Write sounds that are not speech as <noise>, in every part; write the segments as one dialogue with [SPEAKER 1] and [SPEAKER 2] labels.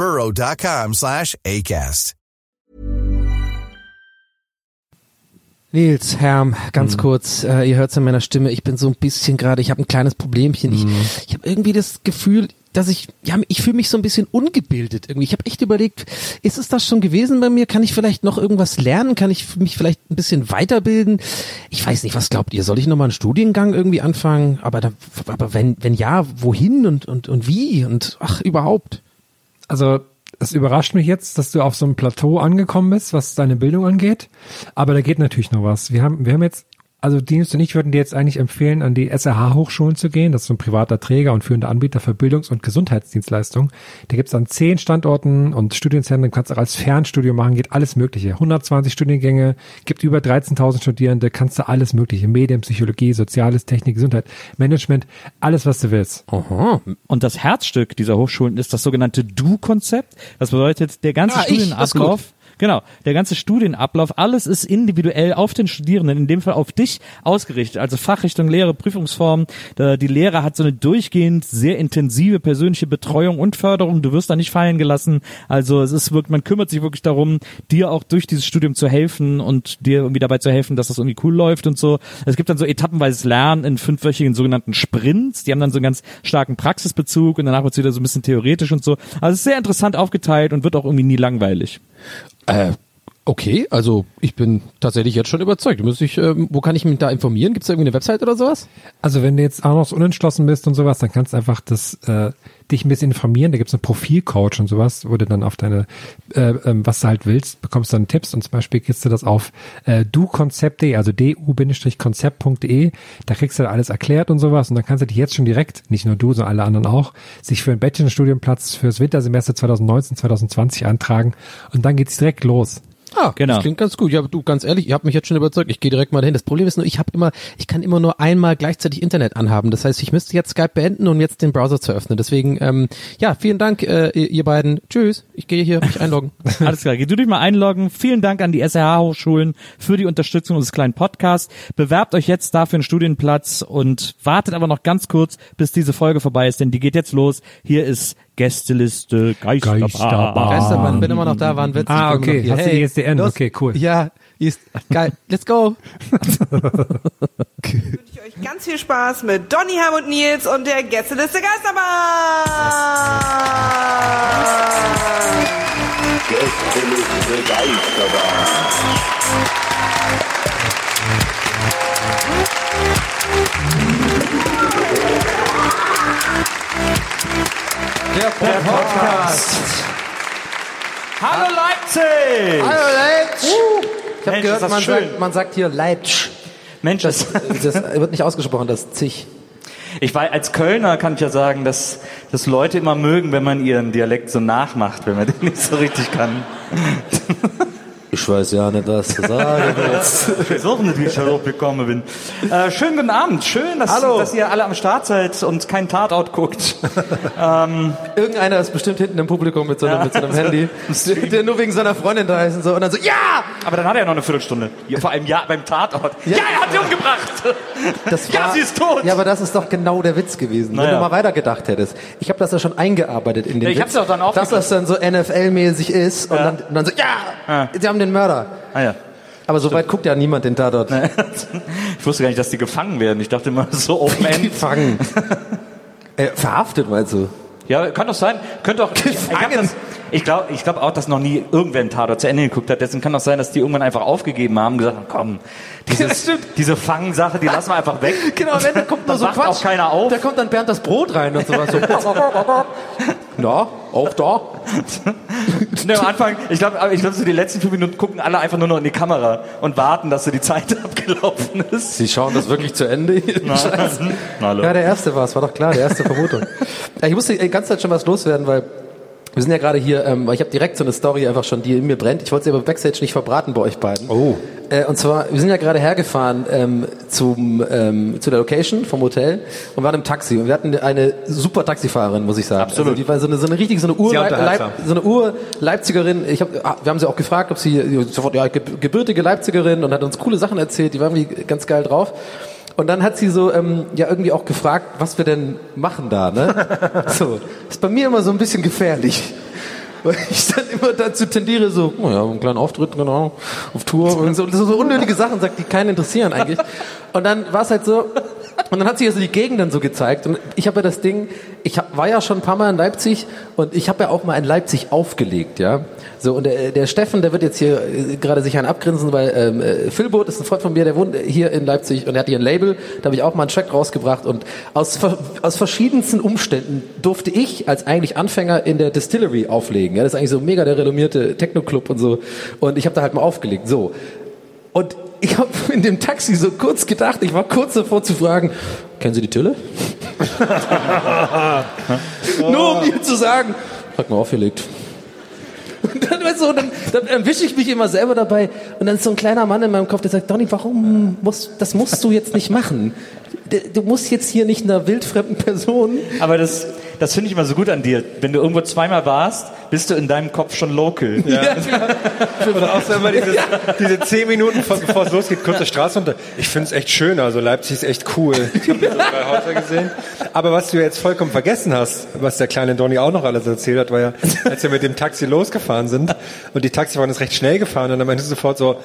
[SPEAKER 1] burrow.com slash ACAST.
[SPEAKER 2] Nils, Herm, ganz kurz, äh, ihr hört es an meiner Stimme, ich bin so ein bisschen gerade, ich habe ein kleines Problemchen. Ich, ich habe irgendwie das Gefühl, dass ich, ja, ich fühle mich so ein bisschen ungebildet irgendwie. Ich habe echt überlegt, ist es das schon gewesen bei mir? Kann ich vielleicht noch irgendwas lernen? Kann ich mich vielleicht ein bisschen weiterbilden? Ich weiß nicht, was glaubt ihr? Soll ich nochmal einen Studiengang irgendwie anfangen? Aber, da, aber wenn, wenn ja, wohin und, und, und wie? Und ach, überhaupt.
[SPEAKER 3] Also es überrascht mich jetzt, dass du auf so einem Plateau angekommen bist, was deine Bildung angeht. Aber da geht natürlich noch was. Wir haben, wir haben jetzt, also Dienst und ich würden dir jetzt eigentlich empfehlen, an die SRH-Hochschulen zu gehen. Das ist so ein privater Träger und führender Anbieter für Bildungs- und Gesundheitsdienstleistungen. Da gibt's an zehn Standorten und Studienzentren, kannst auch als Fernstudium machen, geht alles Mögliche. 120 Studiengänge, gibt über 13.000 Studierende, kannst du alles Mögliche. Medien, Psychologie, Soziales, Technik, Gesundheit, Management, alles, was du willst.
[SPEAKER 2] Aha.
[SPEAKER 4] Und das Herzstück dieser Hochschulen ist das sogenannte Du-Konzept. Das bedeutet, der ganze
[SPEAKER 2] Ah,
[SPEAKER 4] Studienablauf, genau, der ganze Studienablauf, alles ist individuell auf den Studierenden, in dem Fall auf dich ausgerichtet. Also Fachrichtung Lehre, Prüfungsform. Die Lehre hat so eine durchgehend sehr intensive persönliche Betreuung und Förderung. Du wirst da nicht fallen gelassen. Also es ist wirklich, man kümmert sich wirklich darum, dir auch durch dieses Studium zu helfen und dir irgendwie dabei zu helfen, dass das irgendwie cool läuft und so. Es gibt dann so etappenweises Lernen in fünfwöchigen sogenannten Sprints. Die haben dann so einen ganz starken Praxisbezug und danach wird es wieder so ein bisschen theoretisch und so. Also es ist sehr interessant aufgeteilt und wird auch irgendwie nie langweilig.
[SPEAKER 2] Äh, okay, also ich bin tatsächlich jetzt schon überzeugt. Muss ich, ähm, wo kann ich mich da informieren? Gibt es da irgendwie eine Website oder sowas?
[SPEAKER 3] Also wenn du jetzt auch noch so unentschlossen bist und sowas, dann kannst du einfach das äh, dich ein bisschen informieren. Da gibt's einen Profilcoach und sowas, wo du dann auf deine, äh, ähm, was du halt willst, bekommst dann Tipps und zum Beispiel kriegst du das auf äh, du-konzept.de, also du-konzept.de. Da kriegst du alles erklärt und sowas und dann kannst du dich jetzt schon direkt, nicht nur du, sondern alle anderen auch, sich für einen Bachelorstudienplatz fürs Wintersemester 2019, 2020 antragen und dann geht's direkt los.
[SPEAKER 2] Ah,
[SPEAKER 4] Genau.
[SPEAKER 2] Das klingt ganz gut. Ja, du, ganz ehrlich, ihr habt mich jetzt schon überzeugt. Ich gehe direkt mal dahin. Das Problem ist nur, ich habe immer, ich kann immer nur einmal gleichzeitig Internet anhaben. Das heißt, ich müsste jetzt Skype beenden, um jetzt den Browser zu öffnen. Deswegen, ähm, ja, vielen Dank, äh, ihr ihr beiden. Tschüss. Ich gehe hier mich einloggen. <laughs>
[SPEAKER 4] Alles klar, geh du dich mal einloggen. Vielen Dank an die SRH-Hochschulen für die Unterstützung unseres kleinen Podcasts. Bewerbt euch jetzt dafür einen Studienplatz und wartet aber noch ganz kurz, bis diese Folge vorbei ist, denn die geht jetzt los. Hier ist Gästeliste Geisterbahn.
[SPEAKER 3] Geisterbahn.
[SPEAKER 2] Geisterbahn, bin immer noch da, war ein Witz. Ich
[SPEAKER 3] Ah, okay. Hast du die ISDN?
[SPEAKER 2] los.
[SPEAKER 3] Okay, cool.
[SPEAKER 2] Ja, ist geil. Let's go.
[SPEAKER 5] wünsche ich euch ganz viel Spaß mit Donny, Herm und Nils und der Gästeliste Geisterbahn.
[SPEAKER 2] Der Podcast.
[SPEAKER 4] Hallo Leipzig!
[SPEAKER 2] Hallo Leitsch. Ich habe
[SPEAKER 4] Mensch,
[SPEAKER 2] gehört, man sagt, man sagt hier Leitsch.
[SPEAKER 4] Mensch, das,
[SPEAKER 2] Das wird nicht ausgesprochen, das Zich.
[SPEAKER 4] ich war als Kölner kann ich ja sagen, dass, dass Leute immer mögen, wenn man ihren Dialekt so nachmacht, wenn man den nicht so richtig kann. <laughs>
[SPEAKER 2] Ich weiß ja nicht, was zu sagen <laughs>
[SPEAKER 4] Ich weiß auch nicht, wie ich darauf gekommen bin. Äh, schönen guten Abend. Schön, dass, dass ihr alle am Start seid und kein Tatort guckt. <laughs>
[SPEAKER 2] Irgendeiner ist bestimmt hinten im Publikum mit so einem,
[SPEAKER 4] Ja.
[SPEAKER 2] mit so einem Handy, <laughs> der, nur wegen seiner Freundin da ist und so. Und dann so, ja!
[SPEAKER 4] Aber dann hat er ja noch eine Viertelstunde. Ja, vor allem ja beim Tatort. Ja, er hat sie umgebracht.
[SPEAKER 2] Das
[SPEAKER 4] Ja, sie ist tot.
[SPEAKER 2] Ja, aber das ist doch genau der Witz gewesen, wenn
[SPEAKER 4] Naja.
[SPEAKER 2] du mal weitergedacht hättest. Ich habe das ja schon eingearbeitet in den
[SPEAKER 4] Ja, ich
[SPEAKER 2] Witz,
[SPEAKER 4] hab's ja auch dann
[SPEAKER 2] dass das dann so NFL-mäßig ist und,
[SPEAKER 4] Ja.
[SPEAKER 2] dann, und dann so, ja,
[SPEAKER 4] Ja.
[SPEAKER 2] sie haben den Mörder.
[SPEAKER 4] Ah ja.
[SPEAKER 2] Aber so weit guckt ja niemand den Tatort. <laughs>
[SPEAKER 4] Ich wusste gar nicht, dass die gefangen werden. Ich dachte immer so <laughs> Open End.
[SPEAKER 2] Gefangen. <laughs> äh, verhaftet meinst du?
[SPEAKER 4] Ja, kann doch sein. Könnte auch. Ich, ich
[SPEAKER 2] Gefangen.
[SPEAKER 4] das, Ich glaube ich glaub auch, dass noch nie irgendwer einen Tatort zu Ende geguckt hat. Deswegen kann auch sein, dass die irgendwann einfach aufgegeben haben und gesagt haben, komm, dieses, <laughs>
[SPEAKER 2] stimmt.
[SPEAKER 4] diese Fangsache, die lassen wir einfach weg. <laughs>
[SPEAKER 2] Genau, am Ende kommt nur so Quatsch.
[SPEAKER 4] auch keiner auf.
[SPEAKER 2] Da kommt dann Bernd das Brot rein und sowas. So. <laughs> Na, auch da?
[SPEAKER 4] Ne, am Anfang, ich glaube, ich glaub, so die letzten fünf Minuten gucken alle einfach nur noch in die Kamera und warten, dass so die Zeit abgelaufen ist.
[SPEAKER 2] Sie schauen das wirklich zu Ende?
[SPEAKER 4] Na, hallo.
[SPEAKER 2] Ja, der erste war es, war doch klar, der erste Vermutung. Ja, ich musste die ganze Zeit schon was loswerden, weil wir sind ja gerade hier, ähm, weil ich habe direkt so eine Story einfach schon, die in mir brennt. Ich wollte sie aber Backstage nicht verbraten bei euch beiden.
[SPEAKER 3] Oh.
[SPEAKER 2] Äh, und zwar, wir sind ja gerade hergefahren ähm, zum, ähm, zu der Location vom Hotel und waren im Taxi. Und wir hatten eine super Taxifahrerin, muss ich sagen.
[SPEAKER 4] Absolut.
[SPEAKER 2] Also die war so eine, so eine richtig, so eine Ur Leip, so eine Ur-Leipzigerin. Ich hab, ah, wir haben sie auch gefragt, ob sie sofort, ja, ge- gebürtige Leipzigerin und hat uns coole Sachen erzählt. Die war irgendwie ganz geil drauf. Und dann hat sie so ähm, ja irgendwie auch gefragt, was wir denn machen da, ne? <laughs> so, ist bei mir immer so ein bisschen gefährlich. Weil ich dann immer dazu tendiere, so, oh ja, einen kleinen Auftritt, genau, auf Tour und so, so, so unnötige Sachen sagt, die keinen interessieren eigentlich. Und dann war es halt so, und dann hat sie also die Gegend dann so gezeigt. Und ich habe ja das Ding, ich hab, war ja schon ein paar Mal in Leipzig und ich habe ja auch mal in Leipzig aufgelegt, ja. So, und der, der Steffen, der wird jetzt hier äh, gerade sich einen abgrinsen, weil ähm, äh, Philbot ist ein Freund von mir, der wohnt hier in Leipzig und er hat hier ein Label, da habe ich auch mal einen Track rausgebracht und aus, aus verschiedensten Umständen durfte ich als eigentlich Anfänger in der Distillery auflegen. Ja, das ist eigentlich so mega der renommierte Techno-Club und so. Und ich habe da halt mal aufgelegt. So. Und ich habe in dem Taxi so kurz gedacht, ich war kurz davor zu fragen, kennen Sie die Tille? <laughs> Nur um ihr zu sagen, hat mir aufgelegt. Und dann, weißt du, dann, dann erwische ich mich immer selber dabei und dann ist so ein kleiner Mann in meinem Kopf, der sagt, Donny, warum musst, das musst du jetzt nicht machen. Du musst jetzt hier nicht einer wildfremden Person
[SPEAKER 4] Aber das, das finde ich immer so gut an dir. Wenn du irgendwo zweimal warst, bist du in deinem Kopf schon local.
[SPEAKER 2] Ja, klar.
[SPEAKER 3] Oder auch so immer diese, diese zehn Minuten, vor- bevor es losgeht, kurze Straße runter. Ich finde es echt schön, also Leipzig ist echt cool. Ich habe so drei Häuser gesehen. Aber was du jetzt vollkommen vergessen hast, was der kleine Donny auch noch alles erzählt hat, war ja, als wir mit dem Taxi losgefahren sind und die Taxifahrerin ist recht schnell gefahren und dann meinte sie sofort so,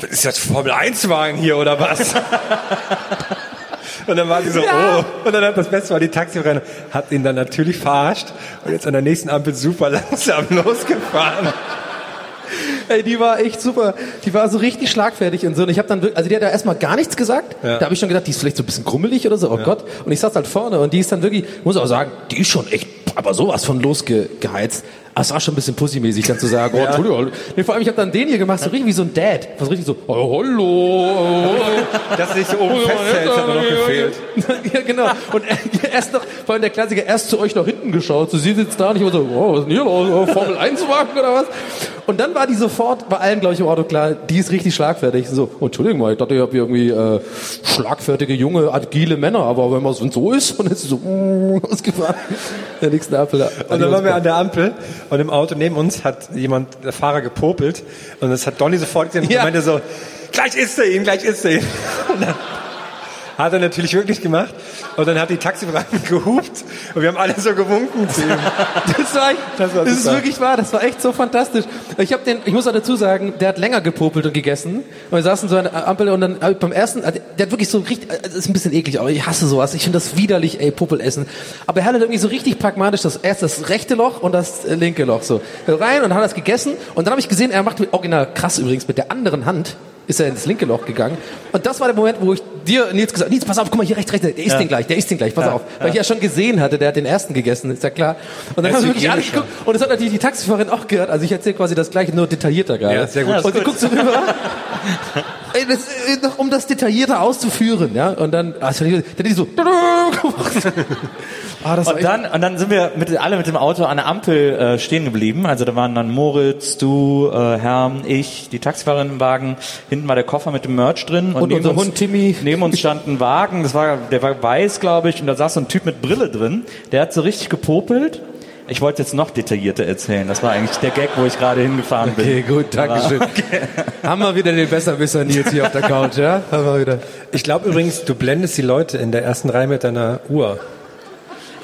[SPEAKER 3] das ist jetzt Formel-1-Wagen hier oder was? Und dann war sie so, oh. Und dann hat das Beste war, die Taxifahrerin hat ihn dann natürlich verarscht und jetzt an der nächsten Ampel super <laughs> langsam losgefahren.
[SPEAKER 2] Ey, die war echt super. Die war so richtig schlagfertig und so. Und ich habe dann wirklich, also die hat da erstmal gar nichts gesagt.
[SPEAKER 3] Ja.
[SPEAKER 2] Da habe ich schon gedacht, die ist vielleicht so ein bisschen grummelig oder so. Oh Gott. Und ich saß halt vorne und die ist dann wirklich, muss auch sagen, die ist schon echt, aber sowas von losgeheizt. Aber es war schon ein bisschen pussymäßig, dann zu sagen, oh, Entschuldigung. Nee, vor allem, ich habe dann den hier gemacht, so richtig wie so ein Dad. Was richtig so, oh, hallo.
[SPEAKER 3] Dass sich so oben festhält, hat mir noch gefehlt. <laughs>
[SPEAKER 2] ja, genau. Und er- <laughs> erst noch, vor allem der Klassiker, erst zu euch nach hinten geschaut. So, sie sitzt da und ich war so, oh, was ist denn hier los? Oh, Formel 1 Wagen oder was? Und dann war die sofort, bei allen, glaube ich, im Auto klar, die ist richtig schlagfertig. So, oh, Entschuldigung mal, ich dachte, ich habe irgendwie äh, schlagfertige, junge, agile Männer, aber wenn man so so ist, und dann ist sie so <laughs> mm, losgefahren. Der nächste Apfel.
[SPEAKER 3] Und dann waren wir an der Ampel und im Auto neben uns hat jemand, der Fahrer gepopelt und das hat Donny sofort gesehen
[SPEAKER 2] Ja.
[SPEAKER 3] und meinte so, gleich isst er ihn, gleich isst er ihn. <laughs> Hat er natürlich wirklich gemacht und dann hat die Taxifahrerin <laughs> gehupt und wir haben alle so gewunken zu ihm.
[SPEAKER 2] Das war, echt,
[SPEAKER 3] Das
[SPEAKER 2] das,
[SPEAKER 3] war
[SPEAKER 2] ist
[SPEAKER 3] super.
[SPEAKER 2] wirklich wahr, das war echt so fantastisch. Ich habe den, ich muss auch dazu sagen, der hat länger gepopelt und gegessen. Und wir saßen so an der Ampel und dann beim ersten, also der hat wirklich so richtig, äh, das ist ein bisschen eklig, aber ich hasse sowas. Ich finde das widerlich, ey, Popel essen. Aber er hat halt irgendwie so richtig pragmatisch das erst das rechte Loch und das linke Loch so rein und hat das gegessen. Und dann habe ich gesehen, er macht mit, original krass übrigens mit der anderen Hand ist er ins linke Loch gegangen. Und das war der Moment, wo ich dir, Nils, gesagt Nils, pass auf, guck mal, hier rechts, rechts, der isst den gleich, der isst den gleich, pass auf. Weil ich ja schon gesehen hatte, der hat den ersten gegessen, ist ja klar. Und dann haben wir wirklich alle
[SPEAKER 3] hygienischer.
[SPEAKER 2] geguckt. Und das hat natürlich die Taxifahrerin auch gehört. Also ich erzähle quasi das gleiche, nur detaillierter gerade.
[SPEAKER 3] Ja, sehr gut. Ja,
[SPEAKER 2] und sie guckt so rüber. <laughs> Ey, das, äh, um das detaillierter auszuführen, ja. Und dann, die- dann die so, <laughs> ah,
[SPEAKER 4] Und dann, und dann sind wir mit, alle mit dem Auto an der Ampel äh, stehen geblieben. Also da waren dann Moritz, du, äh, Herm, ich, die Taxifahrerin im Wagen. Hinten war der Koffer mit dem Merch drin.
[SPEAKER 2] Und
[SPEAKER 4] neben
[SPEAKER 2] unser
[SPEAKER 4] uns,
[SPEAKER 2] Hund Timmy.
[SPEAKER 4] Neben uns stand ein Wagen, das war, der war weiß, glaube ich, und da saß so ein Typ mit Brille drin. Der hat so richtig gepopelt. Ich wollte jetzt noch detaillierter erzählen. Das war eigentlich der Gag, wo ich gerade hingefahren bin.
[SPEAKER 2] Okay, gut, danke schön. <laughs> Haben wir wieder den Besserwisser Nils hier auf der Couch, ja? Haben wir wieder.
[SPEAKER 3] Ich glaube übrigens, du blendest die Leute in der ersten Reihe mit deiner Uhr.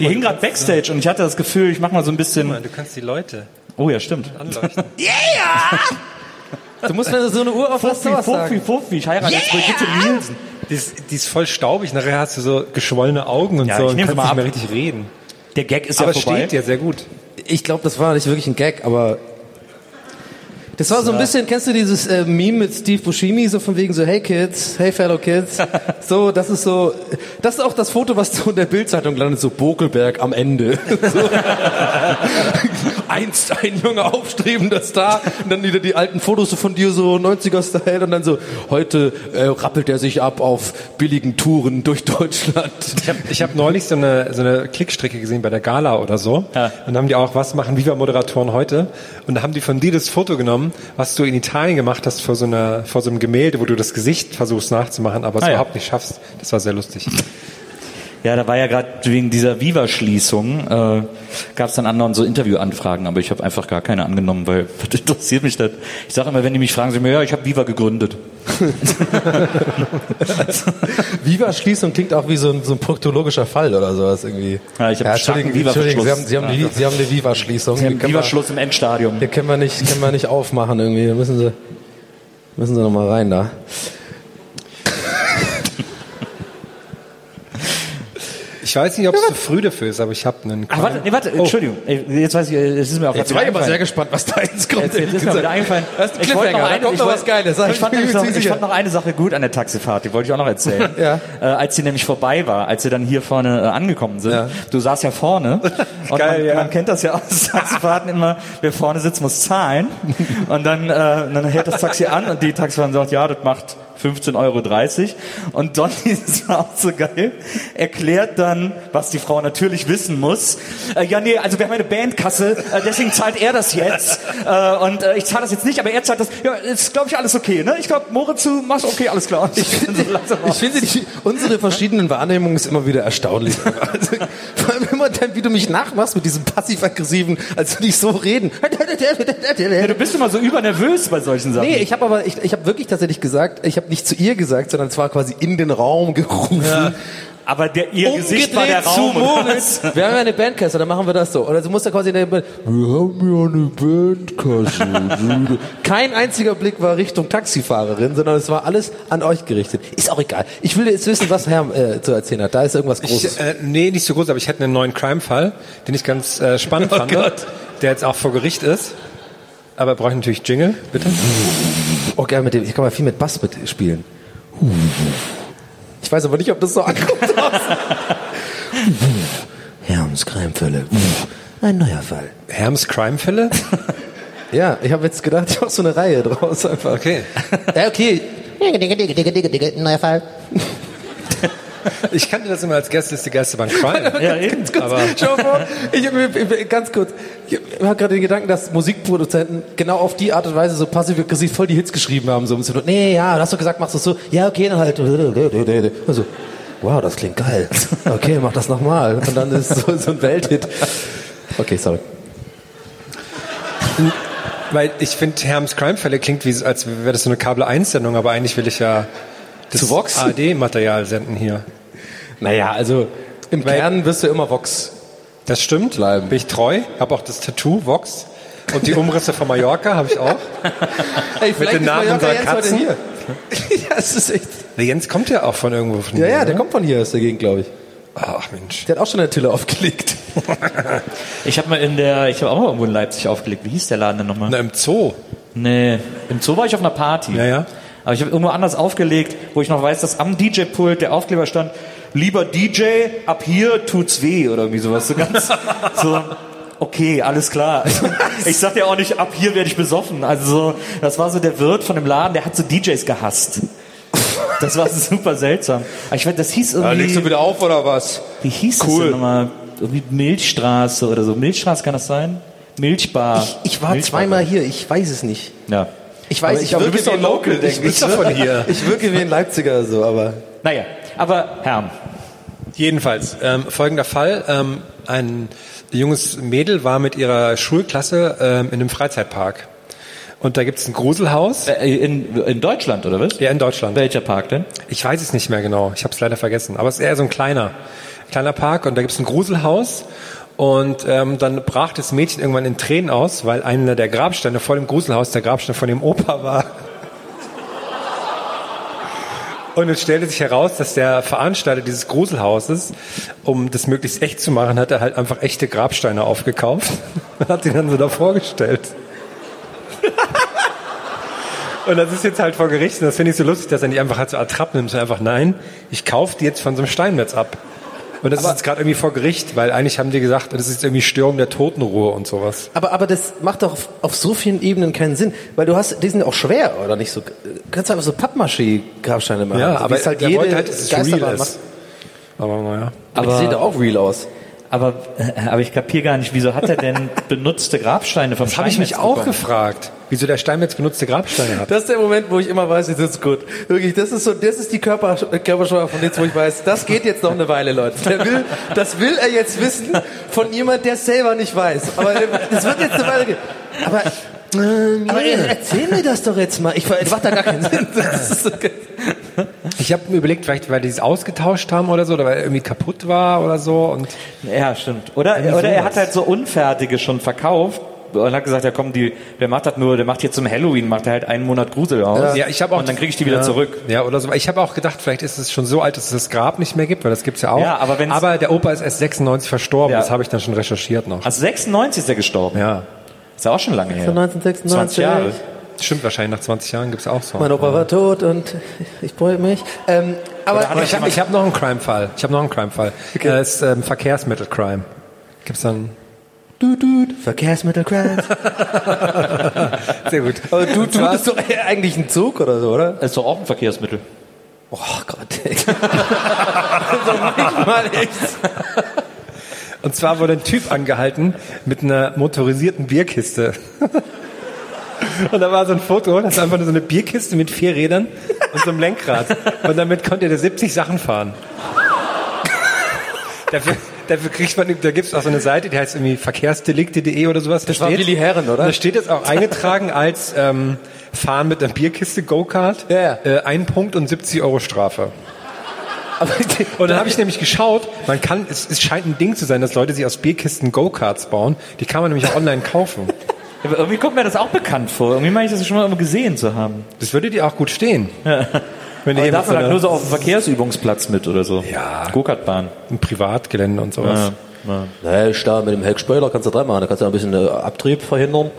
[SPEAKER 4] Die hing gerade Backstage und ich hatte das Gefühl, ich mach mal so ein bisschen.
[SPEAKER 3] Du kannst die Leute
[SPEAKER 4] Oh ja, stimmt.
[SPEAKER 3] anleuchten. <laughs>
[SPEAKER 2] Du musst, wenn du so eine Uhr auf
[SPEAKER 4] Fuffi, Fuffi. Fuffi. Ich heirate jetzt Brigitte Nielsen.
[SPEAKER 3] Die ist, die ist voll staubig, nachher hast du so geschwollene Augen und
[SPEAKER 4] Ja,
[SPEAKER 3] so
[SPEAKER 4] ich
[SPEAKER 3] und kannst
[SPEAKER 4] mal
[SPEAKER 3] nicht mehr richtig reden.
[SPEAKER 4] Der Gag ist
[SPEAKER 3] Aber
[SPEAKER 4] ja vorbei.
[SPEAKER 3] steht dir sehr gut.
[SPEAKER 2] Ich glaube, das war nicht wirklich ein Gag, aber das war so ein bisschen, kennst du dieses äh, Meme mit Steve Buscemi, so von wegen so, hey Kids, hey fellow Kids. <laughs> So, das ist so, das ist auch das Foto, was so in der Bildzeitung landet, so Bokelberg am Ende. <laughs> So. <laughs> Einst ein junger aufstrebender Star und dann wieder die alten Fotos von dir so 90er-Style und dann so, heute äh, rappelt er sich ab auf billigen Touren durch Deutschland.
[SPEAKER 3] Ich habe ich hab neulich so eine, so eine Klickstrecke gesehen bei der Gala oder so.
[SPEAKER 4] Ja.
[SPEAKER 3] Und dann haben die auch, was machen Viva-Moderatoren heute? Und da haben die von dir das Foto genommen, was du in Italien gemacht hast vor so, einer, vor so einem Gemälde, wo du das Gesicht versuchst nachzumachen, aber es
[SPEAKER 4] Ah, ja.
[SPEAKER 3] überhaupt nicht schaffst. Das war sehr lustig.
[SPEAKER 4] Ja, da war ja gerade wegen dieser Viva-Schließung, äh, gab es dann anderen so Interviewanfragen, aber ich habe einfach gar keine angenommen, weil <laughs> was interessiert mich das? Ich sage immer, wenn die mich fragen, sie mir, ja, ich habe Viva gegründet. <laughs>
[SPEAKER 2] Viva-Schließung klingt auch wie so ein, so ein proktologischer Fall oder sowas irgendwie.
[SPEAKER 4] Ja, ich hab einen starken
[SPEAKER 2] Entschuldigen, Entschuldigen, Sie haben, Sie haben,
[SPEAKER 4] Viva-Verschluss.
[SPEAKER 2] die, Sie haben eine Viva-Schließung.
[SPEAKER 4] Sie haben Viva-Schluss im Endstadium.
[SPEAKER 2] Hier können wir nicht, können wir nicht aufmachen irgendwie. Da müssen Sie, müssen Sie noch mal rein da.
[SPEAKER 3] Ich weiß nicht, ob es zu früh dafür ist, aber ich habe einen
[SPEAKER 4] Ach, warte, nee, warte, Entschuldigung. Ey, Jetzt weiß ich, es ist mir auch
[SPEAKER 2] Jetzt war ich aber sehr gespannt, was da jetzt kommt.
[SPEAKER 4] Jetzt, jetzt ist mir wieder eingefallen.
[SPEAKER 2] Das ist ein
[SPEAKER 4] Ich wollte
[SPEAKER 2] Cliffhanger, da
[SPEAKER 4] eine-
[SPEAKER 2] kommt
[SPEAKER 4] ich
[SPEAKER 2] noch was Geiles. sag
[SPEAKER 4] Ich fand,
[SPEAKER 2] bin mir
[SPEAKER 4] nämlich noch, ich fand noch eine Sache gut an der Taxifahrt, die wollte ich auch noch erzählen. <laughs>
[SPEAKER 2] Ja.
[SPEAKER 4] Äh, als sie nämlich vorbei war, als sie dann hier vorne äh, angekommen sind.
[SPEAKER 2] Ja.
[SPEAKER 4] Du saßt ja vorne. <laughs> Und
[SPEAKER 3] Geil,
[SPEAKER 4] man,
[SPEAKER 3] ja.
[SPEAKER 4] man kennt das ja aus <laughs> Taxifahrten immer, wer vorne sitzt, muss zahlen. Und dann, äh, dann hält das Taxi an und die Taxifahrerin sagt, ja, das macht 15,30 Euro. Und Donny, <laughs> das war auch so geil, erklärt dann, was die Frau natürlich wissen muss. Äh, ja, nee, also wir haben eine Bandkasse, äh, deswegen zahlt er das jetzt. Äh, und äh, ich zahle das jetzt nicht, aber er zahlt das. Ja, ist, glaube ich, alles okay, ne? Ich glaube, Moritz, du machst okay, alles klar. Ich <laughs> so
[SPEAKER 2] Ich finde, die, unsere verschiedenen Wahrnehmungen ist immer wieder erstaunlich. <laughs> Also, vor allem immer dann, wie du mich nachmachst mit diesem passiv-aggressiven, als du nicht so reden.
[SPEAKER 4] Ja, du bist immer so übernervös bei solchen Sachen.
[SPEAKER 2] Nee, ich habe aber, ich, ich habe wirklich tatsächlich gesagt, ich habe nicht zu ihr gesagt, sondern es war quasi in den Raum gerufen.
[SPEAKER 4] Aber der, ihr Gesicht war der Raum.
[SPEAKER 2] Moritz. <laughs> Wir haben ja eine Bandkasse, dann machen wir das so. Oder du musst da quasi in der Band, wir haben ja eine Bandkasse. <laughs> Kein einziger Blick war Richtung Taxifahrerin, sondern es war alles an euch gerichtet. Ist auch egal. Ich will jetzt wissen, was Herr äh, zu erzählen hat. Da ist irgendwas Großes.
[SPEAKER 3] Ich, äh, nee, nicht so groß, aber ich hätte einen neuen Crime-Fall, den ich ganz äh, spannend <laughs> fand,
[SPEAKER 2] Gott.
[SPEAKER 3] der jetzt auch vor Gericht ist. Aber brauche ich natürlich Jingle, bitte.
[SPEAKER 2] oh, gerne mit dem. Ich kann mal viel mit Bass mitspielen. Ich weiß aber nicht, ob das so ankommt. Herms Cremefälle. Ein neuer Fall.
[SPEAKER 3] Herms Crime-Fälle?
[SPEAKER 2] Ja, ich habe jetzt gedacht, ich mache so eine Reihe draus einfach.
[SPEAKER 3] Okay.
[SPEAKER 2] Ja, okay.
[SPEAKER 6] Neuer Fall.
[SPEAKER 3] Ich kannte das immer als Gästeliste Geisterbahn Crime.
[SPEAKER 4] Ja, eben.
[SPEAKER 2] Ganz kurz,
[SPEAKER 3] Aber-
[SPEAKER 2] schau ich mir- ganz kurz, ich habe gerade den Gedanken, dass Musikproduzenten genau auf die Art und Weise so passiv-aggressiv voll die Hits geschrieben haben. So, im Sinne, nee, ja, du hast doch gesagt, machst du so, ja, okay, dann halt. Also, wow, das klingt geil. Okay, mach das nochmal. Und dann ist so, so ein Welthit. Okay, sorry.
[SPEAKER 3] Weil ich finde, Herms Crime-Fälle klingt wie, als wäre das so eine Kabel-1-Sendung, aber eigentlich will ich ja das
[SPEAKER 2] Zu Vox?
[SPEAKER 3] AD-Material senden hier.
[SPEAKER 2] Naja, also im
[SPEAKER 3] Weil-
[SPEAKER 2] Kern wirst du immer Vox.
[SPEAKER 3] Das stimmt.
[SPEAKER 2] Bleiben.
[SPEAKER 3] Bin ich treu. Habe auch das Tattoo, Vox. Und die Umrisse von Mallorca habe ich auch. <laughs>
[SPEAKER 2] Ey,
[SPEAKER 3] Mit den Namen unserer Katzen.
[SPEAKER 2] hier. <laughs> ja, es ist echt.
[SPEAKER 3] Der Jens kommt ja auch von irgendwo von
[SPEAKER 2] Ja,
[SPEAKER 3] hier,
[SPEAKER 2] ja, der
[SPEAKER 3] ne?
[SPEAKER 2] kommt von hier aus der Gegend, glaube ich.
[SPEAKER 3] Ach Mensch.
[SPEAKER 2] Der hat auch schon eine Tille aufgelegt. <laughs>
[SPEAKER 4] Ich habe mal in der, ich habe auch mal irgendwo in Leipzig aufgelegt. Wie hieß der Laden denn nochmal?
[SPEAKER 3] Na, im Zoo.
[SPEAKER 4] Nee, im Zoo war ich auf einer Party.
[SPEAKER 3] Ja, ja.
[SPEAKER 4] Aber ich habe irgendwo anders aufgelegt, wo ich noch weiß, dass am DJ-Pult der Aufkleber stand, lieber DJ, ab hier tut's weh oder irgendwie sowas. So ganz, <laughs> so, okay, alles klar. Ich sag ja auch nicht, ab hier werde ich besoffen. Also so, das war so der Wirt von dem Laden, der hat so DJs gehasst. Das war super seltsam. Aber ich weiß, das hieß irgendwie,
[SPEAKER 2] wieder auf oder was?
[SPEAKER 4] wie hieß das denn nochmal? Irgendwie Milchstraße oder so. Milchstraße kann das sein? Milchbar.
[SPEAKER 2] Ich, ich war
[SPEAKER 4] Milchbar.
[SPEAKER 2] zweimal hier, ich weiß es nicht.
[SPEAKER 4] Ja.
[SPEAKER 2] Ich weiß,
[SPEAKER 3] Aber
[SPEAKER 2] ich wirke
[SPEAKER 3] du bist
[SPEAKER 2] wie
[SPEAKER 3] doch
[SPEAKER 2] ein
[SPEAKER 3] local,
[SPEAKER 2] Ich,
[SPEAKER 3] denk ich.
[SPEAKER 2] ich,
[SPEAKER 3] Bist doch von hier. <laughs>
[SPEAKER 2] ich wirke wie ein Leipziger so, aber
[SPEAKER 4] Naja, aber Herm.
[SPEAKER 3] Jedenfalls, ähm, folgender Fall. Ähm, ein junges Mädel war mit ihrer Schulklasse ähm, in einem Freizeitpark. Und da gibt's ein Gruselhaus.
[SPEAKER 4] Äh, In, in Deutschland, oder was?
[SPEAKER 3] Ja, in Deutschland.
[SPEAKER 4] Welcher Park denn?
[SPEAKER 3] Ich weiß es nicht mehr genau. Ich habe es leider vergessen. Aber es ist eher so ein kleiner, kleiner Park und da gibt es ein Gruselhaus. Und ähm, dann brach das Mädchen irgendwann in Tränen aus, weil einer der Grabsteine vor dem Gruselhaus der Grabstein von dem Opa war. Und es stellte sich heraus, dass der Veranstalter dieses Gruselhauses, um das möglichst echt zu machen, hat er halt einfach echte Grabsteine aufgekauft und hat sie dann so da vorgestellt. Und das ist jetzt halt vor Gericht und das finde ich so lustig, dass er nicht einfach halt so ertrappt nimmt, sondern einfach, nein, ich kaufe die jetzt von so einem Steinmetz ab. Und das ist jetzt gerade irgendwie vor Gericht, weil eigentlich haben die gesagt, das ist irgendwie Störung der Totenruhe und sowas.
[SPEAKER 2] Aber, aber das macht doch auf, auf so vielen Ebenen keinen Sinn, weil du hast, die sind auch schwer, oder nicht so, du kannst einfach so Pappmaché-Grabsteine machen.
[SPEAKER 3] Ja,
[SPEAKER 2] so,
[SPEAKER 3] aber
[SPEAKER 2] es halt jede
[SPEAKER 3] wollte halt, dass es real ist.
[SPEAKER 2] macht.
[SPEAKER 3] Aber naja.
[SPEAKER 2] Aber die sehen doch auch real aus.
[SPEAKER 7] Aber, äh, aber ich kapier gar nicht, wieso hat er denn <laughs> benutzte Grabsteine vom
[SPEAKER 3] Das habe ich mich
[SPEAKER 7] Steinmetz
[SPEAKER 3] auch
[SPEAKER 7] bekommen?
[SPEAKER 3] gefragt, wieso der Steinmetz benutzte Grabsteine hat.
[SPEAKER 2] Das ist der Moment, wo ich immer weiß, jetzt ist gut. Wirklich, das ist so, das ist die Körper, Körpersprache von jetzt, wo ich weiß, das geht jetzt noch eine Weile, Leute. Der will, das will er jetzt wissen von jemand, der es selber nicht weiß. Aber das wird jetzt eine Weile gehen. Aber, aber erzähl mir das doch jetzt mal. Ich das macht da gar keinen Sinn. Das ist so,
[SPEAKER 3] Ich habe mir überlegt, vielleicht weil die es ausgetauscht haben oder so, oder weil er irgendwie kaputt war oder so. Und
[SPEAKER 7] Ja, stimmt. Oder, oder er hat halt so unfertige schon verkauft und hat gesagt, ja komm, die, der macht das nur, der macht hier zum Halloween, macht er halt einen Monat Grusel aus.
[SPEAKER 3] ja, ich habe auch
[SPEAKER 7] Und dann kriege ich die wieder
[SPEAKER 3] ja,
[SPEAKER 7] zurück.
[SPEAKER 3] Ja, oder so. Ich habe auch gedacht, vielleicht ist es schon so alt, dass es das Grab nicht mehr gibt, weil das gibt's ja auch.
[SPEAKER 7] Ja, aber wenn's-
[SPEAKER 3] aber der Opa ist erst 96 verstorben.
[SPEAKER 7] Ja.
[SPEAKER 3] Das habe ich dann schon recherchiert noch.
[SPEAKER 7] Also 96 ist er gestorben.
[SPEAKER 3] Ja,
[SPEAKER 7] Ist ja auch schon lange her.
[SPEAKER 2] 1996.
[SPEAKER 7] 20 Jahre.
[SPEAKER 3] Stimmt wahrscheinlich. Nach 20 Jahren gibt's auch so.
[SPEAKER 2] Mein Opa war tot und ich freue mich. Ähm, aber
[SPEAKER 3] Aber ich habe ich hab noch einen Crime-Fall. Ich habe noch einen Crime-Fall. Das ist ähm, Verkehrsmittel-Crime. Gibt's dann
[SPEAKER 2] du, du, Verkehrsmittelcrash. <laughs>
[SPEAKER 3] sehr gut.
[SPEAKER 2] Aber du, du bist doch eigentlich ein Zug oder so, oder?
[SPEAKER 7] Ist doch auch ein Verkehrsmittel.
[SPEAKER 2] Oh Gott, ey. <laughs> also nicht mal echt.
[SPEAKER 3] Und zwar wurde ein Typ angehalten mit einer motorisierten Bierkiste. <laughs> Und da war so ein Foto, das ist einfach nur so eine Bierkiste mit vier Rädern und so einem Lenkrad. Und damit konnte der 70 Sachen fahren. <laughs> Dafür, dafür kriegt man, da gibt's auch so eine Seite, die heißt irgendwie verkehrsdelikte.de oder sowas.
[SPEAKER 2] Das war Willi Herren, oder?
[SPEAKER 3] Da steht jetzt auch eingetragen als ähm, Fahren mit einer Bierkiste Go-Kart.
[SPEAKER 2] Ja, ja.
[SPEAKER 3] Äh, ein Punkt und 70 Euro Strafe. Und dann habe ich nämlich geschaut, man kann, es, es scheint ein Ding zu sein, dass Leute sich aus Bierkisten Go-Karts bauen. Die kann man nämlich auch online kaufen.
[SPEAKER 7] Ja, aber irgendwie kommt mir das auch bekannt vor. Irgendwie meine ich das schon mal gesehen zu haben.
[SPEAKER 3] Das würde dir auch gut stehen. Wenn du
[SPEAKER 7] Aber darf man
[SPEAKER 3] so
[SPEAKER 7] halt nur so auf dem Verkehrsübungsplatz mit oder so.
[SPEAKER 3] Ja.
[SPEAKER 7] Go-Kart-Bahn.
[SPEAKER 3] im Privatgelände und sowas.
[SPEAKER 7] Ja.
[SPEAKER 2] Nee, da mit dem Heckspoiler kannst du drei machen. Da kannst du ein bisschen äh, Abtrieb verhindern.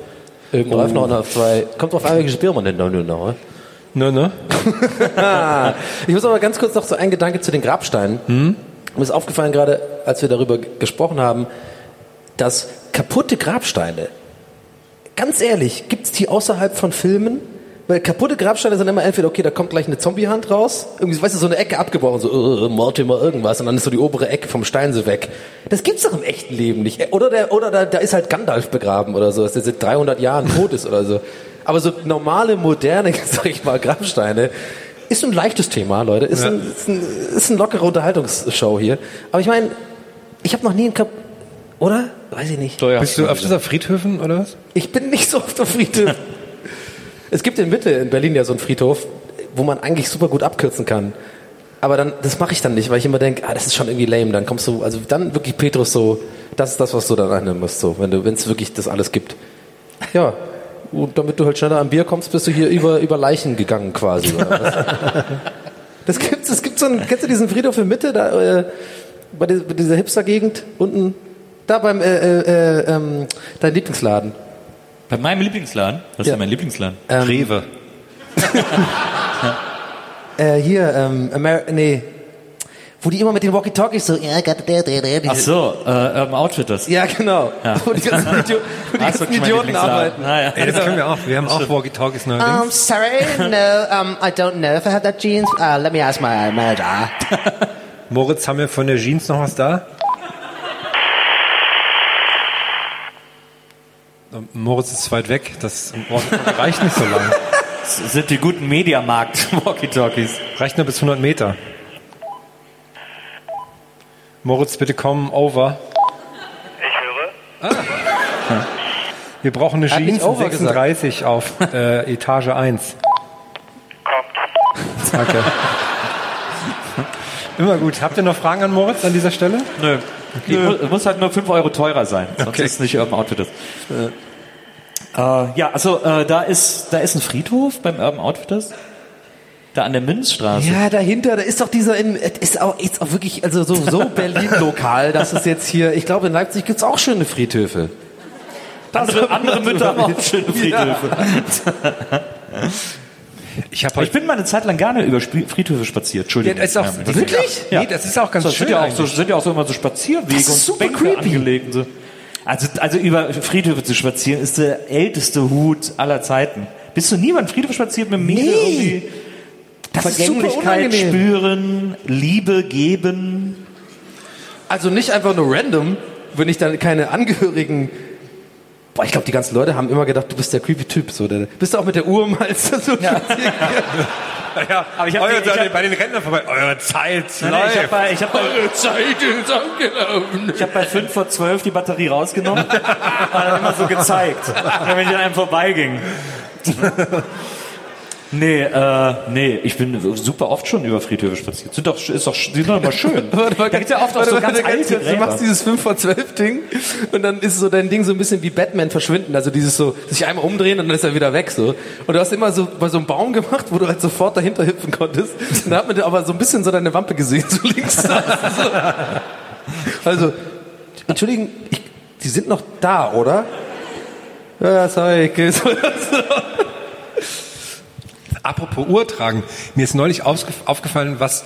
[SPEAKER 2] Irgendein Reifen noch auf zwei. Kommt drauf an, welches Bier man denn da nur noch.
[SPEAKER 3] Ne, ne? <laughs>
[SPEAKER 2] Ich muss aber ganz kurz noch so ein Gedanke zu den Grabsteinen. Mir ist aufgefallen gerade, als wir darüber gesprochen haben, dass kaputte Grabsteine, ganz ehrlich, gibt's die außerhalb von Filmen? Weil kaputte Grabsteine sind immer entweder, okay, da kommt gleich eine Zombiehand raus, irgendwie, weißt du, so eine Ecke abgebrochen, so, äh, Mortimer irgendwas, und dann ist so die obere Ecke vom Stein so weg. Das gibt's doch im echten Leben nicht. Oder der, oder da, da ist halt Gandalf begraben oder so, dass der seit 300 Jahren tot ist oder so. Aber so normale, moderne, <laughs> sag ich mal, Grabsteine, ist ein leichtes Thema, Leute. Ist, ein, ist, ein, ist eine lockere Unterhaltungsshow hier. Aber ich meine, ich habe noch nie einen oder? Weiß ich nicht.
[SPEAKER 3] Bist du öfters auf Friedhöfen oder was?
[SPEAKER 2] Ich bin nicht so oft auf Friedhof. <laughs> es gibt in Mitte in Berlin ja so einen Friedhof, wo man eigentlich super gut abkürzen kann. Aber dann, das mache ich dann nicht, weil ich immer denke, ah, das ist schon irgendwie lame. Dann kommst du, also dann wirklich Petrus so, das ist das, was du dann annehmen musst, so, wenn du, wenn es wirklich das alles gibt. Ja. Und damit du halt schneller am Bier kommst, bist du hier über, über Leichen gegangen quasi. Oder was? <laughs> das gibt's, es gibt so einen, kennst du diesen Friedhof in Mitte, da, äh, bei dieser Hipster-Gegend, unten, da beim, äh, äh, äh, ähm, dein Lieblingsladen.
[SPEAKER 7] Bei meinem Lieblingsladen? Was ist
[SPEAKER 2] Ja.
[SPEAKER 7] denn mein Lieblingsladen?
[SPEAKER 2] Ähm,
[SPEAKER 3] Rewe. <laughs>
[SPEAKER 2] Äh, hier, ähm, Amer nee. Wo die immer mit den Walkie-Talkies so, ja,
[SPEAKER 7] Ach so, äh, Urban Outfitters.
[SPEAKER 2] ja, genau. <laughs> Wo die ganzen, <laughs> Idio wo die ganzen Idioten arbeiten.
[SPEAKER 7] Ah, ja.
[SPEAKER 3] Ey, das können wir auch. Wir haben auch Walkie-Talkies
[SPEAKER 8] Um,
[SPEAKER 3] neuerdings.
[SPEAKER 8] sorry, no, um, I don't know if I have that jeans. Uh, let me ask my manager.
[SPEAKER 3] Moritz, haben wir von der Jeans noch was da? Moritz ist weit weg. Das reicht nicht so lang. <laughs>
[SPEAKER 7] Das sind die guten Mediamarkt-Walkie-Talkies. <laughs>
[SPEAKER 3] Reicht nur bis 100 Meter. Moritz, bitte komm over. Ich höre. Ah. Wir brauchen eine Jeans in
[SPEAKER 2] over gesagt.
[SPEAKER 3] 36 auf äh, Etage 1. Kommt. Danke. Immer gut. Habt ihr noch Fragen an Moritz an dieser Stelle?
[SPEAKER 7] Nö. Die mu muss halt nur 5 Euro teurer sein, sonst
[SPEAKER 3] Okay.
[SPEAKER 7] ist es nicht Urban Outfitters. Äh, ja, also äh, da ist da ist ein Friedhof beim Urban Outfitters.
[SPEAKER 4] Da an der Münzstraße.
[SPEAKER 2] Ja, dahinter, da ist doch dieser, in, ist auch, ist auch wirklich, also so, so <laughs> Berlin-lokal, dass es jetzt hier, ich glaube in Leipzig gibt's auch schöne Friedhöfe.
[SPEAKER 4] andere, andere <laughs> Mütter haben auch schöne Friedhöfe. <laughs>
[SPEAKER 3] Ich habe
[SPEAKER 4] Aber Ich bin mal eine Zeit lang gerne über Friedhöfe spaziert. Entschuldigung.
[SPEAKER 3] Ja, das ist auch, das
[SPEAKER 2] Wirklich?
[SPEAKER 3] Ja, nee, das ist auch ganz
[SPEAKER 4] Das
[SPEAKER 3] schön.
[SPEAKER 4] sind ja, auch so, sind ja auch so immer so Spazierwege
[SPEAKER 2] Das
[SPEAKER 4] und
[SPEAKER 2] super
[SPEAKER 4] Bänke
[SPEAKER 2] creepy.
[SPEAKER 4] angelegt. Und so. Also, also über Friedhöfe zu spazieren ist der älteste Hut aller Zeiten. Bist du niemand Friedhof spaziert mit mir?
[SPEAKER 2] Nee.
[SPEAKER 4] Irgendwie
[SPEAKER 2] Das ist super
[SPEAKER 4] Vergänglichkeit spüren, Liebe geben.
[SPEAKER 2] Also nicht einfach nur random, wenn ich dann keine Angehörigen. Boah, ich glaube, die ganzen Leute haben immer gedacht, du bist der creepy Typ. So, der, bist du auch mit der Uhr mal so ja. <laughs>
[SPEAKER 3] Ja,
[SPEAKER 4] Aber ich hab-
[SPEAKER 3] eure,
[SPEAKER 4] ich hab-
[SPEAKER 3] bei den Rentnern vorbei. Eure Zeit
[SPEAKER 4] Nein, nein, ich habe bei, ich hab bei,
[SPEAKER 2] Zeit ist angelaufen.
[SPEAKER 4] ich hab bei 5 vor 12 die Batterie rausgenommen <laughs> und dann immer so gezeigt, wenn ich an einem vorbeiging. <laughs> Nee, äh, nee, ich bin super oft schon über Friedhöfe spaziert. Sind doch, ist doch, sind doch immer schön. <laughs> da gibt's ja oft auch so ganz alte
[SPEAKER 2] Du machst dieses 5 vor 12 Ding und dann ist so dein Ding so ein bisschen wie Batman verschwinden. Also dieses so, sich einmal umdrehen und dann ist er wieder weg so. Und du hast immer so bei so einem Baum gemacht, wo du halt sofort dahinter hüpfen konntest. Und da hat man dir aber so ein bisschen so deine Wampe gesehen, so links. <laughs> Also, entschuldigen, ich, die sind noch da, oder? Ja, sorry, okay.
[SPEAKER 3] Apropos Uhr tragen. Mir ist neulich aufgefallen, was,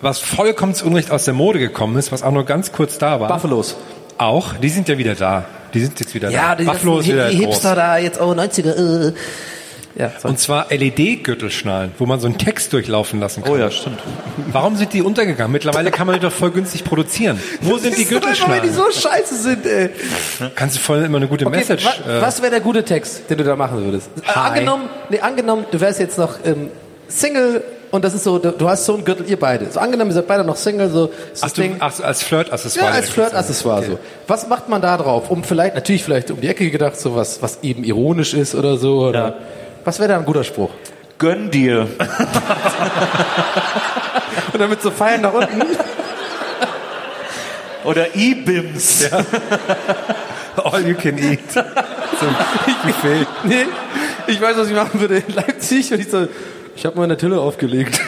[SPEAKER 3] was vollkommen zu Unrecht aus der Mode gekommen ist, was auch nur ganz kurz da war.
[SPEAKER 2] Buffalos.
[SPEAKER 3] Auch, die sind ja wieder da. Die sind jetzt wieder
[SPEAKER 2] Ja,
[SPEAKER 3] da.
[SPEAKER 2] die,
[SPEAKER 3] Buffalo ist
[SPEAKER 2] ganzen
[SPEAKER 3] wieder
[SPEAKER 2] Hi-
[SPEAKER 3] groß.
[SPEAKER 2] Hipster da jetzt, oh, 90er, äh. Ja.
[SPEAKER 3] Und zwar LED-Gürtelschnallen, wo man so einen Text durchlaufen lassen kann.
[SPEAKER 4] Oh ja, stimmt.
[SPEAKER 3] Warum sind die untergegangen? Mittlerweile kann man die doch voll günstig produzieren. Wo sind die
[SPEAKER 2] doch einfach, Weil die
[SPEAKER 3] Gürtelschnallen?
[SPEAKER 2] so scheiße sind, ey.
[SPEAKER 3] Kannst du voll immer eine gute
[SPEAKER 2] Okay,
[SPEAKER 3] Message.
[SPEAKER 2] wa
[SPEAKER 3] äh,
[SPEAKER 2] was wäre der gute Text, den du da machen würdest? Äh,
[SPEAKER 3] Hi.
[SPEAKER 2] angenommen, nee, angenommen, du wärst jetzt noch ähm, Single und das ist so, du, du hast so einen Gürtel, ihr beide. So angenommen, ihr seid beide noch Single, so
[SPEAKER 3] ach, du,
[SPEAKER 2] Ding.
[SPEAKER 3] ach, so, als Flirt-Accessoire.
[SPEAKER 2] ja, als Flirt-Accessoire so. Was macht man da drauf? Um vielleicht, natürlich vielleicht um die Ecke gedacht, so was, was eben ironisch ist oder so. Oder
[SPEAKER 4] Ja.
[SPEAKER 2] Was wäre da ein guter Spruch?
[SPEAKER 4] Gönn dir.
[SPEAKER 2] Und dann mit so Pfeilen nach unten.
[SPEAKER 4] Oder E-Bims.
[SPEAKER 3] All you can eat. Zum Buffet.
[SPEAKER 2] nee, ich weiß, was ich machen würde in Leipzig und ich so, ich habe meine Tille aufgelegt.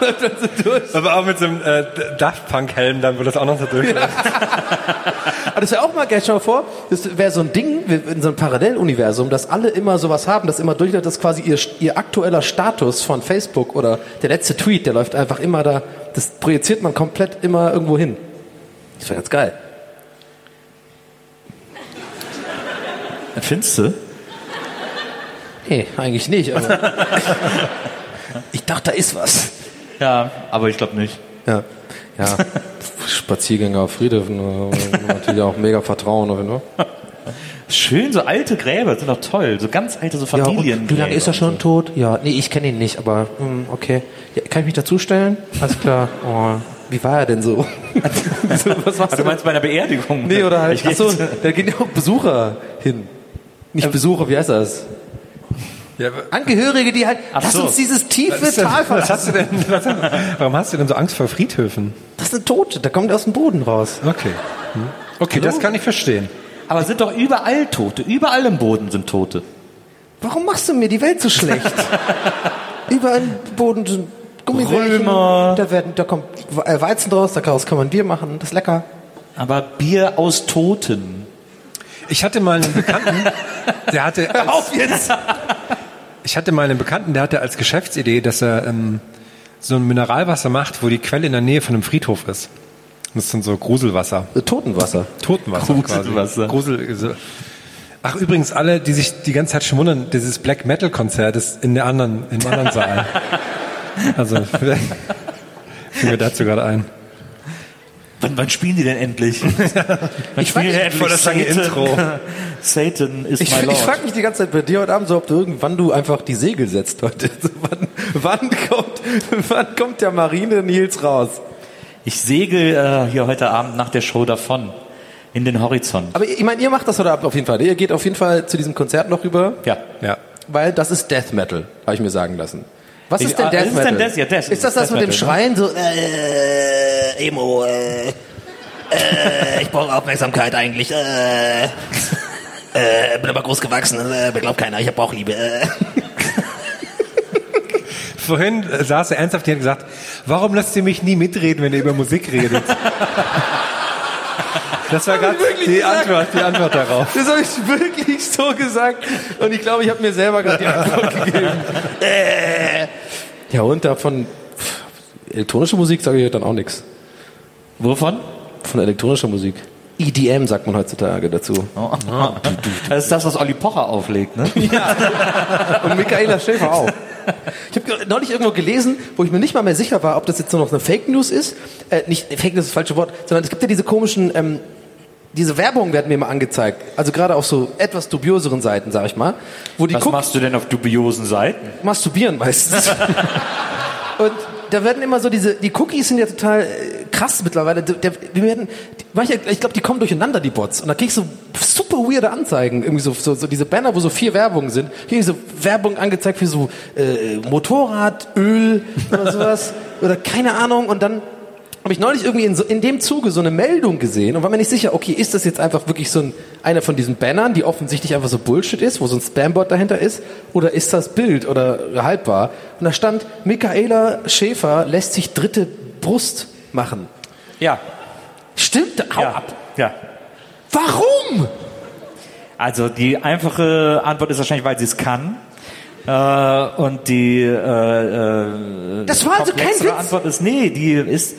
[SPEAKER 2] Dann sind durch.
[SPEAKER 3] Aber auch mit so einem äh, Daft Punk-Helm, dann, wo das auch noch so durchläuft.
[SPEAKER 2] Aber das wäre auch mal geil, schau mal vor, das wäre so ein Ding, in so einem Paralleluniversum, dass alle immer sowas haben, dass immer durchläuft, dass quasi ihr, ihr aktueller Status von Facebook oder der letzte Tweet, der läuft einfach immer da, das projiziert man komplett immer irgendwo hin. Das wäre ganz geil.
[SPEAKER 4] Findest du?
[SPEAKER 2] Nee, eigentlich nicht, aber <laughs> ich dachte, da ist was.
[SPEAKER 4] Ja, aber ich glaube nicht.
[SPEAKER 2] Ja, ja. <laughs> Spaziergänge auf Friedhöfen, äh, natürlich auch mega Vertrauen auf jeden Fall.
[SPEAKER 4] Schön, so alte Gräber sind doch toll. So ganz alte, so
[SPEAKER 2] Ja,
[SPEAKER 4] Familien.
[SPEAKER 2] und wie lange ist er schon tot? Ja, nee, ich kenne ihn nicht, aber hm, okay. Ja, kann ich mich dazustellen? Alles klar. <laughs> Oh, wie war er denn so? <laughs> so was machst
[SPEAKER 4] Ah, du meinst bei einer Beerdigung?
[SPEAKER 2] Nee, oder halt,
[SPEAKER 4] Ich
[SPEAKER 2] ach so,
[SPEAKER 4] jetzt-
[SPEAKER 2] da gehen ja auch Besucher hin. Nicht Besucher, wie heißt das?
[SPEAKER 3] Ja,
[SPEAKER 2] Angehörige, die halt,
[SPEAKER 4] Ach
[SPEAKER 2] lass
[SPEAKER 4] so.
[SPEAKER 2] uns dieses tiefe
[SPEAKER 3] was,
[SPEAKER 2] Tal
[SPEAKER 3] was
[SPEAKER 2] verlassen.
[SPEAKER 3] hast du denn? <laughs> Was, warum hast du denn so Angst vor Friedhöfen?
[SPEAKER 2] Das sind Tote, da kommt aus dem Boden raus.
[SPEAKER 3] Okay. Hm. Okay, das kann ich verstehen.
[SPEAKER 4] Aber sind doch überall Tote. Überall im Boden sind Tote.
[SPEAKER 2] Warum machst du mir die Welt so schlecht? <laughs> Überall im Boden sind Gummibärchen.
[SPEAKER 4] Römer.
[SPEAKER 2] Da, werden, da kommt äh, Weizen draus, daraus kann man Bier machen, das ist lecker.
[SPEAKER 4] Aber Bier aus Toten.
[SPEAKER 3] Ich hatte mal einen Bekannten, <laughs> der hatte als,
[SPEAKER 2] Auf jetzt!
[SPEAKER 3] Ich hatte mal einen Bekannten, der hatte als Geschäftsidee, dass er ähm, so ein Mineralwasser macht, wo die Quelle in der Nähe von einem Friedhof ist. Das ist dann so Gruselwasser.
[SPEAKER 2] Totenwasser.
[SPEAKER 3] Totenwasser
[SPEAKER 4] Gruselwasser.
[SPEAKER 3] Grusel. Ach übrigens, alle, die sich die ganze Zeit schon wundern, dieses Black Metal Konzert ist in der anderen, im anderen Saal. <laughs> Also, <laughs> vielleicht fiel mir dazu gerade ein.
[SPEAKER 4] Wann, wann spielen die denn endlich? <laughs> Wann
[SPEAKER 2] Ich
[SPEAKER 4] spielen die denn endlich
[SPEAKER 3] voll das lange Intro. <laughs>
[SPEAKER 4] Satan is
[SPEAKER 2] Ich,
[SPEAKER 4] my
[SPEAKER 2] ich
[SPEAKER 4] Lord.
[SPEAKER 2] frage mich die ganze Zeit bei dir heute Abend so, ob du irgendwann du einfach die Segel setzt heute. <laughs> Wann, wann, kommt, wann kommt der Marine Nils raus?
[SPEAKER 4] Ich segel äh, hier heute Abend nach der Show davon. In den Horizont.
[SPEAKER 2] Aber ich meine, ihr macht das heute Abend auf jeden Fall. Ihr geht auf jeden Fall zu diesem Konzert noch rüber,
[SPEAKER 4] Ja.
[SPEAKER 3] Ja.
[SPEAKER 2] weil das ist Death Metal, habe ich mir sagen lassen. Was ist denn
[SPEAKER 4] ah,
[SPEAKER 2] Death
[SPEAKER 4] ist
[SPEAKER 2] Metal?
[SPEAKER 4] denn Death? Ja, Death
[SPEAKER 2] ist das das
[SPEAKER 4] Death
[SPEAKER 2] mit dem
[SPEAKER 4] Metal,
[SPEAKER 2] Schreien so, äh, Emo, äh, äh, ich brauche Aufmerksamkeit eigentlich, äh, äh, bin aber groß gewachsen, äh, mir glaubt keiner, ich habe Bauchliebe, äh.
[SPEAKER 3] vorhin saß er ernsthaft hier und hat gesagt, warum lasst ihr mich nie mitreden, wenn ihr über Musik redet? Das war gerade die Antwort, die Antwort darauf.
[SPEAKER 2] Das habe ich wirklich so gesagt. Und ich glaube, ich habe mir selber gerade die Antwort <laughs> gegeben. Äh. Ja, und davon pff, elektronische Musik sage ich dann auch nichts.
[SPEAKER 4] Wovon?
[SPEAKER 2] Von elektronischer Musik. EDM sagt man heutzutage dazu.
[SPEAKER 4] Das ist das, was Olli Pocher auflegt, ne? <laughs>
[SPEAKER 2] Und Michaela Schäfer auch. Ich habe neulich irgendwo gelesen, wo ich mir nicht mal mehr sicher war, ob das jetzt nur noch eine Fake News ist. Äh, nicht Fake News ist das falsche Wort, sondern es gibt ja diese komischen, ähm, diese Werbung werden mir immer angezeigt. Also gerade auf so etwas dubioseren Seiten, sag ich mal. Wo die
[SPEAKER 4] Was
[SPEAKER 2] Cook-
[SPEAKER 4] machst du denn auf dubiosen Seiten?
[SPEAKER 2] masturbieren meistens. <laughs> Und da werden immer so diese, die Cookies sind ja total äh, krass mittlerweile. Der, wir werden, manche, ich glaube, die kommen durcheinander, die Bots. Und da kriegst du super weirde Anzeigen. Irgendwie so, so, so diese Banner, wo so vier Werbungen sind. Hier so Werbung angezeigt für so äh, Motorrad, Öl oder sowas. <laughs> oder keine Ahnung. Und dann habe ich neulich irgendwie in, so, in dem Zuge so eine Meldung gesehen und war mir nicht sicher, okay, ist das jetzt einfach wirklich so ein, einer von diesen Bannern, die offensichtlich einfach so Bullshit ist, wo so ein Spambot dahinter ist, oder ist das Bild oder haltbar? Und da stand, Michaela Schäfer lässt sich dritte Brust machen.
[SPEAKER 4] Ja.
[SPEAKER 2] Stimmt, hau
[SPEAKER 4] Ja.
[SPEAKER 2] ab.
[SPEAKER 4] Ja.
[SPEAKER 2] Warum?
[SPEAKER 4] Also die einfache Antwort ist wahrscheinlich, weil sie es kann. Äh, und die äh, äh,
[SPEAKER 2] Das war also kein Witz.
[SPEAKER 4] Antwort ist, nee, die ist,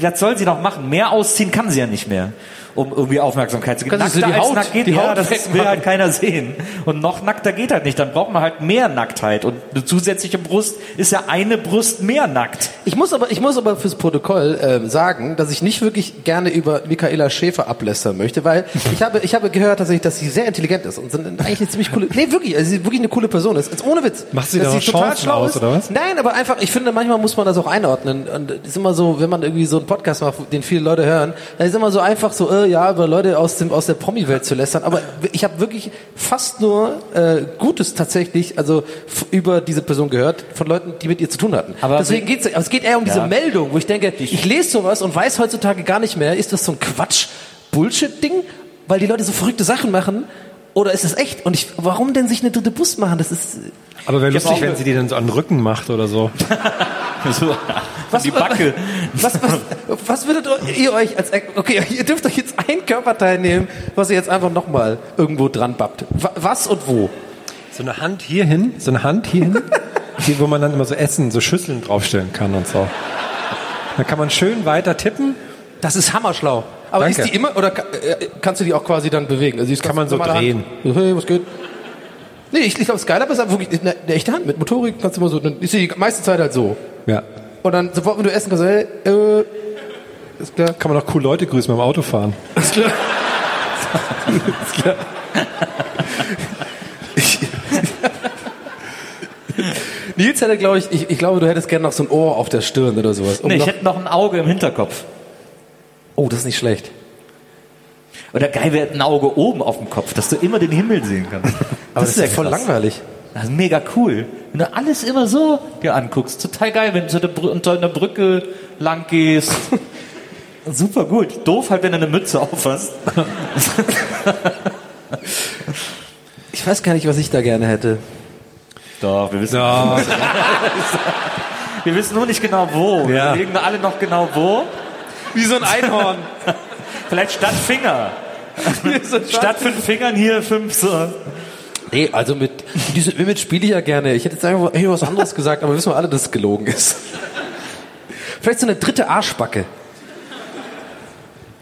[SPEAKER 4] was soll sie noch machen? Mehr ausziehen kann sie ja nicht mehr, um irgendwie Aufmerksamkeit zu geben.
[SPEAKER 2] Sie
[SPEAKER 4] Nackter
[SPEAKER 2] die
[SPEAKER 4] als
[SPEAKER 2] Haut-
[SPEAKER 4] nackt geht,
[SPEAKER 2] die
[SPEAKER 4] ja,
[SPEAKER 2] Haut
[SPEAKER 4] das
[SPEAKER 2] wegmachen.
[SPEAKER 4] will halt keiner sehen. Und noch nackter geht halt nicht. Dann braucht man halt mehr Nacktheit. Und eine zusätzliche Brust ist ja eine Brust mehr nackt.
[SPEAKER 2] Ich muss aber, ich muss aber fürs Protokoll ähm, sagen, dass ich nicht wirklich gerne über Michaela Schäfer ablästern möchte, weil ich habe, ich habe gehört tatsächlich, dass sie sehr intelligent ist und sind eigentlich eine ziemlich coole, nee wirklich, also sie wirklich eine coole Person ist. Jetzt ohne Witz.
[SPEAKER 3] Macht sie da noch
[SPEAKER 2] total
[SPEAKER 3] Chancen
[SPEAKER 2] schlau
[SPEAKER 3] aus,
[SPEAKER 2] ist.
[SPEAKER 3] oder was?
[SPEAKER 2] Nein, aber einfach, ich finde, manchmal muss man das auch einordnen. Und es ist immer so, wenn man irgendwie so einen Podcast macht, den viele Leute hören, dann ist immer so einfach so, äh, ja, über Leute aus dem aus der Promi-Welt zu lästern. Aber ich habe wirklich fast nur äh, Gutes tatsächlich, also über diese Person gehört von Leuten, die mit ihr zu tun hatten.
[SPEAKER 4] Aber
[SPEAKER 2] Deswegen geht's, aber es geht eher um diese
[SPEAKER 4] Ja.
[SPEAKER 2] Meldung, wo ich denke, ich lese sowas und weiß heutzutage gar nicht mehr, ist das so ein Quatsch, Bullshit-Ding, weil die Leute so verrückte Sachen machen. Oder ist es echt? Und ich, warum denn sich eine dritte Brust machen? Das ist,
[SPEAKER 3] Aber wäre lustig, wenn sie die dann so an den Rücken macht oder so. <laughs> <laughs>
[SPEAKER 4] So, die Backe. <laughs>
[SPEAKER 2] Was, was, was würdet ihr euch als, okay, ihr dürft euch jetzt ein Körperteil nehmen, was ihr jetzt einfach nochmal irgendwo dran bappt. Wa- Was und wo?
[SPEAKER 3] So eine Hand hier hin, so eine Hand hier hin, hier, <laughs> wo man dann immer so Essen, so Schüsseln draufstellen kann und so. Da kann man schön weiter tippen.
[SPEAKER 2] Das ist hammerschlau. Aber
[SPEAKER 3] Danke.
[SPEAKER 2] ist die immer, oder äh, kannst du die auch quasi dann bewegen? Also
[SPEAKER 3] Kann man so drehen.
[SPEAKER 2] Hand. Hey, was geht? Nee, ich, ich glaube, Skylab ist einfach wirklich eine, eine echte Hand. Mit Motorik kannst du immer so, dann ist die meiste Zeit halt so.
[SPEAKER 3] Ja.
[SPEAKER 2] Und dann sofort, wenn du essen kannst, hey, äh, ist klar.
[SPEAKER 3] Kann man auch cool Leute grüßen beim Autofahren.
[SPEAKER 2] Ist klar. ist klar. Ich, Nils hätte, glaube ich, ich, ich glaube, du hättest gerne noch so ein Ohr auf der Stirn oder sowas. Um
[SPEAKER 4] Nee, ich hätte noch ein Auge im Hinterkopf.
[SPEAKER 2] oh, das ist nicht schlecht.
[SPEAKER 4] Oder geil wäre ein Auge oben auf dem Kopf, dass du immer den Himmel sehen kannst.
[SPEAKER 2] Aber das, ist ja voll langweilig.
[SPEAKER 4] Das ist mega cool. Wenn du alles immer so dir anguckst. Total geil, wenn du so unter einer Brücke lang gehst. <laughs> Super gut. Doof halt, wenn du eine Mütze auf hast. <laughs>
[SPEAKER 2] Ich weiß gar nicht, was ich da gerne hätte.
[SPEAKER 4] Doch, wir wissen,
[SPEAKER 3] Ja.
[SPEAKER 4] wir wissen nur nicht genau wo. <laughs> Wir
[SPEAKER 3] Ja.
[SPEAKER 4] überlegen alle noch genau wo.
[SPEAKER 2] Wie so ein Einhorn.
[SPEAKER 4] Vielleicht statt Finger. Statt fünf Fingern hier fünf so.
[SPEAKER 2] Nee, also mit diese Image spiele ich ja gerne. Ich hätte jetzt einfach hey, was anderes gesagt, aber wissen wir alle, dass es gelogen ist. Vielleicht so eine dritte Arschbacke.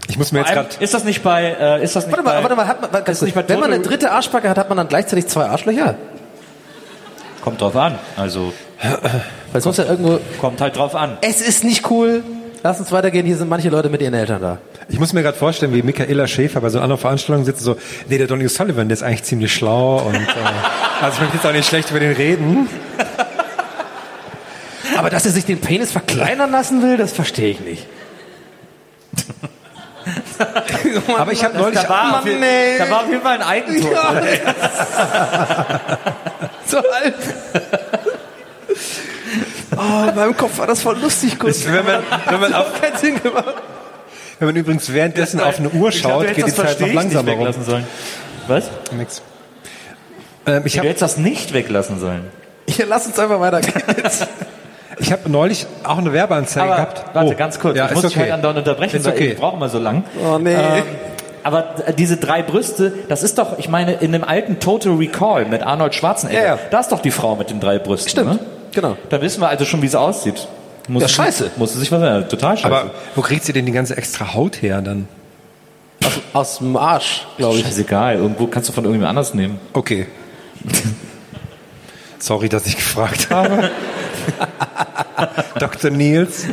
[SPEAKER 3] Ich muss mir jetzt gerade.
[SPEAKER 4] Ist das nicht bei, äh, ist das nicht
[SPEAKER 2] Warte mal,
[SPEAKER 4] bei,
[SPEAKER 2] warte mal, hat man, ganz
[SPEAKER 4] ist nicht bei
[SPEAKER 2] wenn man eine dritte Arschbacke hat, hat man dann gleichzeitig zwei Arschlöcher?
[SPEAKER 4] Kommt drauf an. Also,
[SPEAKER 2] Weil sonst ja irgendwo.
[SPEAKER 4] kommt halt drauf an.
[SPEAKER 2] Es ist nicht cool. Lass uns weitergehen. Hier sind manche Leute mit ihren Eltern da.
[SPEAKER 3] Ich muss mir gerade vorstellen, wie Michaela Schäfer bei so einer anderen Veranstaltung sitzt, so, nee, der Donny Sullivan, der ist eigentlich ziemlich schlau und, äh, <laughs> also ich möchte jetzt auch nicht schlecht über den reden.
[SPEAKER 2] Aber dass er sich den Penis verkleinern lassen will, das verstehe ich nicht. <laughs>
[SPEAKER 3] Aber ich habe neulich,
[SPEAKER 4] Da war, auf,
[SPEAKER 2] Mann,
[SPEAKER 4] da war auf jeden Fall ein Eigentor. <laughs>
[SPEAKER 2] Ja. so alt. Oh, in meinem Kopf war das voll lustig kurz.
[SPEAKER 3] wenn man, wenn man auf,
[SPEAKER 2] keinen Sinn gemacht.
[SPEAKER 3] wenn man übrigens währenddessen auf eine Uhr
[SPEAKER 4] glaub,
[SPEAKER 3] schaut,
[SPEAKER 4] du
[SPEAKER 3] geht die Zeit noch langsamer rum.
[SPEAKER 4] weglassen sollen. Was?
[SPEAKER 3] Nix. Ähm, ich
[SPEAKER 4] Du
[SPEAKER 3] habe
[SPEAKER 4] hättest das nicht weglassen sollen.
[SPEAKER 2] Ja, lass uns einfach weitergehen. <laughs>
[SPEAKER 3] Ich habe neulich auch eine Werbeanzeige
[SPEAKER 4] Aber
[SPEAKER 3] gehabt.
[SPEAKER 4] warte,
[SPEAKER 3] Oh.
[SPEAKER 4] ganz kurz.
[SPEAKER 3] Ja,
[SPEAKER 4] ich muss dich
[SPEAKER 3] okay.
[SPEAKER 4] halt andauernd unterbrechen,
[SPEAKER 3] Ist
[SPEAKER 4] weil
[SPEAKER 3] okay.
[SPEAKER 4] ich brauche immer so lang.
[SPEAKER 2] Oh nee.
[SPEAKER 4] Ähm, aber d- diese drei Brüste, das ist doch, ich meine, in dem alten Total Recall mit Arnold Schwarzenegger,
[SPEAKER 2] Ja, ja.
[SPEAKER 4] da ist doch die Frau mit den drei Brüsten.
[SPEAKER 2] Stimmt,
[SPEAKER 4] Ne?
[SPEAKER 2] Genau.
[SPEAKER 4] Da wissen wir also schon, wie sie aussieht. Muss
[SPEAKER 2] Ja,
[SPEAKER 4] sie-
[SPEAKER 2] scheiße.
[SPEAKER 4] Muss sie sich was total scheiße.
[SPEAKER 3] Aber wo kriegt sie denn die ganze extra Haut her dann?
[SPEAKER 2] Aus, aus dem Arsch, glaube ich.
[SPEAKER 4] Scheißegal, irgendwo kannst du von irgendjemand anders nehmen.
[SPEAKER 3] Okay. <laughs> Sorry, dass ich gefragt habe. <laughs> Dr. Nils.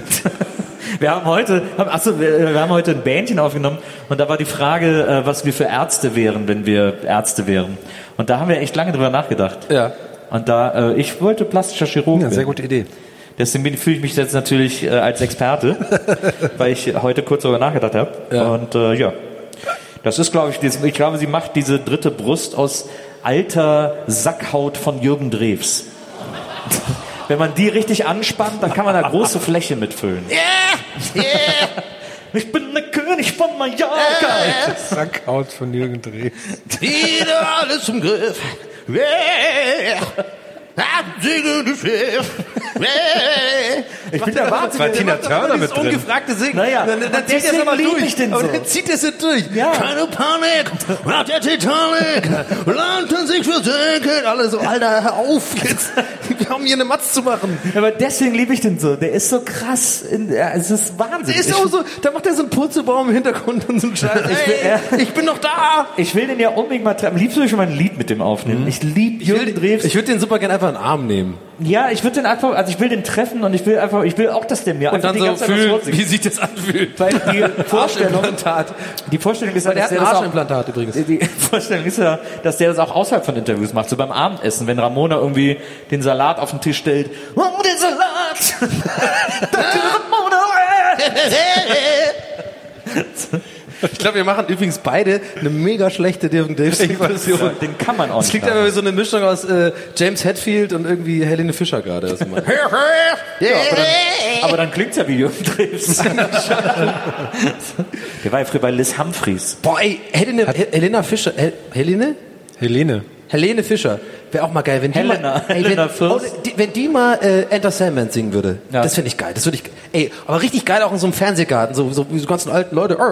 [SPEAKER 4] Wir haben heute, haben, achso, wir, wir haben heute ein Bändchen aufgenommen und da war die Frage, äh, was wir für Ärzte wären, wenn wir Ärzte wären. Und da haben wir echt lange drüber nachgedacht.
[SPEAKER 2] Ja.
[SPEAKER 4] Und da, äh, ich wollte plastischer Chirurg
[SPEAKER 3] Ja,
[SPEAKER 4] werden.
[SPEAKER 3] sehr gute Idee.
[SPEAKER 4] Deswegen fühle ich mich jetzt natürlich äh, als Experte, <laughs> weil ich heute kurz darüber nachgedacht habe.
[SPEAKER 2] Ja.
[SPEAKER 4] Und äh, ja, das ist, glaube ich, dies- ich glaube, sie macht diese dritte Brust aus alter Sackhaut von Jürgen Drews. <laughs> Wenn man die richtig anspannt, dann kann man da große Fläche mitfüllen. <laughs> Ich bin der König von Mallorca.
[SPEAKER 3] Sackhaut von Jürgen Dreh.
[SPEAKER 2] Wieder alles im Griff. Yeah.
[SPEAKER 4] Ich bin der
[SPEAKER 3] Das war Tina Turner mit drin.
[SPEAKER 2] ungefragte Singen.
[SPEAKER 4] Naja,
[SPEAKER 2] dann, dann
[SPEAKER 4] und
[SPEAKER 2] zieht er es aber
[SPEAKER 4] lieb
[SPEAKER 2] durch.
[SPEAKER 4] ich den so.
[SPEAKER 2] dann zieht er es durch.
[SPEAKER 4] Ja.
[SPEAKER 2] Keine Panik nach der Titanic. Landen sich versenken. Alle so, Alter, hör auf jetzt. Wir haben hier eine Matz zu machen.
[SPEAKER 4] Aber deswegen liebe ich den so. Der ist so krass. In, ja, es ist Wahnsinn.
[SPEAKER 2] Der ist auch so, da macht er so einen Purzelbaum im Hintergrund und so einen Scheiß.
[SPEAKER 4] Ich will-
[SPEAKER 2] Ey, ich bin noch da.
[SPEAKER 4] Ich will den ja unbedingt mal treffen. Am liebsten würde ich schon mal ein Lied mit dem aufnehmen. Ich liebe Jürgen Drews.
[SPEAKER 2] Ich würde den super gerne einfach in den Arm nehmen.
[SPEAKER 4] ja, ich würde den einfach, also ich will den treffen und ich will einfach, ich will auch, dass der mir
[SPEAKER 2] Und
[SPEAKER 4] einfach
[SPEAKER 2] dann
[SPEAKER 4] die
[SPEAKER 2] so
[SPEAKER 4] ganze Zeit
[SPEAKER 2] fühlen,
[SPEAKER 4] vorsingt.
[SPEAKER 2] wie sich das anfühlt.
[SPEAKER 4] Weil die <laughs> Vorstellung,
[SPEAKER 2] Arschimplantat.
[SPEAKER 4] die Vorstellung ist ja, dass der das auch,
[SPEAKER 2] Arschimplantat übrigens.
[SPEAKER 4] die <laughs> Vorstellung ist ja, dass der das auch außerhalb von Interviews macht, so beim Abendessen, wenn Ramona irgendwie den Salat auf den Tisch stellt. Oh, den Salat! <laughs> Ramona!
[SPEAKER 2] Ich glaube, wir machen übrigens beide eine mega schlechte Dirk Davis Impression.
[SPEAKER 4] Den kann man auch
[SPEAKER 2] Es
[SPEAKER 4] nicht.
[SPEAKER 2] klingt
[SPEAKER 4] haben.
[SPEAKER 2] aber wie so eine Mischung aus äh, James Hetfield und irgendwie Helene Fischer gerade. <laughs>
[SPEAKER 4] Ja, aber dann, aber dann klingt's ja wie Jürgen Drews. Der war ja früher bei Liz Humphreys.
[SPEAKER 2] Boah, ey, Helene, Hel- Helena Fischer, Hel Helene?
[SPEAKER 3] Helene.
[SPEAKER 2] Helene Fischer. Wäre auch mal geil, wenn die
[SPEAKER 4] Helena.
[SPEAKER 2] mal, ey,
[SPEAKER 4] Helena
[SPEAKER 2] wenn, oh, die, wenn die mal äh, Enter Sandman singen würde.
[SPEAKER 4] Ja.
[SPEAKER 2] Das finde ich geil. Das würde ich, ey, aber richtig geil auch in so einem Fernsehgarten, so, so wie so ganzen alten Leute. Und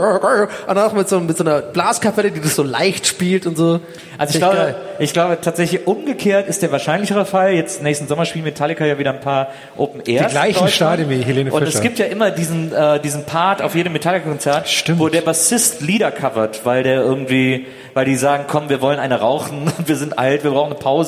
[SPEAKER 2] dann auch mit so, mit so einer Blaskapelle, die das so leicht spielt und so.
[SPEAKER 4] Also ich glaube,
[SPEAKER 2] geil.
[SPEAKER 4] ich glaube tatsächlich umgekehrt ist der wahrscheinlichere Fall. Jetzt nächsten Sommer spielen Metallica ja wieder ein paar Open Airs.
[SPEAKER 3] Die gleichen. Stadien wie Helene
[SPEAKER 4] Und es
[SPEAKER 3] Fischer.
[SPEAKER 4] gibt ja immer diesen äh, diesen Part auf jedem Metallica-Konzert, wo der Bassist Lieder covert, weil der irgendwie, weil die sagen, komm, wir wollen eine rauchen, <laughs> wir sind alt, wir brauchen eine Pause,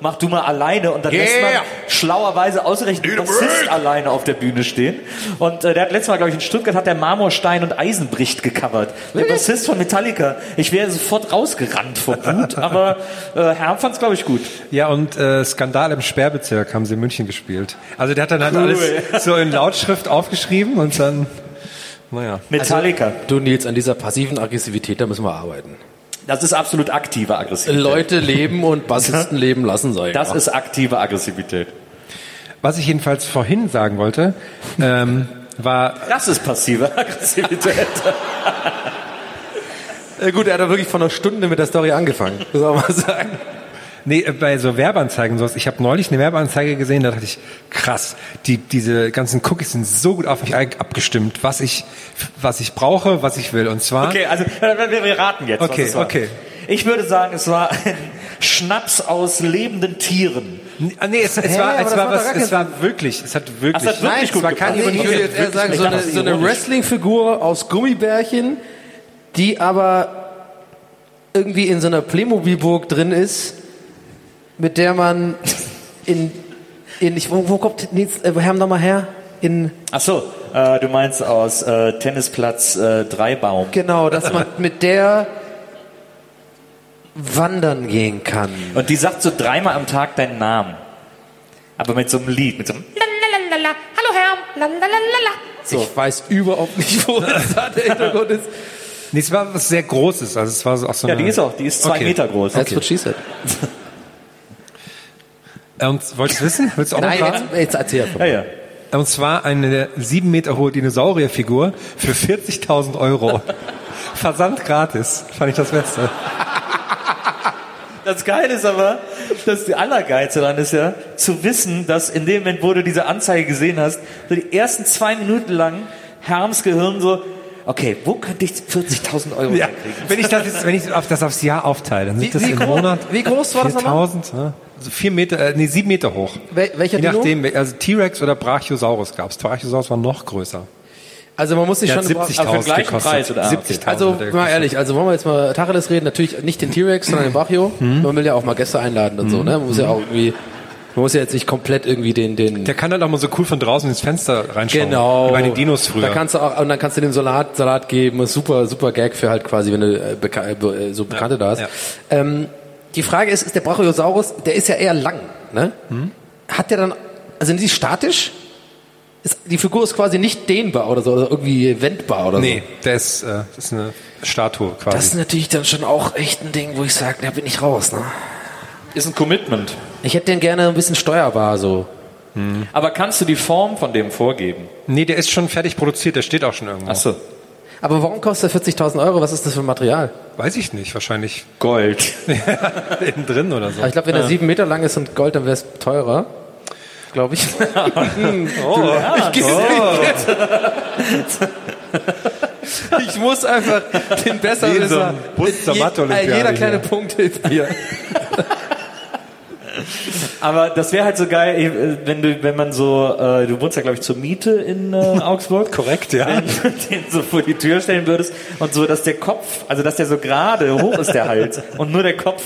[SPEAKER 4] mach du mal alleine und dann lässt man
[SPEAKER 2] Yeah.
[SPEAKER 4] schlauerweise ausgerechnet den Bassist alleine auf der Bühne stehen. Und äh, der hat letztes Mal, glaube ich, in Stuttgart hat der Marmorstein und Eisenbricht gecovert. Der Bassist von Metallica. Ich wäre sofort rausgerannt vor Wut, <laughs> aber äh, Herr fand's, glaube ich, gut.
[SPEAKER 3] Ja, und äh, Skandal im Sperrbezirk haben sie in München gespielt. Also der hat dann halt alles so in Lautschrift aufgeschrieben und dann, naja.
[SPEAKER 4] Metallica.
[SPEAKER 2] Du Nils, an dieser passiven Aggressivität, da müssen wir arbeiten.
[SPEAKER 4] Das ist absolut aktive Aggressivität.
[SPEAKER 2] Leute leben und <laughs> Bassisten leben lassen soll.
[SPEAKER 4] Das ist aktive Aggressivität.
[SPEAKER 3] Was ich jedenfalls vorhin sagen wollte, ähm, war,
[SPEAKER 4] Das ist passive Aggressivität. <laughs> <laughs>
[SPEAKER 2] äh, gut, er hat doch wirklich vor einer Stunde mit der Story angefangen. Muss man mal sagen.
[SPEAKER 3] Nee, äh, bei so Werbeanzeigen und sowas, ich habe neulich eine Werbeanzeige gesehen, da dachte ich, krass, die, diese ganzen Cookies sind so gut auf mich abgestimmt, was ich, was ich brauche, was ich will. Und zwar,
[SPEAKER 4] Okay, also wir, wir- wir raten jetzt.
[SPEAKER 3] Okay,
[SPEAKER 4] was es war.
[SPEAKER 3] okay.
[SPEAKER 4] Ich würde sagen, es war ein <laughs> Schnaps aus lebenden Tieren.
[SPEAKER 3] Ah, nee, es, es
[SPEAKER 2] Hä,
[SPEAKER 3] war, es war was, es war wirklich, es hat wirklich,
[SPEAKER 4] Ach, es hat wirklich
[SPEAKER 3] Nein,
[SPEAKER 4] gut
[SPEAKER 3] es war keine
[SPEAKER 2] Nee, ich
[SPEAKER 3] Ironie.
[SPEAKER 2] würde jetzt eher sagen, so eine, so eine. Wrestling-Figur aus Gummibärchen, die aber irgendwie in so einer Playmobil-Burg drin ist, mit der man in, in ich, wo, wo kommt Nils, äh, Herr nochmal her? In,
[SPEAKER 4] Ach so, äh, du meinst aus äh, Tennisplatz äh, Dreibaum.
[SPEAKER 2] genau, dass man <laughs> mit der wandern gehen kann.
[SPEAKER 4] Und die sagt so dreimal am Tag deinen Namen. Aber mit so einem Lied, mit so einem
[SPEAKER 9] Lalalala. Hallo Herr. Lalalala.
[SPEAKER 4] So.
[SPEAKER 2] Ich weiß überhaupt nicht, wo <laughs> das da der Hintergrund ist.
[SPEAKER 3] Nee, es war was sehr Großes, also es war so auch so
[SPEAKER 4] Ja,
[SPEAKER 3] eine,
[SPEAKER 4] die ist auch, die ist zwei
[SPEAKER 3] Okay.
[SPEAKER 4] Meter groß.
[SPEAKER 2] That's what she said. <laughs>
[SPEAKER 3] Und wolltest du wissen? Willst du auch
[SPEAKER 2] Nein,
[SPEAKER 3] noch
[SPEAKER 2] jetzt, jetzt erzähl einfach.
[SPEAKER 4] Ja, ja.
[SPEAKER 3] Und zwar eine sieben Meter hohe Dinosaurierfigur für 40.000 Euro. <laughs> Versand gratis. Fand ich das Beste.
[SPEAKER 4] Das Geile ist aber, das Allergeilste daran ist ja, zu wissen, dass in dem Moment, wo du diese Anzeige gesehen hast, so die ersten zwei Minuten lang Herms Gehirn so, okay, wo könnte ich 40.000 Euro
[SPEAKER 3] Ja,
[SPEAKER 4] herkriegen?
[SPEAKER 3] wenn ich das, jetzt, wenn ich das aufs Jahr aufteile, dann sind
[SPEAKER 2] Wie-
[SPEAKER 3] das
[SPEAKER 2] wie
[SPEAKER 3] im
[SPEAKER 2] groß-
[SPEAKER 3] Monat
[SPEAKER 2] wie groß war das nochmal?
[SPEAKER 3] 4000, ne? Also vier Meter, äh, nee, sieben Meter hoch.
[SPEAKER 2] Wel welcher
[SPEAKER 3] Je
[SPEAKER 2] Dino?
[SPEAKER 3] nachdem, also T-Rex oder Brachiosaurus gab's. Brachiosaurus war noch größer.
[SPEAKER 2] Also man muss sich schon
[SPEAKER 3] hat 70.000
[SPEAKER 4] Aber für den gleichen
[SPEAKER 3] gekostet.
[SPEAKER 4] Preis, oder?
[SPEAKER 3] 70.000
[SPEAKER 2] Also mal ehrlich, also wollen wir jetzt mal Tacheles reden, natürlich nicht den T-Rex, <laughs> sondern den Brachio.
[SPEAKER 3] Mhm.
[SPEAKER 2] Man will ja auch mal Gäste einladen und so, ne? Man muss ja auch irgendwie, man muss ja jetzt nicht komplett irgendwie den, den
[SPEAKER 3] Der kann dann auch mal so cool von draußen ins Fenster reinschauen.
[SPEAKER 2] Genau.
[SPEAKER 3] Wie bei den Dinos früher.
[SPEAKER 2] Da kannst du auch, und dann kannst du dem Salat, Salat geben. Ist super, super Gag für halt quasi, wenn du äh, beka äh, so Bekannte da hast.
[SPEAKER 3] ja.
[SPEAKER 2] Ähm, die Frage ist, ist der Brachiosaurus, der ist ja eher lang, ne?
[SPEAKER 3] Hm?
[SPEAKER 2] Hat der dann, also sind die statisch? Ist, die Figur ist quasi nicht dehnbar oder so, oder irgendwie wendbar oder
[SPEAKER 3] nee, der ist, äh, das ist eine Statue
[SPEAKER 2] so.
[SPEAKER 3] quasi.
[SPEAKER 2] Das ist natürlich dann schon auch echt ein Ding, wo ich sage, da bin ich raus, ne?
[SPEAKER 4] Ist ein Commitment.
[SPEAKER 2] Ich hätte den gerne ein bisschen steuerbar, so.
[SPEAKER 4] Aber kannst du die Form von dem vorgeben?
[SPEAKER 3] nee, der ist schon fertig produziert, der steht auch schon irgendwo.
[SPEAKER 4] Ach so.
[SPEAKER 2] Aber warum kostet er 40.000 Euro? Was ist das für ein Material?
[SPEAKER 3] Weiß ich nicht, wahrscheinlich
[SPEAKER 4] Gold. <laughs>
[SPEAKER 3] innen drin oder so.
[SPEAKER 2] Aber ich glaube, wenn er sieben Meter lang ist und Gold, dann wäre es teurer. Glaube ich. <laughs> <laughs>
[SPEAKER 3] Oh,
[SPEAKER 2] ich, ich muss einfach den Besserwisser. Jeder kleine
[SPEAKER 3] hier.
[SPEAKER 2] Punkt hilft mir. <laughs>
[SPEAKER 4] Aber das wäre halt so geil, eh, wenn du, wenn man so, äh, du wohnst ja glaube ich zur Miete in äh, <laughs> Augsburg.
[SPEAKER 3] Korrekt, ja.
[SPEAKER 4] Wenn du den so vor die Tür stellen würdest und so, dass der Kopf, also dass der so gerade hoch ist der Hals <laughs> und nur der Kopf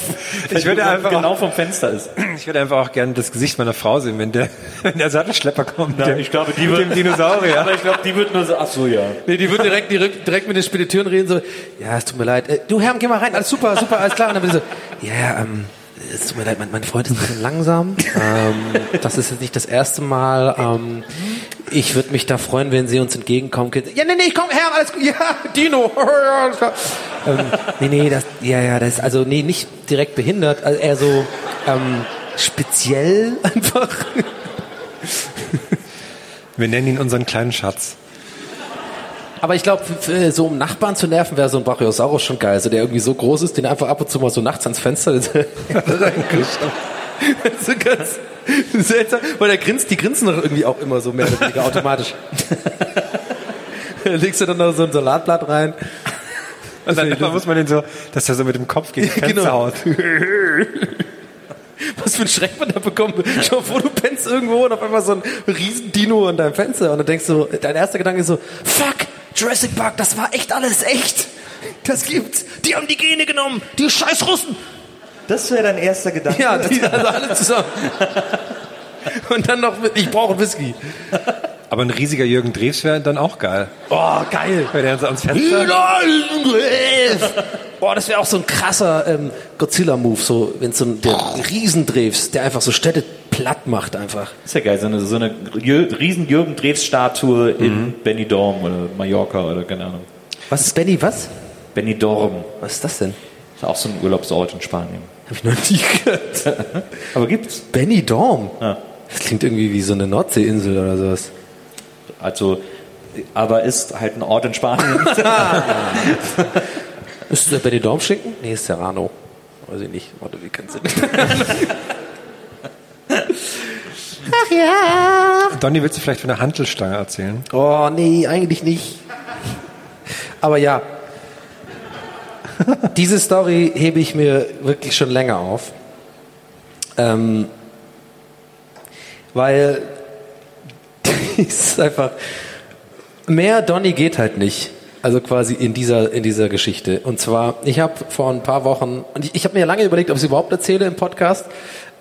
[SPEAKER 3] Ich würde einfach
[SPEAKER 4] genau
[SPEAKER 3] auch-
[SPEAKER 4] vom Fenster ist.
[SPEAKER 3] Ich würde einfach auch gerne das Gesicht meiner Frau sehen, wenn der, wenn der Sattelschlepper kommt.
[SPEAKER 4] Ja,
[SPEAKER 3] der,
[SPEAKER 4] ich glaube, die
[SPEAKER 3] mit
[SPEAKER 4] wird-
[SPEAKER 3] dem Dinosaurier.
[SPEAKER 4] Aber ich glaube, die wird nur so, ach so ja.
[SPEAKER 2] Nee, die wird direkt, direkt, direkt mit den Spediteuren reden, so, ja, es tut mir leid. Äh, du, Herr, geh mal rein, alles super, super, alles klar. Und dann wird die so, ja, ähm, es tut mir leid, mein, mein Freund ist ein bisschen langsam. <laughs> Ähm, das ist jetzt nicht das erste Mal. Ähm, ich würde mich da freuen, wenn Sie uns entgegenkommen könnten. Ja, nee, nee, komm, Herr, alles gut. <laughs> Ja, Dino. <laughs> Ja, alles klar. ähm, nee, nee, das, ja, ja, das ist also, nee, nicht direkt behindert, also eher so, ähm, speziell einfach.
[SPEAKER 3] Wir nennen ihn unseren kleinen Schatz.
[SPEAKER 2] Aber ich glaube, so um Nachbarn zu nerven, wäre so ein Brachiosaurus schon geil. Also der irgendwie so groß ist, den einfach ab und zu mal so nachts ans Fenster <laughs> reingeschafft. so ganz seltsam. Weil der grinst, die grinsen doch irgendwie auch immer so mehr oder weniger automatisch. da <laughs> legst du dann noch so ein Salatblatt rein.
[SPEAKER 3] Und dann muss man den so, dass er so mit dem Kopf gegen die Fenster <laughs>
[SPEAKER 2] Genau.
[SPEAKER 3] haut.
[SPEAKER 2] Was für ein Schreck man da bekommt. Schau vor, du pennst irgendwo und auf einmal so ein riesen Dino an deinem Fenster. Und dann denkst du, dein erster Gedanke ist so, fuck, Jurassic Park, das war echt alles echt. Das gibt's. Die haben die Gene genommen. Die scheiß Russen.
[SPEAKER 4] Das wäre dein erster Gedanke.
[SPEAKER 2] Ja, die, also alle zusammen. Und dann noch mit, ich brauche Whisky.
[SPEAKER 3] Aber ein riesiger Jürgen Drews wäre dann auch geil.
[SPEAKER 2] Oh, geil.
[SPEAKER 3] Wenn er so ans Fenster...
[SPEAKER 2] Boah, das wäre auch so ein krasser ähm, Godzilla-Move, so, wenn so ein der Riesendrehs, der einfach so Städte platt macht einfach.
[SPEAKER 4] Ist ja geil, so eine, so eine riesen Jürgen Drews Statue in Benidorm oder Mallorca oder keine Ahnung.
[SPEAKER 2] Was ist Benny, was?
[SPEAKER 4] Benidorm.
[SPEAKER 2] Was ist das denn?
[SPEAKER 4] Ist auch so ein Urlaubsort in Spanien.
[SPEAKER 2] Hab ich noch nie gehört. <laughs>
[SPEAKER 4] Aber gibt's.
[SPEAKER 2] Benny Dorm.
[SPEAKER 4] Ja.
[SPEAKER 2] Das klingt irgendwie wie so eine Nordseeinsel oder sowas.
[SPEAKER 4] Also, aber ist halt ein Ort in Spanien. <laughs> <laughs>
[SPEAKER 2] Ist der Benny Dorm Schinken? Nee, ist Serrano. Weiß ich nicht. Warte, wie kannst du Ach ja.
[SPEAKER 3] Donny, willst du vielleicht von der Hantelstange erzählen?
[SPEAKER 2] Oh, nee, eigentlich nicht. Aber ja. Diese Story hebe ich mir wirklich schon länger auf. Ähm, weil <laughs> ist einfach mehr Donny geht halt nicht. Also quasi in dieser in dieser Geschichte. Und zwar, ich habe vor ein paar Wochen und ich, ich habe mir lange überlegt, ob ich es überhaupt erzähle im Podcast.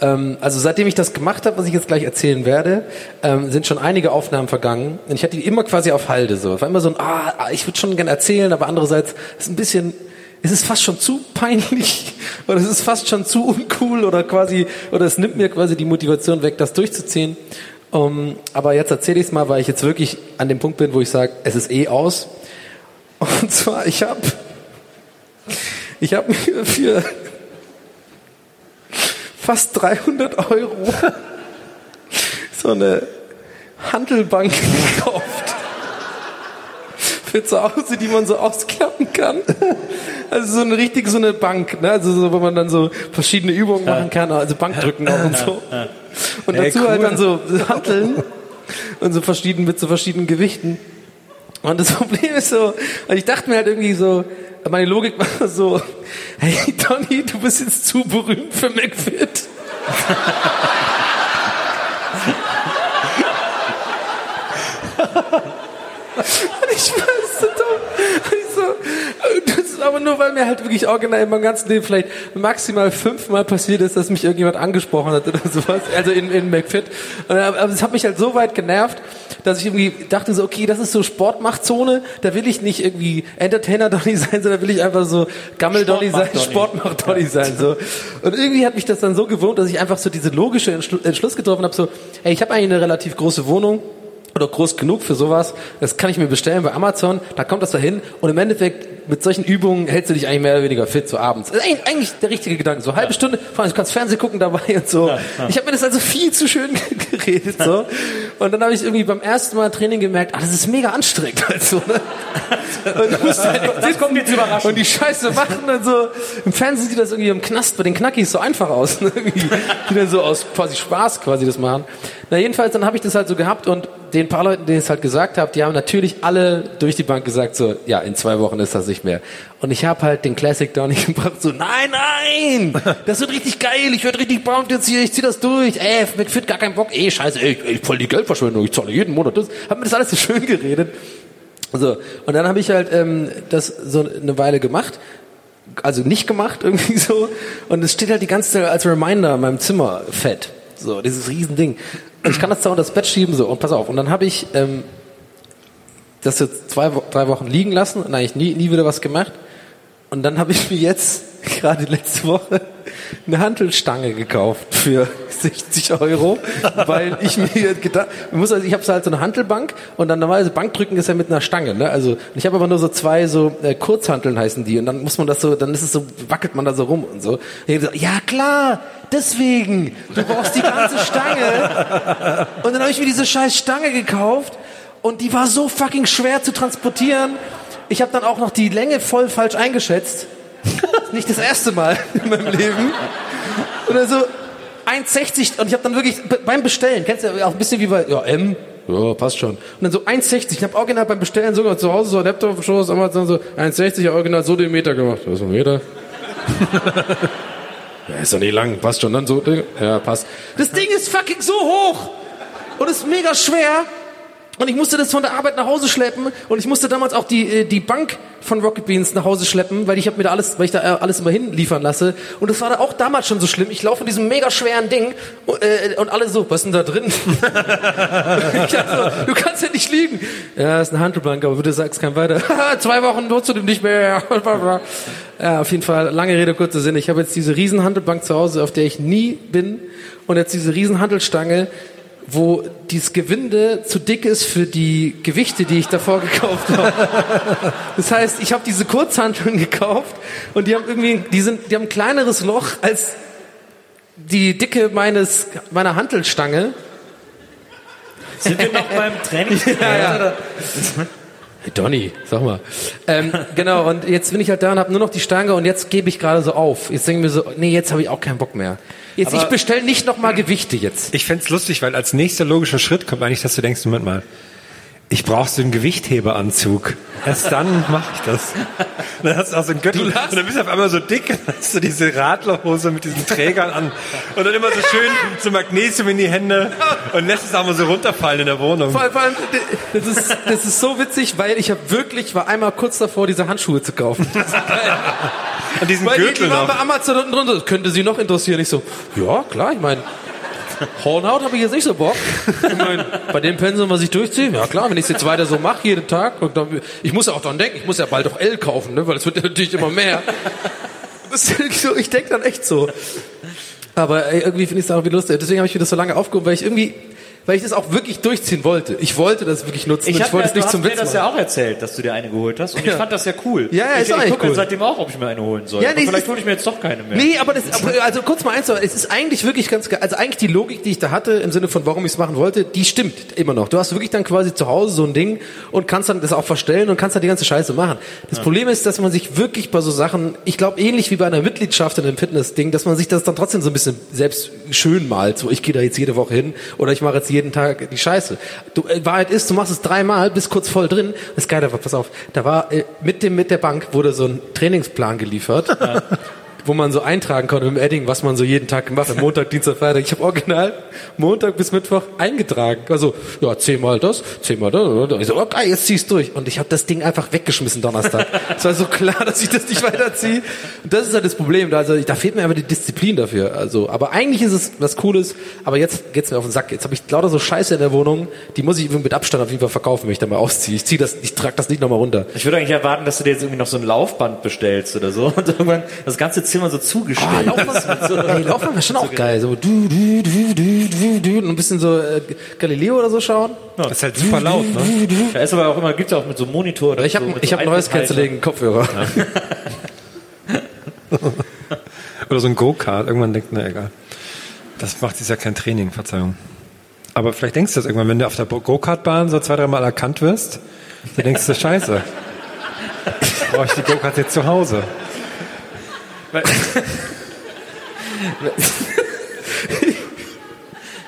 [SPEAKER 2] Ähm, also seitdem ich das gemacht habe, was ich jetzt gleich erzählen werde, ähm, sind schon einige Aufnahmen vergangen. Und ich hatte die immer quasi auf Halde. So, es war immer so ein, ah, ich würde schon gerne erzählen, aber andererseits ist ein bisschen es ist fast schon zu peinlich <laughs> oder es ist fast schon zu uncool oder quasi oder es nimmt mir quasi die Motivation weg, das durchzuziehen. Um, aber jetzt erzähle ich es mal, weil ich jetzt wirklich an dem Punkt bin, wo ich sage, es ist eh aus. Und zwar, ich habe ich hab mir für fast 300 Euro <laughs> so eine Handelbank <laughs> gekauft. für zu Hause, die man so ausklappen kann. Also so eine richtig so eine Bank, ne? Also so, wo man dann so verschiedene Übungen machen kann, also Bankdrücken auch und so. Und
[SPEAKER 3] Ey,
[SPEAKER 2] dazu halt
[SPEAKER 3] cool.
[SPEAKER 2] dann so Hanteln und so verschieden mit so verschiedenen Gewichten. Und das <laughs> Problem ist so, und ich dachte mir halt irgendwie so, meine Logik war so, hey Donny, du bist jetzt zu berühmt für McFit. Und ich war so dumm. Und ich so, ist aber nur, weil mir halt wirklich original in meinem ganzen Leben vielleicht maximal fünfmal passiert ist, dass mich irgendjemand angesprochen hat oder <laughs> sowas. Also in, in McFit. Und, aber es hat mich halt so weit genervt, dass ich irgendwie dachte so, okay, das ist so Sportmachtzone, da will ich nicht irgendwie Entertainer-Donny <laughs> sein, sondern will ich einfach so Gammel-Donny sein,
[SPEAKER 7] Sportmach-Donny.
[SPEAKER 2] Sportmach-Donny sein. So. Und irgendwie hat mich das dann so gewohnt, dass ich einfach so diese logische Entschlu Entschluss getroffen habe, so, hey, ich habe eigentlich eine relativ große Wohnung, oder groß genug für sowas. Das kann ich mir bestellen bei Amazon. Da kommt das da hin. Und im Endeffekt, mit solchen Übungen hältst du dich eigentlich mehr oder weniger fit so abends. Das ist eigentlich, eigentlich der richtige Gedanke. So halbe Stunde, vor allem du kannst Fernsehen gucken dabei und so. Ich habe mir das also viel zu schön <laughs> geredet. so. Und dann habe ich irgendwie beim ersten Mal Training gemerkt, ah, das ist mega anstrengend. Also, ne? <laughs> Und du musst halt
[SPEAKER 7] Das kommt jetzt überraschend.
[SPEAKER 2] und die Scheiße machen und so. Im Fernsehen sieht das irgendwie im Knast bei den Knackis so einfach aus. ne? Die dann so aus quasi Spaß quasi das machen. Na jedenfalls, dann habe ich das halt so gehabt und den paar Leuten, denen ich es halt gesagt habe, die haben natürlich alle durch die Bank gesagt so, ja, in zwei Wochen ist das nicht mehr. Und ich habe halt den Classic Donny <laughs> gebracht so, nein, nein, das wird richtig geil, ich werde richtig pumped jetzt hier, ich zieh das durch. Ey, McFit gar keinen Bock, ey, scheiße, ey, ey voll die Geldverschwendung, ich zahle jeden Monat das. Hab mir das alles so schön geredet. So, und dann habe ich halt ähm, das so eine Weile gemacht, also nicht gemacht <laughs> irgendwie so, und es steht halt die ganze Zeit als Reminder in meinem Zimmer fett, so dieses Riesending. Ich kann das da unter das Bett schieben so und pass auf. Und dann habe ich ähm, das jetzt zwei, drei Wochen liegen lassen und eigentlich nie, nie wieder was gemacht. Und dann habe ich mir jetzt <laughs> gerade letzte Woche eine Hantelstange gekauft für <laughs> 60 Euro, weil ich mir gedacht, ich muss also, ich habe halt so eine Hantelbank und dann normalerweise Bankdrücken ist ja mit einer Stange, ne? Also ich habe aber nur so zwei so äh, Kurzhanteln heißen die und dann muss man das so, dann ist es so wackelt man da so rum und so. Und ich hab gesagt, ja klar, deswegen, du brauchst die ganze Stange. Und dann habe ich mir diese scheiß Stange gekauft und die war so fucking schwer zu transportieren. Ich habe dann auch noch die Länge voll falsch eingeschätzt. <laughs> Nicht das erste Mal in meinem Leben. Oder so 1,60 und ich habe dann wirklich be- beim Bestellen, kennst du ja auch ein bisschen wie bei ja, M, ja, passt schon. Und dann so 1,60. Ich habe original beim Bestellen sogar zu Hause so Laptop Shows Amazon so 1,60 original so den Meter gemacht. Das ist ein Meter. Ja, ist doch nicht lang, passt schon. Dann so, ja, passt. Das Ding ist fucking so hoch und ist mega schwer. Und ich musste das von der Arbeit nach Hause schleppen und ich musste damals auch die äh, die Bank von Rocket Beans nach Hause schleppen, weil ich habe mir da alles, weil ich da äh, alles immer hinliefern lasse. Und das war da auch damals schon so schlimm. Ich laufe in diesem mega schweren Ding und, äh, und alle so, was ist denn da drin? <laughs> ich so, du kannst ja nicht liegen. Ja, ist eine Handelbank, aber du sagst kein weiter. <laughs> Zwei Wochen nutzt du dem nicht mehr. <laughs> ja, auf jeden Fall, lange Rede, kurzer Sinn. Ich habe jetzt diese riesen Handelbank zu Hause, auf der ich nie bin und jetzt diese riesen Handelstange wo dieses Gewinde zu dick ist für die Gewichte, die ich davor <laughs> gekauft habe. Das heißt, ich habe diese Kurzhanteln gekauft und die haben irgendwie, die sind, die haben ein kleineres Loch als die Dicke meines meiner Hantelstange.
[SPEAKER 7] Sind wir noch beim Training? <laughs>
[SPEAKER 2] Ja, ja. Hey Donny, sag mal. Ähm, genau, und jetzt bin ich halt da und habe nur noch die Stange und jetzt gebe ich gerade so auf. Jetzt denke ich mir so, nee, jetzt habe ich auch keinen Bock mehr. Jetzt, ich bestelle nicht nochmal Gewichte jetzt.
[SPEAKER 3] Ich fänd's lustig, weil als nächster logischer Schritt kommt eigentlich, dass du denkst, Moment mal, ich brauche so einen Gewichtheberanzug. Erst dann mache ich das. Und dann hast du auch so einen Gürtel und dann bist du auf einmal so dick, dann hast du diese Radlerhose mit diesen Trägern an und dann immer so schön so Magnesium in die Hände und lässt es auch mal so runterfallen in der Wohnung.
[SPEAKER 2] Vor allem, vor allem, das ist, das ist so witzig, weil ich habe wirklich, war einmal kurz davor, diese Handschuhe zu kaufen.
[SPEAKER 3] Und diesen
[SPEAKER 2] Weil die,
[SPEAKER 3] Gürtel
[SPEAKER 2] die waren
[SPEAKER 3] noch.
[SPEAKER 2] bei Amazon unten drunter. Das könnte Sie noch interessieren. Ich so, ja, klar, ich meine, Hornhaut habe ich jetzt nicht so Bock. <laughs> Mein, bei dem Pensum, was ich durchziehe, ja klar, wenn ich es jetzt weiter so mache, jeden Tag, und dann, ich muss ja auch dran denken, ich muss ja bald auch L kaufen, ne, weil es wird ja natürlich immer mehr. <laughs> So, ich denke dann echt so. Aber ey, irgendwie finde ich es auch irgendwie lustig. Deswegen habe ich mir das so lange aufgehoben, weil ich irgendwie weil ich das auch wirklich durchziehen wollte. Ich wollte das wirklich nutzen.
[SPEAKER 4] Ich,
[SPEAKER 2] ich wollte
[SPEAKER 4] ja,
[SPEAKER 2] es nicht zum
[SPEAKER 4] hast mir
[SPEAKER 2] Witz
[SPEAKER 4] das
[SPEAKER 2] machen.
[SPEAKER 4] ja auch erzählt, dass du dir eine geholt hast. Und ich
[SPEAKER 2] Ja.
[SPEAKER 4] fand das ja cool.
[SPEAKER 2] Ja, ja,
[SPEAKER 4] ich,
[SPEAKER 2] ist
[SPEAKER 4] ich
[SPEAKER 2] eigentlich
[SPEAKER 4] gucke
[SPEAKER 2] cool.
[SPEAKER 4] seitdem auch, ob ich mir eine holen soll.
[SPEAKER 2] Ja, nee,
[SPEAKER 4] vielleicht hole ich mir jetzt doch keine mehr.
[SPEAKER 2] Nee, aber das, also kurz mal eins, es ist eigentlich wirklich ganz geil. Also eigentlich die Logik, die ich da hatte, im Sinne von warum ich es machen wollte, die stimmt immer noch. Du hast wirklich dann quasi zu Hause so ein Ding und kannst dann das auch verstellen und kannst dann die ganze Scheiße machen. Das Problem ist, dass man sich wirklich bei so Sachen, ich glaube ähnlich wie bei einer Mitgliedschaft in einem Fitnessding, dass man sich das dann trotzdem so ein bisschen selbst schön malt. So, ich gehe da jetzt jede Woche hin oder ich mache jetzt jeden Tag die Scheiße. Du, äh, Wahrheit ist, du machst es dreimal, bist kurz voll drin. Das Geile war, pass auf, da war äh, mit dem mit der Bank wurde so ein Trainingsplan geliefert. Wo man so eintragen konnte im Edding, was man so jeden Tag gemacht hat. Montag, Dienstag, Freitag. Ich habe original Montag bis Mittwoch eingetragen. Also, ja, zehnmal das, zehnmal das. Ich so, okay, jetzt zieh's durch. Und ich habe das Ding einfach weggeschmissen Donnerstag. <laughs> es war so klar, dass ich das nicht weiterziehe. Und das ist halt das Problem. Also, da fehlt mir aber die Disziplin dafür. Also, aber eigentlich ist es was Cooles. Aber jetzt geht's mir auf den Sack. Jetzt habe ich lauter so Scheiße in der Wohnung. Die muss ich mit Abstand auf jeden Fall verkaufen, wenn ich da mal ausziehe. Ich zieh das, ich trage das nicht nochmal runter.
[SPEAKER 4] Ich würde eigentlich erwarten, dass du dir jetzt irgendwie noch so ein Laufband bestellst oder so <laughs> und irgendwann das ganze Zimmer so zugestellt
[SPEAKER 2] Ah, Laufband, <laughs> ey, Laufband wäre schon auch geil. So du, du, du, du, du, du, und ein bisschen so äh, Galileo oder so schauen.
[SPEAKER 3] Das ist halt super laut, ne?
[SPEAKER 4] Da ist aber auch immer, gibt's ja auch mit so einem Monitor oder
[SPEAKER 2] Ich habe
[SPEAKER 4] so,
[SPEAKER 2] ich
[SPEAKER 4] so
[SPEAKER 2] hab neues. Canceling Kopfhörer. <laughs>
[SPEAKER 3] Oder so ein Go-Kart. Irgendwann denkt, na egal. Das macht ist ja kein Training, Verzeihung. Aber vielleicht denkst du das irgendwann, wenn du auf der Go-Kart-Bahn so zwei, dreimal erkannt wirst, dann denkst du, scheiße. Brauche ich die Go-Kart jetzt zu Hause?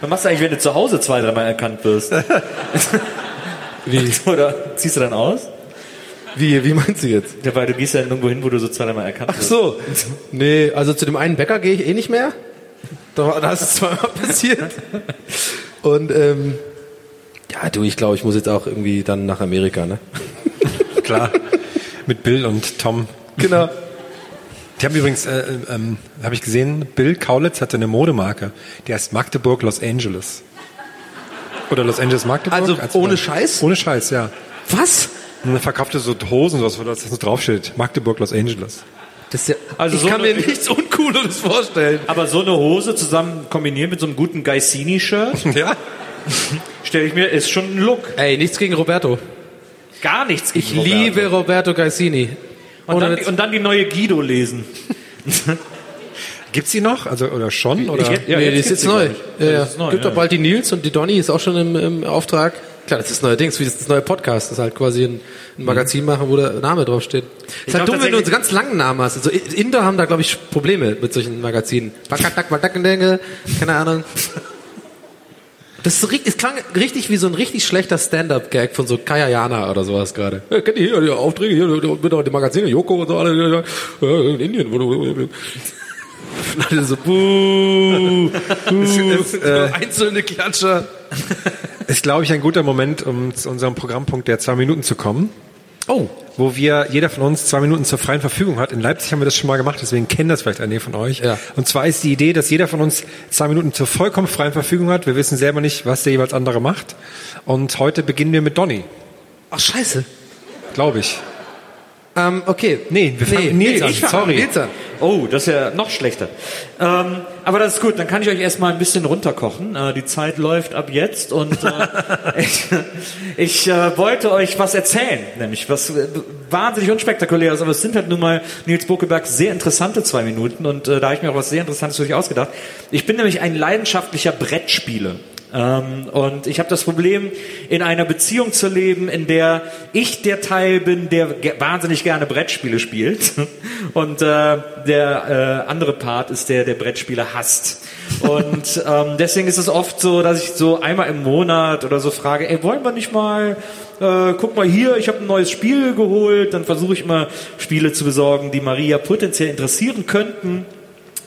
[SPEAKER 4] Was machst du eigentlich, wenn du zu Hause zwei, dreimal erkannt wirst?
[SPEAKER 2] Wie? <laughs>
[SPEAKER 4] Oder ziehst du dann aus?
[SPEAKER 2] Wie, wie meinst du jetzt?
[SPEAKER 4] Ja, weil du gehst ja irgendwo hin, wo du so zwei, dreimal erkannt
[SPEAKER 2] Ach
[SPEAKER 4] wirst.
[SPEAKER 2] so. Nee, also zu dem einen Bäcker gehe ich eh nicht mehr. Da, da ist es zweimal <laughs> passiert. Und ähm, ja, du, ich glaube, ich muss jetzt auch irgendwie dann nach Amerika, ne?
[SPEAKER 3] Klar. Mit Bill und Tom.
[SPEAKER 2] Genau.
[SPEAKER 3] Die haben übrigens, äh, ähm, habe ich gesehen, Bill Kaulitz hatte eine Modemarke. Die heißt Magdeburg Los Angeles. Oder Los Angeles Magdeburg.
[SPEAKER 2] Also
[SPEAKER 3] Als-
[SPEAKER 2] ohne Scheiß?
[SPEAKER 3] Ohne Scheiß, ja.
[SPEAKER 2] Was?
[SPEAKER 3] Und er verkaufte so Hosen, was das so draufsteht. Magdeburg Los Angeles.
[SPEAKER 2] Das ist ja,
[SPEAKER 4] Also
[SPEAKER 2] ich
[SPEAKER 4] so
[SPEAKER 2] kann
[SPEAKER 4] eine-
[SPEAKER 2] mir nichts Uncooleres vorstellen.
[SPEAKER 4] Aber so eine Hose zusammen kombiniert mit so einem guten Gaisini-Shirt, <laughs>
[SPEAKER 3] Ja.
[SPEAKER 4] stelle ich mir, ist schon ein Look.
[SPEAKER 2] Ey, nichts gegen Roberto.
[SPEAKER 4] Gar nichts gegen
[SPEAKER 2] Ich
[SPEAKER 4] Roberto.
[SPEAKER 2] liebe Roberto Gaisini.
[SPEAKER 4] Und dann, die, und dann die neue Guido lesen. <laughs>
[SPEAKER 3] Gibt's die noch? Also, oder schon? Oder?
[SPEAKER 4] Ich- ja,
[SPEAKER 2] nee,
[SPEAKER 4] jetzt
[SPEAKER 2] die ist
[SPEAKER 4] gibt's
[SPEAKER 2] jetzt neu. Ja, ja.
[SPEAKER 4] Ist neu,
[SPEAKER 2] Gibt
[SPEAKER 4] ja.
[SPEAKER 2] doch bald die Nils und die Donny ist auch schon im, im Auftrag. Klar, das ist neuerdings, wie das, das neue Podcast. Das ist halt quasi ein, ein Magazin machen, wo der Name draufsteht. Ist halt dumm, wenn du einen ganz langen Namen hast. Also Inder haben da, glaube ich, Probleme mit solchen Magazinen. Keine Ahnung. <laughs> Das ist es klang richtig wie so ein richtig schlechter Stand-up-Gag von so Kaya Jana oder sowas gerade. Ja, kennt ihr hier die Aufträge hier mit den Magazine, Joko und so alle äh, in Indien. wo du- <laughs> Alle so, buh, <laughs> buh,
[SPEAKER 3] äh,
[SPEAKER 2] einzelne Klatscher.
[SPEAKER 3] Ist, glaube ich, ein guter Moment, um zu unserem Programmpunkt der zwei Minuten zu kommen.
[SPEAKER 2] Oh,
[SPEAKER 3] Wo wir, jeder von uns zwei Minuten zur freien Verfügung hat. In Leipzig haben wir das schon mal gemacht, deswegen kennen das vielleicht einige von euch.
[SPEAKER 2] Ja.
[SPEAKER 3] Und zwar ist die Idee, dass jeder von uns zwei Minuten zur vollkommen freien Verfügung hat. Wir wissen selber nicht, was der jeweils andere macht. Und heute beginnen wir mit Donny,
[SPEAKER 2] ach scheiße.
[SPEAKER 3] glaube ich.
[SPEAKER 2] Ähm, okay.
[SPEAKER 3] Nee, wir fangen mit Nils an,
[SPEAKER 2] ich fang
[SPEAKER 3] sorry.
[SPEAKER 2] Nils an.
[SPEAKER 4] Oh, das ist ja noch schlechter. Ähm, aber das ist gut, dann kann ich euch erstmal ein bisschen runterkochen. Äh, die Zeit läuft ab jetzt und äh, <laughs> ich, ich äh, wollte euch was erzählen, nämlich was äh, wahnsinnig unspektakuläres, aber es sind halt nun mal Nils Bokeberg sehr interessante zwei Minuten und äh, da habe ich mir auch was sehr Interessantes für euch ausgedacht. Ich bin nämlich ein leidenschaftlicher Brettspieler. Ähm, und ich habe das Problem, in einer Beziehung zu leben, in der ich der Teil bin, der wahnsinnig gerne Brettspiele spielt <laughs> und äh, der äh, andere Part ist der, der Brettspiele hasst. Und <laughs> ähm, deswegen ist es oft so, dass ich so einmal im Monat oder so frage, ey, wollen wir nicht mal, äh, guck mal hier, ich habe ein neues Spiel geholt, dann versuche ich immer Spiele zu besorgen, die Maria potenziell interessieren könnten.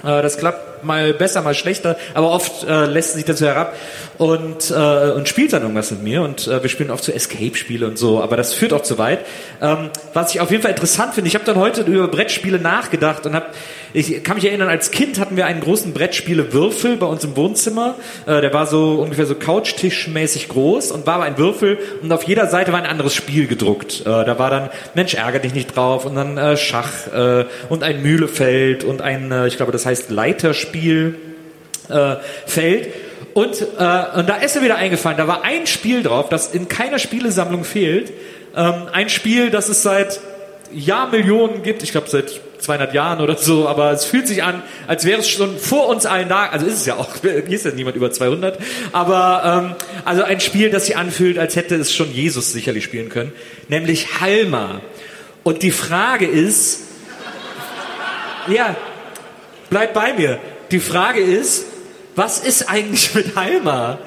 [SPEAKER 4] Äh, Das klappt mal besser, mal schlechter, aber oft äh, lässt sich dazu herab und, äh, und spielt dann irgendwas mit mir und äh, wir spielen oft so Escape-Spiele und so, aber das führt auch zu weit. Ähm, was ich auf jeden Fall interessant finde, ich habe dann heute über Brettspiele nachgedacht und hab, ich kann mich erinnern, als Kind hatten wir einen großen Brettspiele-Würfel bei uns im Wohnzimmer, äh, der war so ungefähr so Couchtischmäßig groß und war aber ein Würfel und auf jeder Seite war ein anderes Spiel gedruckt. Äh, da war dann Mensch, ärger dich nicht drauf und dann äh, Schach äh, und ein Mühlefeld und ein, äh, ich glaube, das heißt Leiterspiel äh. Und, äh, und da ist mir wieder eingefallen, da war ein Spiel drauf, das in keiner Spielesammlung fehlt. Ähm, ein Spiel, das es seit Jahrmillionen gibt, ich glaube seit 200 Jahren oder so, aber es fühlt sich an, als wäre es schon vor uns allen da, also ist es ja auch, <laughs> hier ist ja niemand über 200, aber ähm, also ein Spiel, das sich anfühlt, als hätte es schon Jesus sicherlich spielen können, nämlich Halma. Und die Frage ist, ja, bleib bei mir. Die Frage ist, was ist eigentlich mit Halma?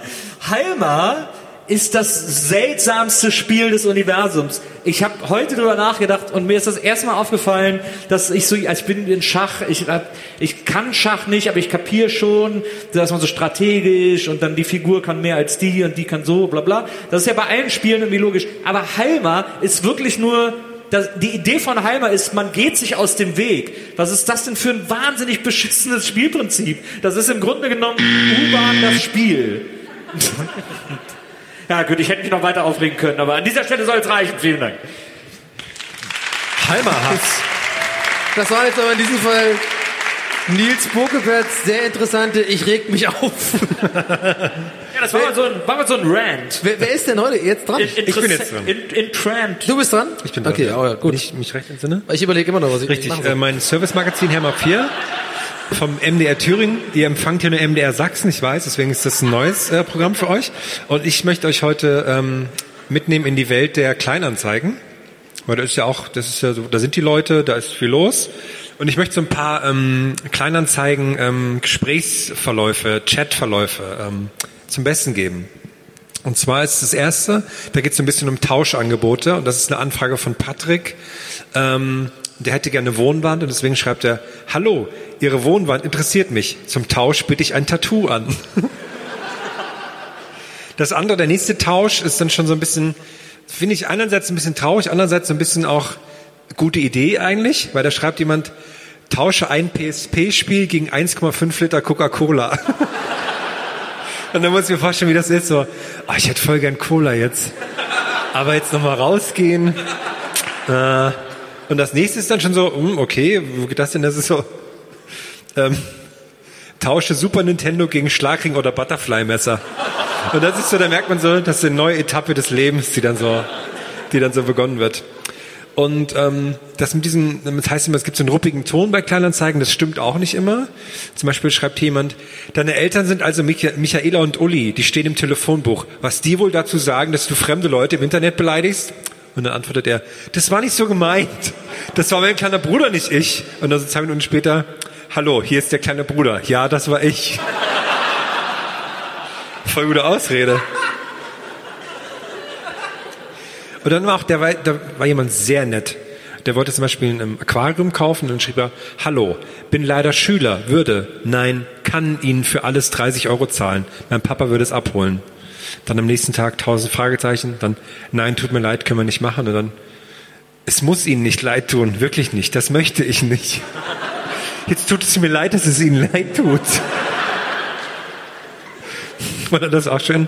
[SPEAKER 4] Halma ist das seltsamste Spiel des Universums. Ich habe heute drüber nachgedacht und mir ist das erstmal aufgefallen, dass ich so, als ich bin in Schach, ich, ich kann Schach nicht, aber ich kapiere schon, dass man so strategisch und dann die Figur kann mehr als die und die kann so, bla bla. Das ist ja bei allen Spielen irgendwie logisch. Aber Halma ist wirklich nur das, die Idee von Heimer ist, man geht sich aus dem Weg. Was ist das denn für ein wahnsinnig beschissenes Spielprinzip? Das ist im Grunde genommen U-Bahn das Spiel. <laughs> ja gut, ich hätte mich noch weiter aufregen können, aber an dieser Stelle soll es reichen. Vielen Dank.
[SPEAKER 2] Halmerhass. Das war jetzt aber in diesem Fall Nils Bokeberts sehr interessante Ich reg mich auf. <laughs>
[SPEAKER 4] Ja, das war mal so ein, war mal so ein Rant.
[SPEAKER 2] Wer, wer ist denn heute jetzt dran?
[SPEAKER 4] In,
[SPEAKER 3] Ich bin jetzt dran.
[SPEAKER 4] In, in Trant.
[SPEAKER 2] Du bist dran?
[SPEAKER 3] Ich bin dran.
[SPEAKER 2] Okay, aber gut.
[SPEAKER 3] Wenn ich mich recht entsinne.
[SPEAKER 2] Ich überlege immer noch, was ich
[SPEAKER 3] Richtig, äh, mein Servicemagazin Herr 4 vom MDR Thüringen. Ihr empfangt hier nur MDR Sachsen, ich weiß, deswegen ist das ein neues äh, Programm für euch. Und ich möchte euch heute ähm, mitnehmen in die Welt der Kleinanzeigen. Weil da ist ja auch, das ist ja so, da sind die Leute, da ist viel los. Und ich möchte so ein paar ähm, Kleinanzeigen, ähm, Gesprächsverläufe, Chatverläufe ähm, zum Besten geben. Und zwar ist das erste, da geht es ein bisschen um Tauschangebote und das ist eine Anfrage von Patrick. Ähm, der hätte gerne Wohnwand und deswegen schreibt er, Hallo, Ihre Wohnwand interessiert mich. Zum Tausch bitte ich ein Tattoo an. <laughs> Das andere, der nächste Tausch ist dann schon so ein bisschen, finde ich einerseits ein bisschen traurig, andererseits so ein bisschen auch gute Idee eigentlich, weil da schreibt jemand, tausche ein PSP-Spiel gegen 1,5 Liter Coca-Cola. <laughs> Und dann muss ich mir vorstellen, wie das ist. So, oh, ich hätte voll gern Cola jetzt. Aber jetzt nochmal rausgehen. <laughs> Äh, und das nächste ist dann schon so, hm, okay, wo geht das denn? Das ist so, ähm, tausche Super Nintendo gegen Schlagring oder Butterfly-Messer. Und das ist so, da merkt man so, das ist eine neue Etappe des Lebens, die dann so, die dann so begonnen wird. Und ähm, das mit diesem, das heißt immer, es gibt so einen ruppigen Ton bei Kleinanzeigen, das stimmt auch nicht immer. Zum Beispiel schreibt jemand, deine Eltern sind also Micha Michaela und Uli, die stehen im Telefonbuch. Was die wohl dazu sagen, dass du fremde Leute im Internet beleidigst? Und dann antwortet er, das war nicht so gemeint. Das war mein kleiner Bruder, nicht ich. Und dann so zwei Minuten später, hallo, hier ist der kleine Bruder. Ja, das war ich. <laughs> Voll gute Ausrede. Und dann war auch, der da war jemand sehr nett. Der wollte zum Beispiel ein Aquarium kaufen und dann schrieb er, hallo, bin leider Schüler, würde, nein, kann Ihnen für alles 30 Euro zahlen. Mein Papa würde es abholen. Dann am nächsten Tag tausend Fragezeichen, dann, nein, tut mir leid, können wir nicht machen. Und dann, es muss Ihnen nicht leid tun, wirklich nicht, das möchte ich nicht. Jetzt tut es mir leid, dass es Ihnen leid tut. <laughs> Oder das auch schön?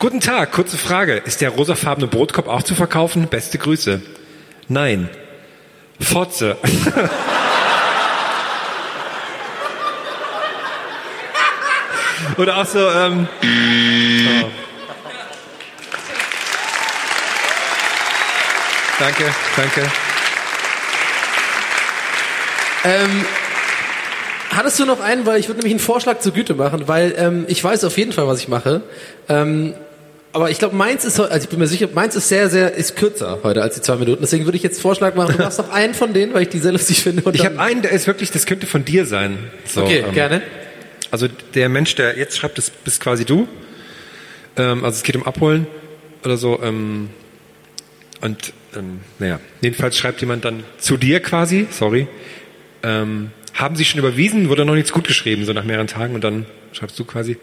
[SPEAKER 3] Guten Tag, kurze Frage. Ist der rosafarbene Brotkorb auch zu verkaufen? Beste Grüße. Nein. Fotze. <laughs> Oder auch so, ähm, Danke, danke.
[SPEAKER 2] Ähm, hattest du noch einen, weil ich würde nämlich einen Vorschlag zur Güte machen, weil ähm, ich weiß auf jeden Fall, was ich mache. Ähm, aber ich glaube, meins ist, also ich bin mir sicher, meins ist sehr, sehr, ist kürzer heute als die zwei Minuten. Deswegen würde ich jetzt Vorschlag machen, du machst noch einen von denen, weil ich die sehr lustig finde.
[SPEAKER 3] Ich habe einen, der ist wirklich, das könnte von dir sein. So,
[SPEAKER 2] Okay,
[SPEAKER 3] ähm,
[SPEAKER 2] gerne.
[SPEAKER 3] Also der Mensch, der jetzt schreibt, das bist quasi du. Ähm, also es geht um Abholen oder so. Ähm, und ähm, naja, jedenfalls schreibt jemand dann zu dir quasi, sorry. Ähm, haben Sie schon überwiesen? Wurde noch nichts gut geschrieben, so nach mehreren Tagen. Und dann schreibst du quasi,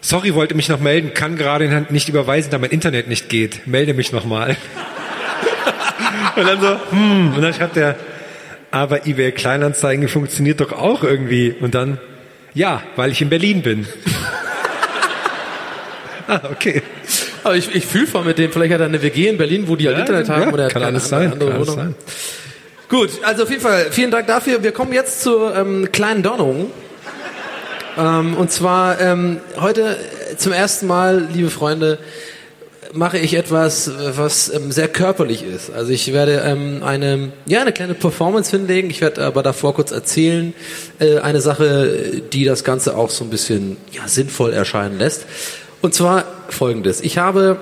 [SPEAKER 3] sorry, wollte mich noch melden, kann gerade nicht überweisen, da mein Internet nicht geht. Melde mich nochmal. <laughs> und dann so, hm, und dann schreibt er, aber eBay Kleinanzeigen funktioniert doch auch irgendwie. Und dann, ja, weil ich in Berlin bin. <laughs> ah, okay.
[SPEAKER 2] Aber ich, ich fühle voll mit dem, vielleicht hat er eine WG in Berlin, wo die halt
[SPEAKER 3] Ja,
[SPEAKER 2] Internet haben
[SPEAKER 3] ja,
[SPEAKER 2] oder er
[SPEAKER 3] kann alles
[SPEAKER 2] andere-
[SPEAKER 3] sein,
[SPEAKER 2] andere
[SPEAKER 3] kann alles sein.
[SPEAKER 2] Gut, also auf jeden Fall vielen Dank dafür. Wir kommen jetzt zur ähm, kleinen Donnung. Ähm, und zwar ähm, heute zum ersten Mal, liebe Freunde, mache ich etwas, was ähm, sehr körperlich ist. Also ich werde ähm, eine, ja, eine kleine Performance hinlegen. Ich werde aber davor kurz erzählen, äh, eine Sache, die das Ganze auch so ein bisschen ja, sinnvoll erscheinen lässt. Und zwar folgendes. Ich habe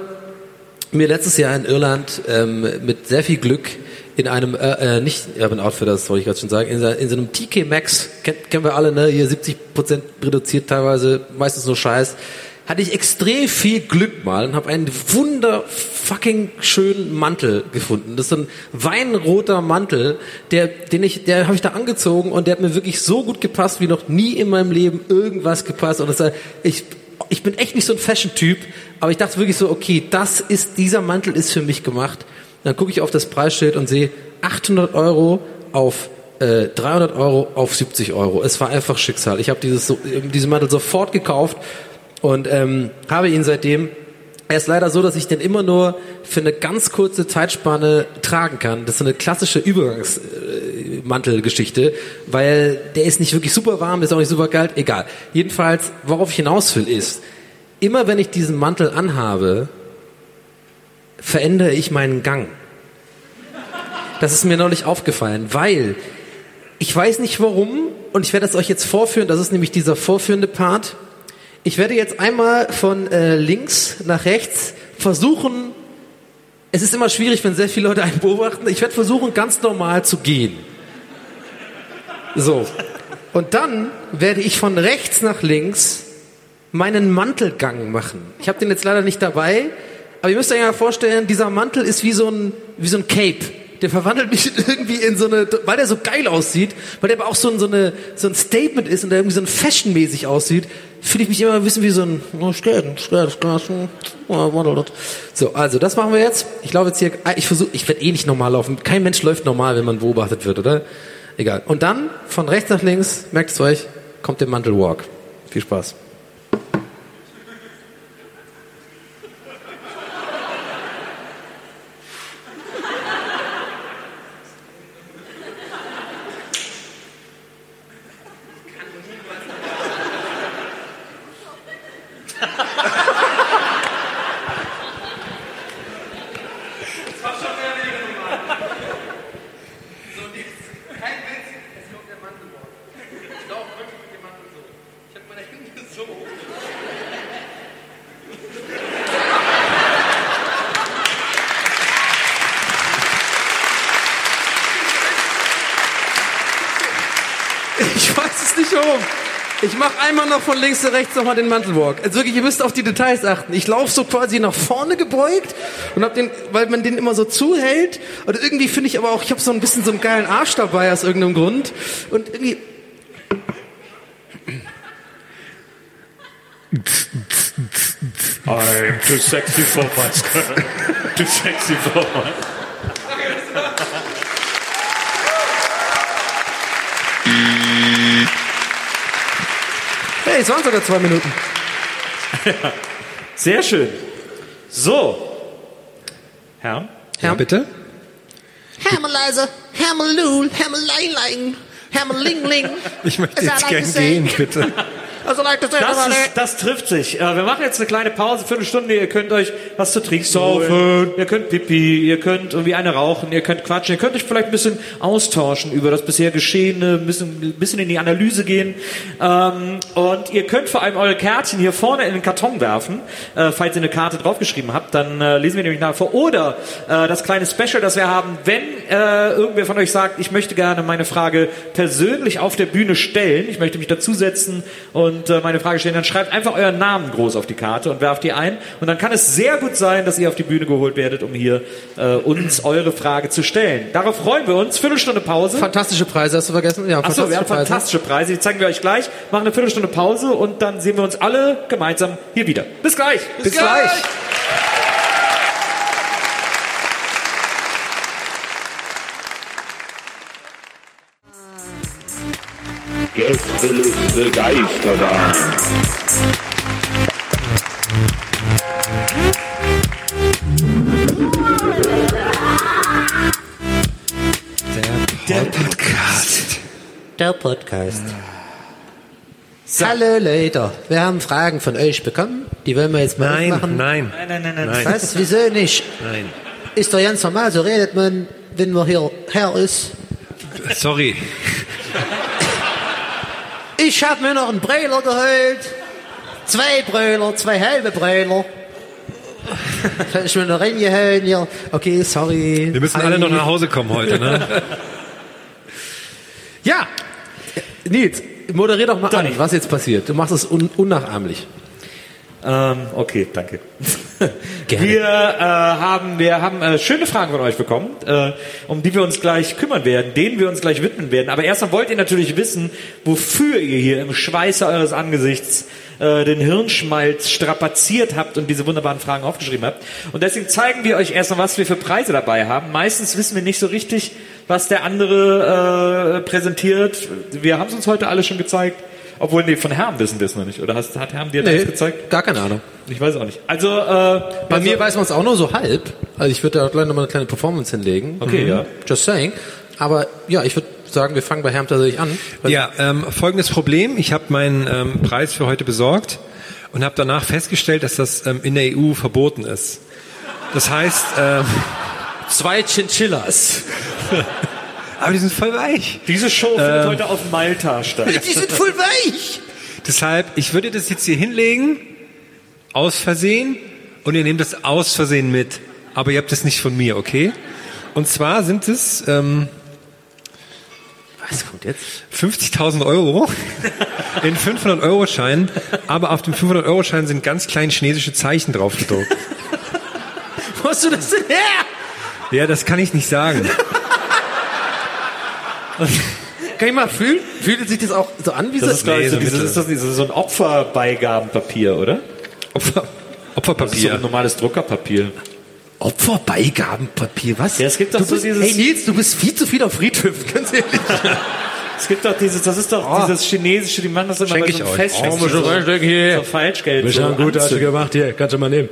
[SPEAKER 2] mir letztes Jahr in Irland ähm, mit sehr viel Glück in einem, äh, äh, nicht Urban Outfitters, wollte ich gerade schon sagen, in, in so einem TK Maxx, kennt, kennen wir alle, ne, hier 70% reduziert teilweise, meistens nur Scheiß, hatte ich extrem viel Glück mal und habe einen wunder fucking schönen Mantel gefunden. Das ist so ein weinroter Mantel, der, den ich, der habe ich da angezogen und der hat mir wirklich so gut gepasst, wie noch nie in meinem Leben irgendwas gepasst. Und das, ich, ich bin echt nicht so ein Fashion-Typ, aber ich dachte wirklich so, okay, das ist, dieser Mantel ist für mich gemacht. Dann gucke ich auf das Preisschild und sehe 800 Euro auf äh, 300 Euro auf 70 Euro. Es war einfach Schicksal. Ich habe dieses so, diesen Mantel sofort gekauft und ähm, habe ihn seitdem. Er ist leider so, dass ich den immer nur für eine ganz kurze Zeitspanne tragen kann. Das ist eine klassische Übergangsmantelgeschichte, weil der ist nicht wirklich super warm, der ist auch nicht super kalt. Egal. Jedenfalls, worauf ich hinaus will, ist, immer wenn ich diesen Mantel anhabe, verändere ich meinen Gang. Das ist mir neulich aufgefallen, weil ich weiß nicht warum und ich werde es euch jetzt vorführen, das ist nämlich dieser vorführende Part. Ich werde jetzt einmal von äh, links nach rechts versuchen, es ist immer schwierig, wenn sehr viele Leute einen beobachten, ich werde versuchen, ganz normal zu gehen. So. Und dann werde ich von rechts nach links meinen Mantelgang machen. Ich habe den jetzt leider nicht dabei, aber ihr müsst euch ja vorstellen, dieser Mantel ist wie so ein, wie so ein Cape. Der verwandelt mich <laughs> irgendwie in so eine, weil der so geil aussieht, weil der aber auch so ein, so eine, so ein Statement ist und der irgendwie so ein Fashion-mäßig aussieht, fühle ich mich immer ein bisschen wie so ein, oh, oh, So, also, das machen wir jetzt. Ich laufe jetzt hier, ich versuche, ich werde eh nicht normal laufen. Kein Mensch läuft normal, wenn man beobachtet wird, oder? Egal. Und dann, von rechts nach links, merkt es euch, kommt der Mantelwalk. Viel Spaß. Ich weiß es nicht warum. Ich mache einmal noch von links nach rechts nochmal den Mantelwalk. Also wirklich, ihr müsst auf die Details achten. Ich laufe so quasi nach vorne gebeugt und hab den, weil man den immer so zuhält. Und irgendwie finde ich aber auch, ich habe so ein bisschen so einen geilen Arsch dabei aus irgendeinem Grund. Und irgendwie.
[SPEAKER 4] I'm too sexy for my skirt. Too sexy for my...
[SPEAKER 2] Hey, es waren sogar zwei Minuten. <laughs>
[SPEAKER 4] Sehr schön. So. Herr?
[SPEAKER 2] Ja,
[SPEAKER 3] bitte?
[SPEAKER 8] Hammerleiser, Hammerlul, Hammerleiling, Hammerlingling.
[SPEAKER 3] Ich möchte jetzt gern gehen, bitte. <laughs>
[SPEAKER 8] As I like
[SPEAKER 4] Das, ist, das trifft sich. Äh, wir machen jetzt eine kleine Pause, Viertelstunde. Ihr könnt euch was zu trinken saufen. Ihr könnt Pipi, ihr könnt irgendwie eine rauchen, ihr könnt quatschen, ihr könnt euch vielleicht ein bisschen austauschen über das bisher Geschehene, ein bisschen, ein bisschen in die Analyse gehen. Ähm, und ihr könnt vor allem eure Kärtchen hier vorne in den Karton werfen. Äh, falls ihr eine Karte draufgeschrieben habt, dann äh, lesen wir nämlich nachher vor. Oder das kleine Special, das wir haben, wenn irgendwer von euch sagt, ich möchte gerne meine Frage persönlich auf der Bühne stellen, ich möchte mich dazusetzen und äh, meine Frage stellen, dann schreibt einfach euren Namen groß auf die Karte und werft die ein. Und dann kann es sehr gut sein, dass ihr auf die Bühne geholt werdet, um hier äh, uns eure Frage zu stellen. Darauf freuen wir uns. Viertelstunde Pause.
[SPEAKER 2] Fantastische Preise, hast du vergessen? Ja,
[SPEAKER 4] Achso, wir haben
[SPEAKER 2] Preise.
[SPEAKER 4] fantastische Preise. Die zeigen wir euch gleich. Machen eine Viertelstunde Pause und dann sehen wir uns alle gemeinsam hier wieder. Bis gleich.
[SPEAKER 2] Bis gleich.
[SPEAKER 10] Gästeliste Geisterbahn.
[SPEAKER 3] Der Podcast.
[SPEAKER 8] Der Podcast.
[SPEAKER 2] Hallo Leute, wir haben Fragen von euch bekommen. Die wollen wir jetzt mal
[SPEAKER 3] Nein,
[SPEAKER 2] aufmachen.
[SPEAKER 3] nein,
[SPEAKER 4] Nein, nein, nein, nein.
[SPEAKER 3] nein.
[SPEAKER 2] Was? Wieso nicht?
[SPEAKER 3] Nein.
[SPEAKER 2] Ist doch ganz normal, so redet man, wenn man hier her ist.
[SPEAKER 3] Sorry.
[SPEAKER 2] Ich hab mir noch einen Bräuler geholt. Zwei Bräuler, zwei halbe Bräuler. Hab ich mir noch reingehauen hier. Okay, sorry.
[SPEAKER 3] Wir müssen
[SPEAKER 2] Hi.
[SPEAKER 3] alle noch nach Hause kommen heute, ne?
[SPEAKER 2] Ja! Nils, moderier doch mal
[SPEAKER 4] Donny.
[SPEAKER 2] an, was jetzt passiert. Du machst es un unnachahmlich.
[SPEAKER 4] Ähm, okay, danke. <laughs>
[SPEAKER 2] Gerne.
[SPEAKER 4] Wir äh, haben, wir haben äh, schöne Fragen von euch bekommen, äh, um die wir uns gleich kümmern werden, denen wir uns gleich widmen werden. Aber erstmal wollt ihr natürlich wissen, wofür ihr hier im Schweiße eures Angesichts äh, den Hirnschmalz strapaziert habt und diese wunderbaren Fragen aufgeschrieben habt. Und deswegen zeigen wir euch erstmal, was wir für Preise dabei haben. Meistens wissen wir nicht so richtig, was der andere äh, präsentiert. Wir haben es uns heute alle schon gezeigt. Obwohl, nee, von Herrn wissen wir es noch nicht. Oder hast, hat Herrn dir das gezeigt?
[SPEAKER 2] gar keine Ahnung.
[SPEAKER 4] Ich weiß auch nicht. Also, äh,
[SPEAKER 2] Bei
[SPEAKER 4] also,
[SPEAKER 2] mir weiß man es auch nur so halb. Also ich würde da gleich nochmal eine kleine Performance hinlegen.
[SPEAKER 4] Okay, ja.
[SPEAKER 2] Just saying. Aber ja, ich würde sagen, wir fangen bei Herm tatsächlich an.
[SPEAKER 3] Ja, ähm, folgendes Problem. Ich habe meinen ähm, Preis für heute besorgt und habe danach festgestellt, dass das ähm, in der EU verboten ist. Das heißt, ähm,
[SPEAKER 2] Zwei Chinchillas. <laughs>
[SPEAKER 3] aber die sind voll weich.
[SPEAKER 4] Diese Show findet heute auf Malta statt.
[SPEAKER 2] Die sind voll weich.
[SPEAKER 3] Deshalb, ich würde das jetzt hier hinlegen, aus Versehen, und ihr nehmt das aus Versehen mit. Aber ihr habt das nicht von mir, okay? Und zwar sind es ähm,
[SPEAKER 2] Was kommt jetzt?
[SPEAKER 3] 50.000 Euro in 500-Euro-Scheinen, aber auf dem 500-Euro-Schein sind ganz kleine chinesische Zeichen drauf gedruckt.
[SPEAKER 2] Wo hast du das denn her?
[SPEAKER 3] Ja, das kann ich nicht sagen. <laughs>
[SPEAKER 2] Kann ich mal fühlen? Fühlt sich das auch so an wie
[SPEAKER 4] Das
[SPEAKER 2] so?
[SPEAKER 4] ist, glaube ich, so,
[SPEAKER 3] Nee, so
[SPEAKER 4] dieses, ist das so ein Opferbeigabenpapier, oder?
[SPEAKER 3] Opfer,
[SPEAKER 4] Das ist so
[SPEAKER 3] Opferpapier.
[SPEAKER 4] ein normales Druckerpapier.
[SPEAKER 2] Opferbeigabenpapier, was?
[SPEAKER 4] Ja, es gibt doch
[SPEAKER 2] du
[SPEAKER 4] so
[SPEAKER 2] bist,
[SPEAKER 4] dieses-
[SPEAKER 2] Hey Nils, du bist viel zu viel auf Friedhöfen, <laughs> ganz ehrlich.
[SPEAKER 4] Es gibt doch dieses, das ist doch dieses chinesische, die machen das immer
[SPEAKER 3] Schenk
[SPEAKER 4] bei so
[SPEAKER 3] ich
[SPEAKER 4] einem
[SPEAKER 3] euch.
[SPEAKER 4] Fest.
[SPEAKER 2] Oh, schon reinstecken hier.
[SPEAKER 4] so Falschgeld.
[SPEAKER 2] Wir
[SPEAKER 4] so
[SPEAKER 2] haben gut
[SPEAKER 4] anzünden.
[SPEAKER 2] gemacht, hier, kannst du mal nehmen.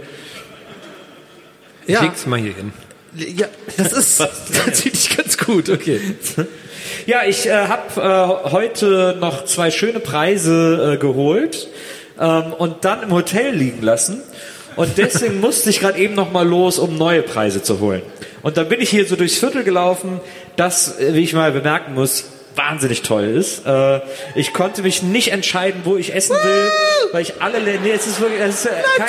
[SPEAKER 3] Ich
[SPEAKER 2] Ja,
[SPEAKER 3] leg's mal hier hin.
[SPEAKER 2] ja, das ist <laughs> tatsächlich ganz gut, okay.
[SPEAKER 4] Ja, ich äh, habe äh, heute noch zwei schöne Preise äh, geholt ähm, und dann im Hotel liegen lassen. Und deswegen <laughs> musste ich gerade eben noch mal los, um neue Preise zu holen. Und dann bin ich hier so durchs Viertel gelaufen, das, äh, wie ich mal bemerken muss, wahnsinnig toll ist. Äh, ich konnte mich nicht entscheiden, wo ich essen will, weil ich alle nee, es ist wirklich, es ist äh, kein,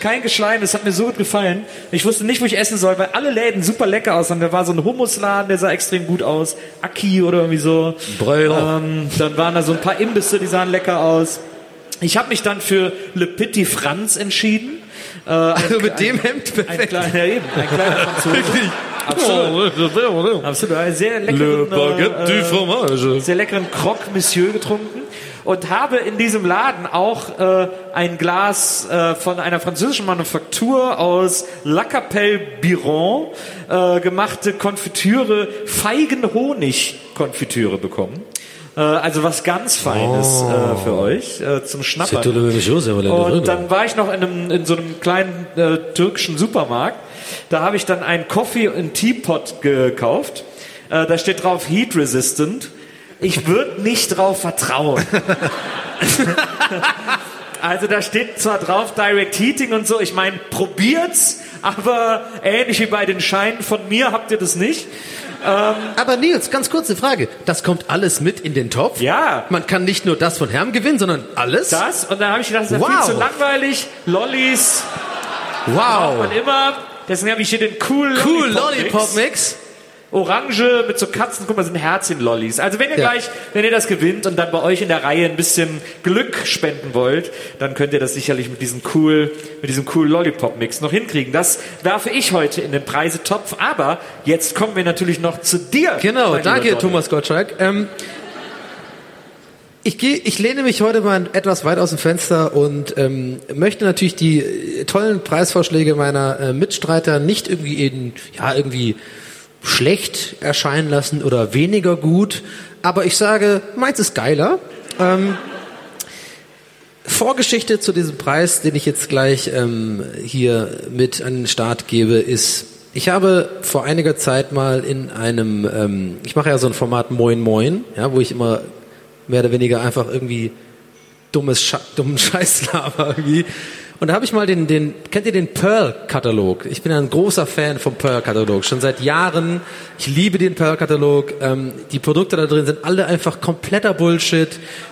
[SPEAKER 4] kein Geschleim, es hat mir so gut gefallen. Ich wusste nicht, wo ich essen soll, weil alle Läden super lecker aussahen. Da war so ein Hummusladen, der sah extrem gut aus. Aki oder irgendwie so.
[SPEAKER 2] Bräuler.
[SPEAKER 4] Ähm, dann waren da so ein paar Imbisse, die sahen lecker aus. Ich habe mich dann für Le Petit Franz entschieden. Äh,
[SPEAKER 2] Also mit dem Hemd
[SPEAKER 4] ein
[SPEAKER 2] perfekt.
[SPEAKER 4] kleiner, eben, ein kleiner <laughs> Franzose. Absolut. Absolut. Einen sehr leckeren, äh,
[SPEAKER 2] fromage.
[SPEAKER 4] sehr leckeren Croque Monsieur getrunken und habe in diesem Laden auch äh, ein Glas äh, von einer französischen Manufaktur aus La Capelle Biron äh, gemachte Konfitüre, Feigenhonig-Konfitüre bekommen. Äh, also was ganz Feines äh, für euch äh, zum Schnappern. Und dann war ich noch in, einem, in so einem kleinen äh, türkischen Supermarkt. Da habe ich dann einen Coffee und Teapot gekauft. Äh, da steht drauf Heat Resistant. Ich würde nicht drauf vertrauen. <laughs> also da steht zwar drauf Direct Heating und so. Ich meine, probiert's, aber ähnlich wie bei den Scheinen von mir habt ihr das nicht.
[SPEAKER 2] Aber Nils, ganz kurze Frage. Das kommt alles mit in den Topf?
[SPEAKER 4] Ja.
[SPEAKER 2] Man kann nicht nur das von Herm gewinnen, sondern alles?
[SPEAKER 4] Das und dann habe ich gedacht, das ist ja
[SPEAKER 2] Wow.
[SPEAKER 4] viel zu langweilig. Lollis
[SPEAKER 2] Wow.
[SPEAKER 4] und immer. Deswegen habe ich hier den cool
[SPEAKER 2] Cool
[SPEAKER 4] Lollipop-Mix.
[SPEAKER 2] Lollipop-Mix.
[SPEAKER 4] Orange mit so Katzen, guck mal, sind Herzchen-Lollis. Also wenn ihr
[SPEAKER 2] Ja.
[SPEAKER 4] gleich, wenn ihr das gewinnt und dann bei euch in der Reihe ein bisschen Glück spenden wollt, dann könnt ihr das sicherlich mit diesem cool, mit diesem cool Lollipop-Mix noch hinkriegen. Das werfe ich heute in den Preisetopf. Aber jetzt kommen wir natürlich noch zu dir.
[SPEAKER 2] Genau, danke. Thomas Gottschalk. Ähm, ich, geh, ich lehne mich heute mal etwas weit aus dem Fenster und ähm, möchte natürlich die äh, tollen Preisvorschläge meiner äh, Mitstreiter nicht irgendwie in, ja, irgendwie schlecht erscheinen lassen oder weniger gut. Aber ich sage, meins ist geiler. Ähm, Vorgeschichte zu diesem Preis, den ich jetzt gleich ähm, hier mit an den Start gebe, ist, ich habe vor einiger Zeit mal in einem, ähm, ich mache ja so ein Format Moin Moin, ja, wo ich immer mehr oder weniger einfach irgendwie dummes Scha dummen <laughs> Scheißlaber irgendwie. Und da habe ich mal den, den, kennt ihr den Pearl-Katalog? Ich bin ein großer Fan vom Pearl-Katalog, schon seit Jahren. Ich liebe den Pearl-Katalog. Ähm, die Produkte da drin sind alle einfach kompletter Bullshit,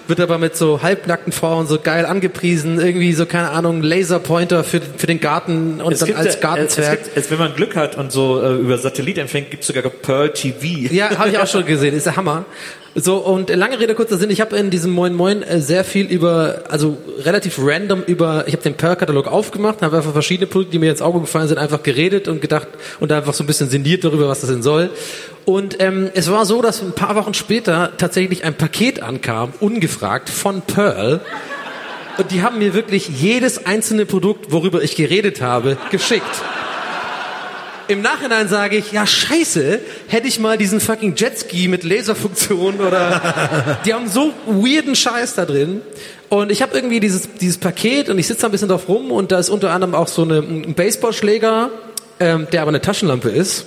[SPEAKER 2] wird aber mit so halbnackten Frauen so geil angepriesen, irgendwie so, keine Ahnung, Laserpointer für, für den Garten und dann als
[SPEAKER 4] ja-
[SPEAKER 2] Gartenzwerg.
[SPEAKER 4] Es, es gibt, es, wenn man Glück hat und so äh, über Satellit empfängt, gibt es sogar Pearl TV.
[SPEAKER 2] Ja, habe ich auch <laughs> schon gesehen. Ist der Hammer. So, und lange Rede, kurzer Sinn, ich habe in diesem Moin Moin äh, sehr viel über, also relativ random über, ich habe den Pearl-Katalog aufgemacht, habe einfach verschiedene Produkte, die mir ins Auge gefallen sind, einfach geredet und gedacht und einfach so ein bisschen sinniert darüber, was das denn soll. Und ähm, es war so, dass ein paar Wochen später tatsächlich ein Paket ankam, ungefragt, von Pearl. Und die haben mir wirklich jedes einzelne Produkt, worüber ich geredet habe, geschickt. Im Nachhinein sage ich, ja scheiße, hätte ich mal diesen fucking Jetski mit Laserfunktion oder die haben so weirden Scheiß da drin. Und ich habe irgendwie dieses, dieses Paket und ich sitze da ein bisschen drauf rum und da ist unter anderem auch so eine, ein Baseballschläger, ähm, der aber eine Taschenlampe ist.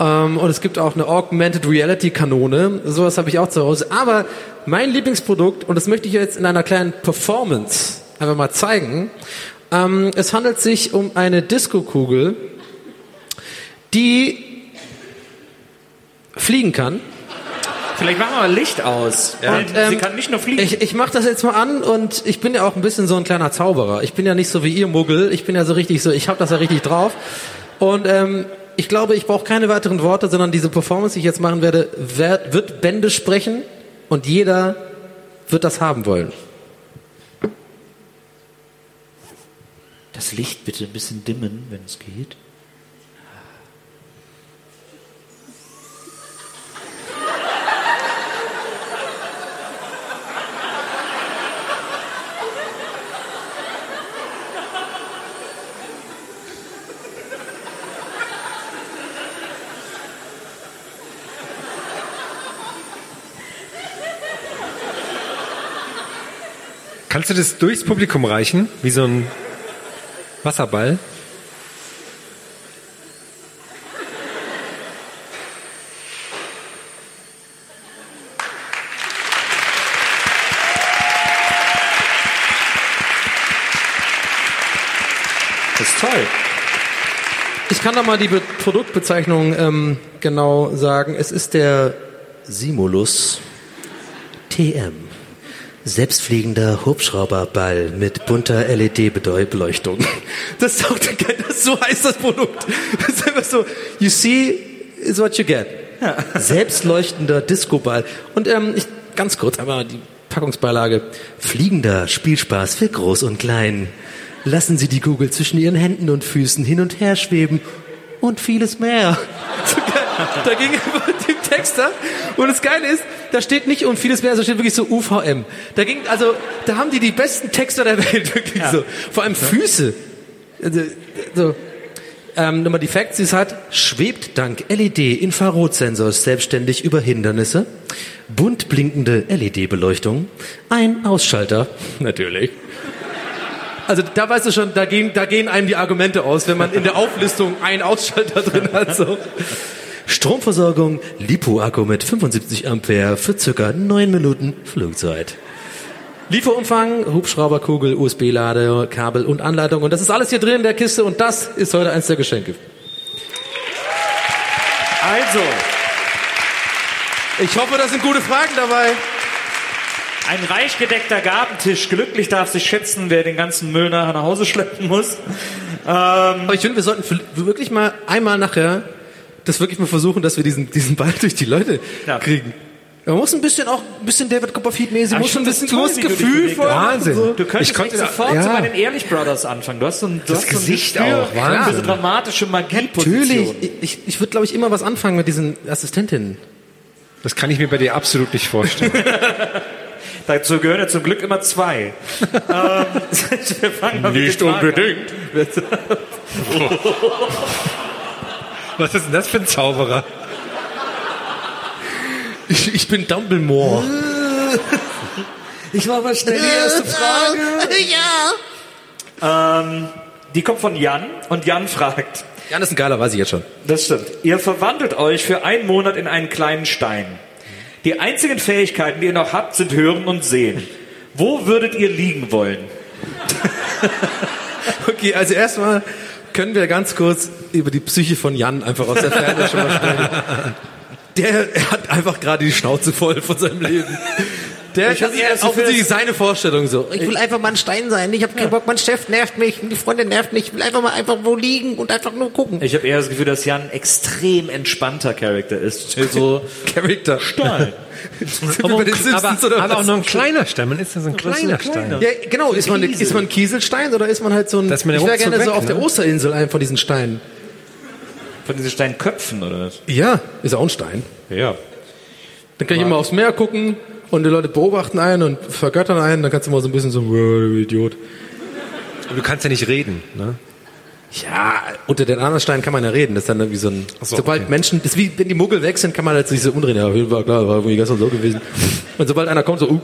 [SPEAKER 2] Ähm, und es gibt auch eine Augmented Reality Kanone. Sowas habe ich auch zu Hause. Aber mein Lieblingsprodukt, und das möchte ich jetzt in einer kleinen Performance einfach mal zeigen, ähm, es handelt sich um eine Disco-Kugel, die fliegen kann.
[SPEAKER 4] Vielleicht machen wir mal Licht aus.
[SPEAKER 2] Und,
[SPEAKER 4] Sie
[SPEAKER 2] ähm,
[SPEAKER 4] kann nicht nur fliegen.
[SPEAKER 2] Ich, ich mache das jetzt mal an und ich bin ja auch ein bisschen so ein kleiner Zauberer. Ich bin ja nicht so wie ihr Muggel. Ich bin ja so richtig so, ich habe das ja richtig drauf. Und ähm, ich glaube, ich brauche keine weiteren Worte, sondern diese Performance, die ich jetzt machen werde, wer- wird Bände sprechen und jeder wird das haben wollen.
[SPEAKER 4] Das Licht bitte ein bisschen dimmen, wenn es geht.
[SPEAKER 3] Kannst du das durchs Publikum reichen? Wie so ein Wasserball?
[SPEAKER 4] Das ist toll.
[SPEAKER 2] Ich kann da mal die Be Produktbezeichnung ähm, genau sagen. Es ist der Simulus TM. Selbstfliegender Hubschrauberball mit bunter LED-Beleuchtung. <laughs> Das das so heißt das Produkt. <laughs> Das ist einfach so, you see is what you get. Selbstleuchtender Discoball. Und ähm, ich, ganz kurz einmal die Packungsbeilage. Fliegender Spielspaß für Groß und Klein. Lassen Sie die Kugel zwischen Ihren Händen und Füßen hin und her schweben und vieles mehr. <laughs> So. <laughs> Da ging einfach dem Texter und das Geile ist, da steht nicht und vieles mehr, da steht wirklich so UVM. Da ging, also, da haben die die besten Texter der Welt, <laughs> wirklich so. Vor allem Füße. Also, so. Ähm, nochmal die Facts, sie hat, schwebt dank LED-Infrarotsensors selbstständig über Hindernisse, bunt blinkende LED-Beleuchtung, ein Ausschalter, <laughs> natürlich. Also da weißt du schon, da gehen, da gehen einem die Argumente aus, wenn man in der Auflistung einen Ausschalter drin hat. So. Stromversorgung, Lipo-Akku mit 75 Ampere für circa 9 Minuten Flugzeit. Lieferumfang, Hubschrauberkugel, USB-Lade, Kabel und Anleitung. Und das ist alles hier drin in der Kiste und das ist heute eins der Geschenke.
[SPEAKER 4] Also,
[SPEAKER 2] Ich hoffe, da sind gute Fragen dabei.
[SPEAKER 4] ein reich gedeckter Gabentisch. Glücklich darf sich schätzen, wer den ganzen Müll nachher nach Hause schleppen muss. Ähm,
[SPEAKER 2] Aber ich finde, wir sollten wirklich mal einmal nachher das wirklich mal versuchen, dass wir diesen, diesen Ball durch die Leute
[SPEAKER 4] Ja.
[SPEAKER 2] kriegen. Man muss ein bisschen auch, ein bisschen David Copperfield-mäßig,
[SPEAKER 4] Aber
[SPEAKER 2] muss
[SPEAKER 4] ich
[SPEAKER 2] schon ein bisschen
[SPEAKER 4] dich
[SPEAKER 2] Gefühl vor.
[SPEAKER 3] Wahnsinn.
[SPEAKER 2] So.
[SPEAKER 4] Du könntest
[SPEAKER 3] Ich konnte da-
[SPEAKER 4] sofort
[SPEAKER 3] ja.
[SPEAKER 4] so bei den Ehrlich Brothers anfangen. Du hast so ein, du
[SPEAKER 3] Das
[SPEAKER 4] hast so ein
[SPEAKER 3] Gesicht
[SPEAKER 4] Gespür
[SPEAKER 3] auch, Wahnsinn.
[SPEAKER 4] So dramatische Magieposition.
[SPEAKER 2] Natürlich, ich, ich würde, glaube ich, immer was anfangen mit diesen Assistentinnen.
[SPEAKER 3] Das kann ich mir bei dir absolut nicht vorstellen. <laughs>
[SPEAKER 4] Dazu gehören ja zum Glück immer zwei. <laughs> ähm, <laughs> wir fangen mal mit den Fragen an.
[SPEAKER 3] Was ist denn das für ein Zauberer?
[SPEAKER 2] Ich, ich bin Dumbledore. <laughs>
[SPEAKER 4] Ich war mal schnell die erste Frage. <laughs>
[SPEAKER 8] ja.
[SPEAKER 4] Ähm, die kommt von Jan und Jan fragt,
[SPEAKER 2] Jan ist ein geiler, weiß ich jetzt schon.
[SPEAKER 4] das stimmt, ihr verwandelt euch für einen Monat in einen kleinen Stein. Die einzigen Fähigkeiten, die ihr noch habt, sind Hören und Sehen. Wo würdet ihr liegen wollen?
[SPEAKER 2] Okay, also erstmal können wir ganz kurz über die Psyche von Jan einfach aus der Ferne schon mal sprechen. Der hat einfach gerade die Schnauze voll von seinem Leben. Der
[SPEAKER 8] Ich
[SPEAKER 2] das
[SPEAKER 8] eher
[SPEAKER 2] ist
[SPEAKER 8] so
[SPEAKER 2] offensichtlich seine Vorstellung so.
[SPEAKER 8] Ich will einfach mal ein Stein sein. Ich habe keinen Bock. Mein Chef nervt mich. Die Freundin nervt mich. Ich will einfach mal einfach wo liegen und einfach nur gucken.
[SPEAKER 4] Ich habe eher das Gefühl, dass Jan ein extrem entspannter Charakter ist. <laughs> So
[SPEAKER 2] Charakter.
[SPEAKER 4] Stein.
[SPEAKER 2] Aber, oder
[SPEAKER 11] aber auch noch ein kleiner Stein. Man ist ja so ein
[SPEAKER 4] so
[SPEAKER 11] kleiner. Stein.
[SPEAKER 2] Ja, genau. Ist man, ist man ein Kieselstein oder ist man halt so ein...
[SPEAKER 11] Der
[SPEAKER 2] ich wäre gerne so
[SPEAKER 11] weg,
[SPEAKER 2] auf der
[SPEAKER 11] ne?
[SPEAKER 2] Osterinsel einen von diesen Steinen.
[SPEAKER 4] Von diesen Steinköpfen, oder was?
[SPEAKER 2] Ja, ist auch ein Stein.
[SPEAKER 4] Ja.
[SPEAKER 2] Dann kann ich immer aufs Meer gucken und die Leute beobachten einen und vergöttern einen. Dann kannst du mal so ein bisschen so, "Wow, du Idiot.
[SPEAKER 11] Und du kannst ja nicht reden. Ne?
[SPEAKER 2] Ja, unter den anderen Steinen kann man ja reden. Das ist dann irgendwie so ein.
[SPEAKER 11] so,
[SPEAKER 2] sobald
[SPEAKER 11] okay.
[SPEAKER 2] Menschen, das ist wie wenn die Muggel weg sind, kann man halt sich so umdrehen. Ja, war klar, war irgendwie gestern so gewesen. Und sobald einer kommt, so, uh,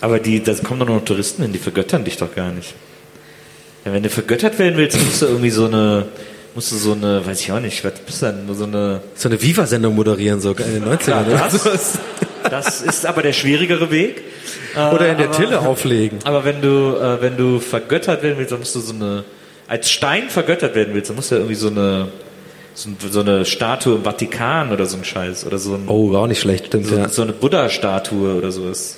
[SPEAKER 4] Aber die, da kommen doch noch Touristen hin, die vergöttern dich doch gar nicht. Ja, wenn du vergöttert werden willst, musst du irgendwie so eine, musst du so eine, weiß ich auch nicht, was bist du denn, so eine,
[SPEAKER 2] so eine Viva-Sendung moderieren, so in den 90ern. oder
[SPEAKER 4] das- das ist aber der schwierigere Weg. Äh,
[SPEAKER 2] Oder in der
[SPEAKER 4] aber-
[SPEAKER 2] Tille auflegen.
[SPEAKER 4] Aber wenn du, äh, wenn du vergöttert werden willst, dann musst du so eine, als Stein vergöttert werden willst, dann musst du ja irgendwie so eine, so, ein- so eine Statue im Vatikan oder so ein Scheiß, oder so, ein,
[SPEAKER 2] Oh, war auch nicht schlecht, stimmt.
[SPEAKER 4] so,
[SPEAKER 2] ja.
[SPEAKER 4] so eine Buddha-Statue oder sowas.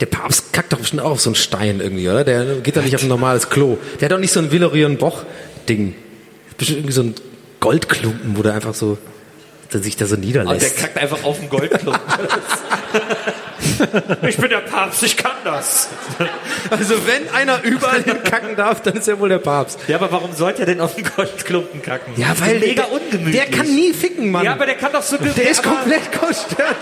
[SPEAKER 2] Der Papst kackt doch bestimmt auch auf so einen Stein irgendwie, oder? Der geht doch nicht auf ein normales Klo. Der hat doch nicht so ein Villerion Boch-Ding. Bestimmt irgendwie so ein Goldklumpen, wo der einfach so, der sich da so
[SPEAKER 4] Und der
[SPEAKER 2] niederlässt.
[SPEAKER 4] kackt einfach auf den Goldklumpen. <laughs> ich bin der Papst, ich kann das.
[SPEAKER 2] Also wenn einer überall hinkacken darf, dann ist er wohl der Papst.
[SPEAKER 4] Ja, aber warum sollte er denn auf den Goldklumpen kacken?
[SPEAKER 2] Ja,
[SPEAKER 4] ist
[SPEAKER 2] weil
[SPEAKER 4] mega
[SPEAKER 2] der,
[SPEAKER 4] ungemütlich.
[SPEAKER 2] Der kann nie ficken, Mann.
[SPEAKER 4] Ja, aber der kann doch so
[SPEAKER 2] der ist
[SPEAKER 4] aber
[SPEAKER 2] komplett gestört.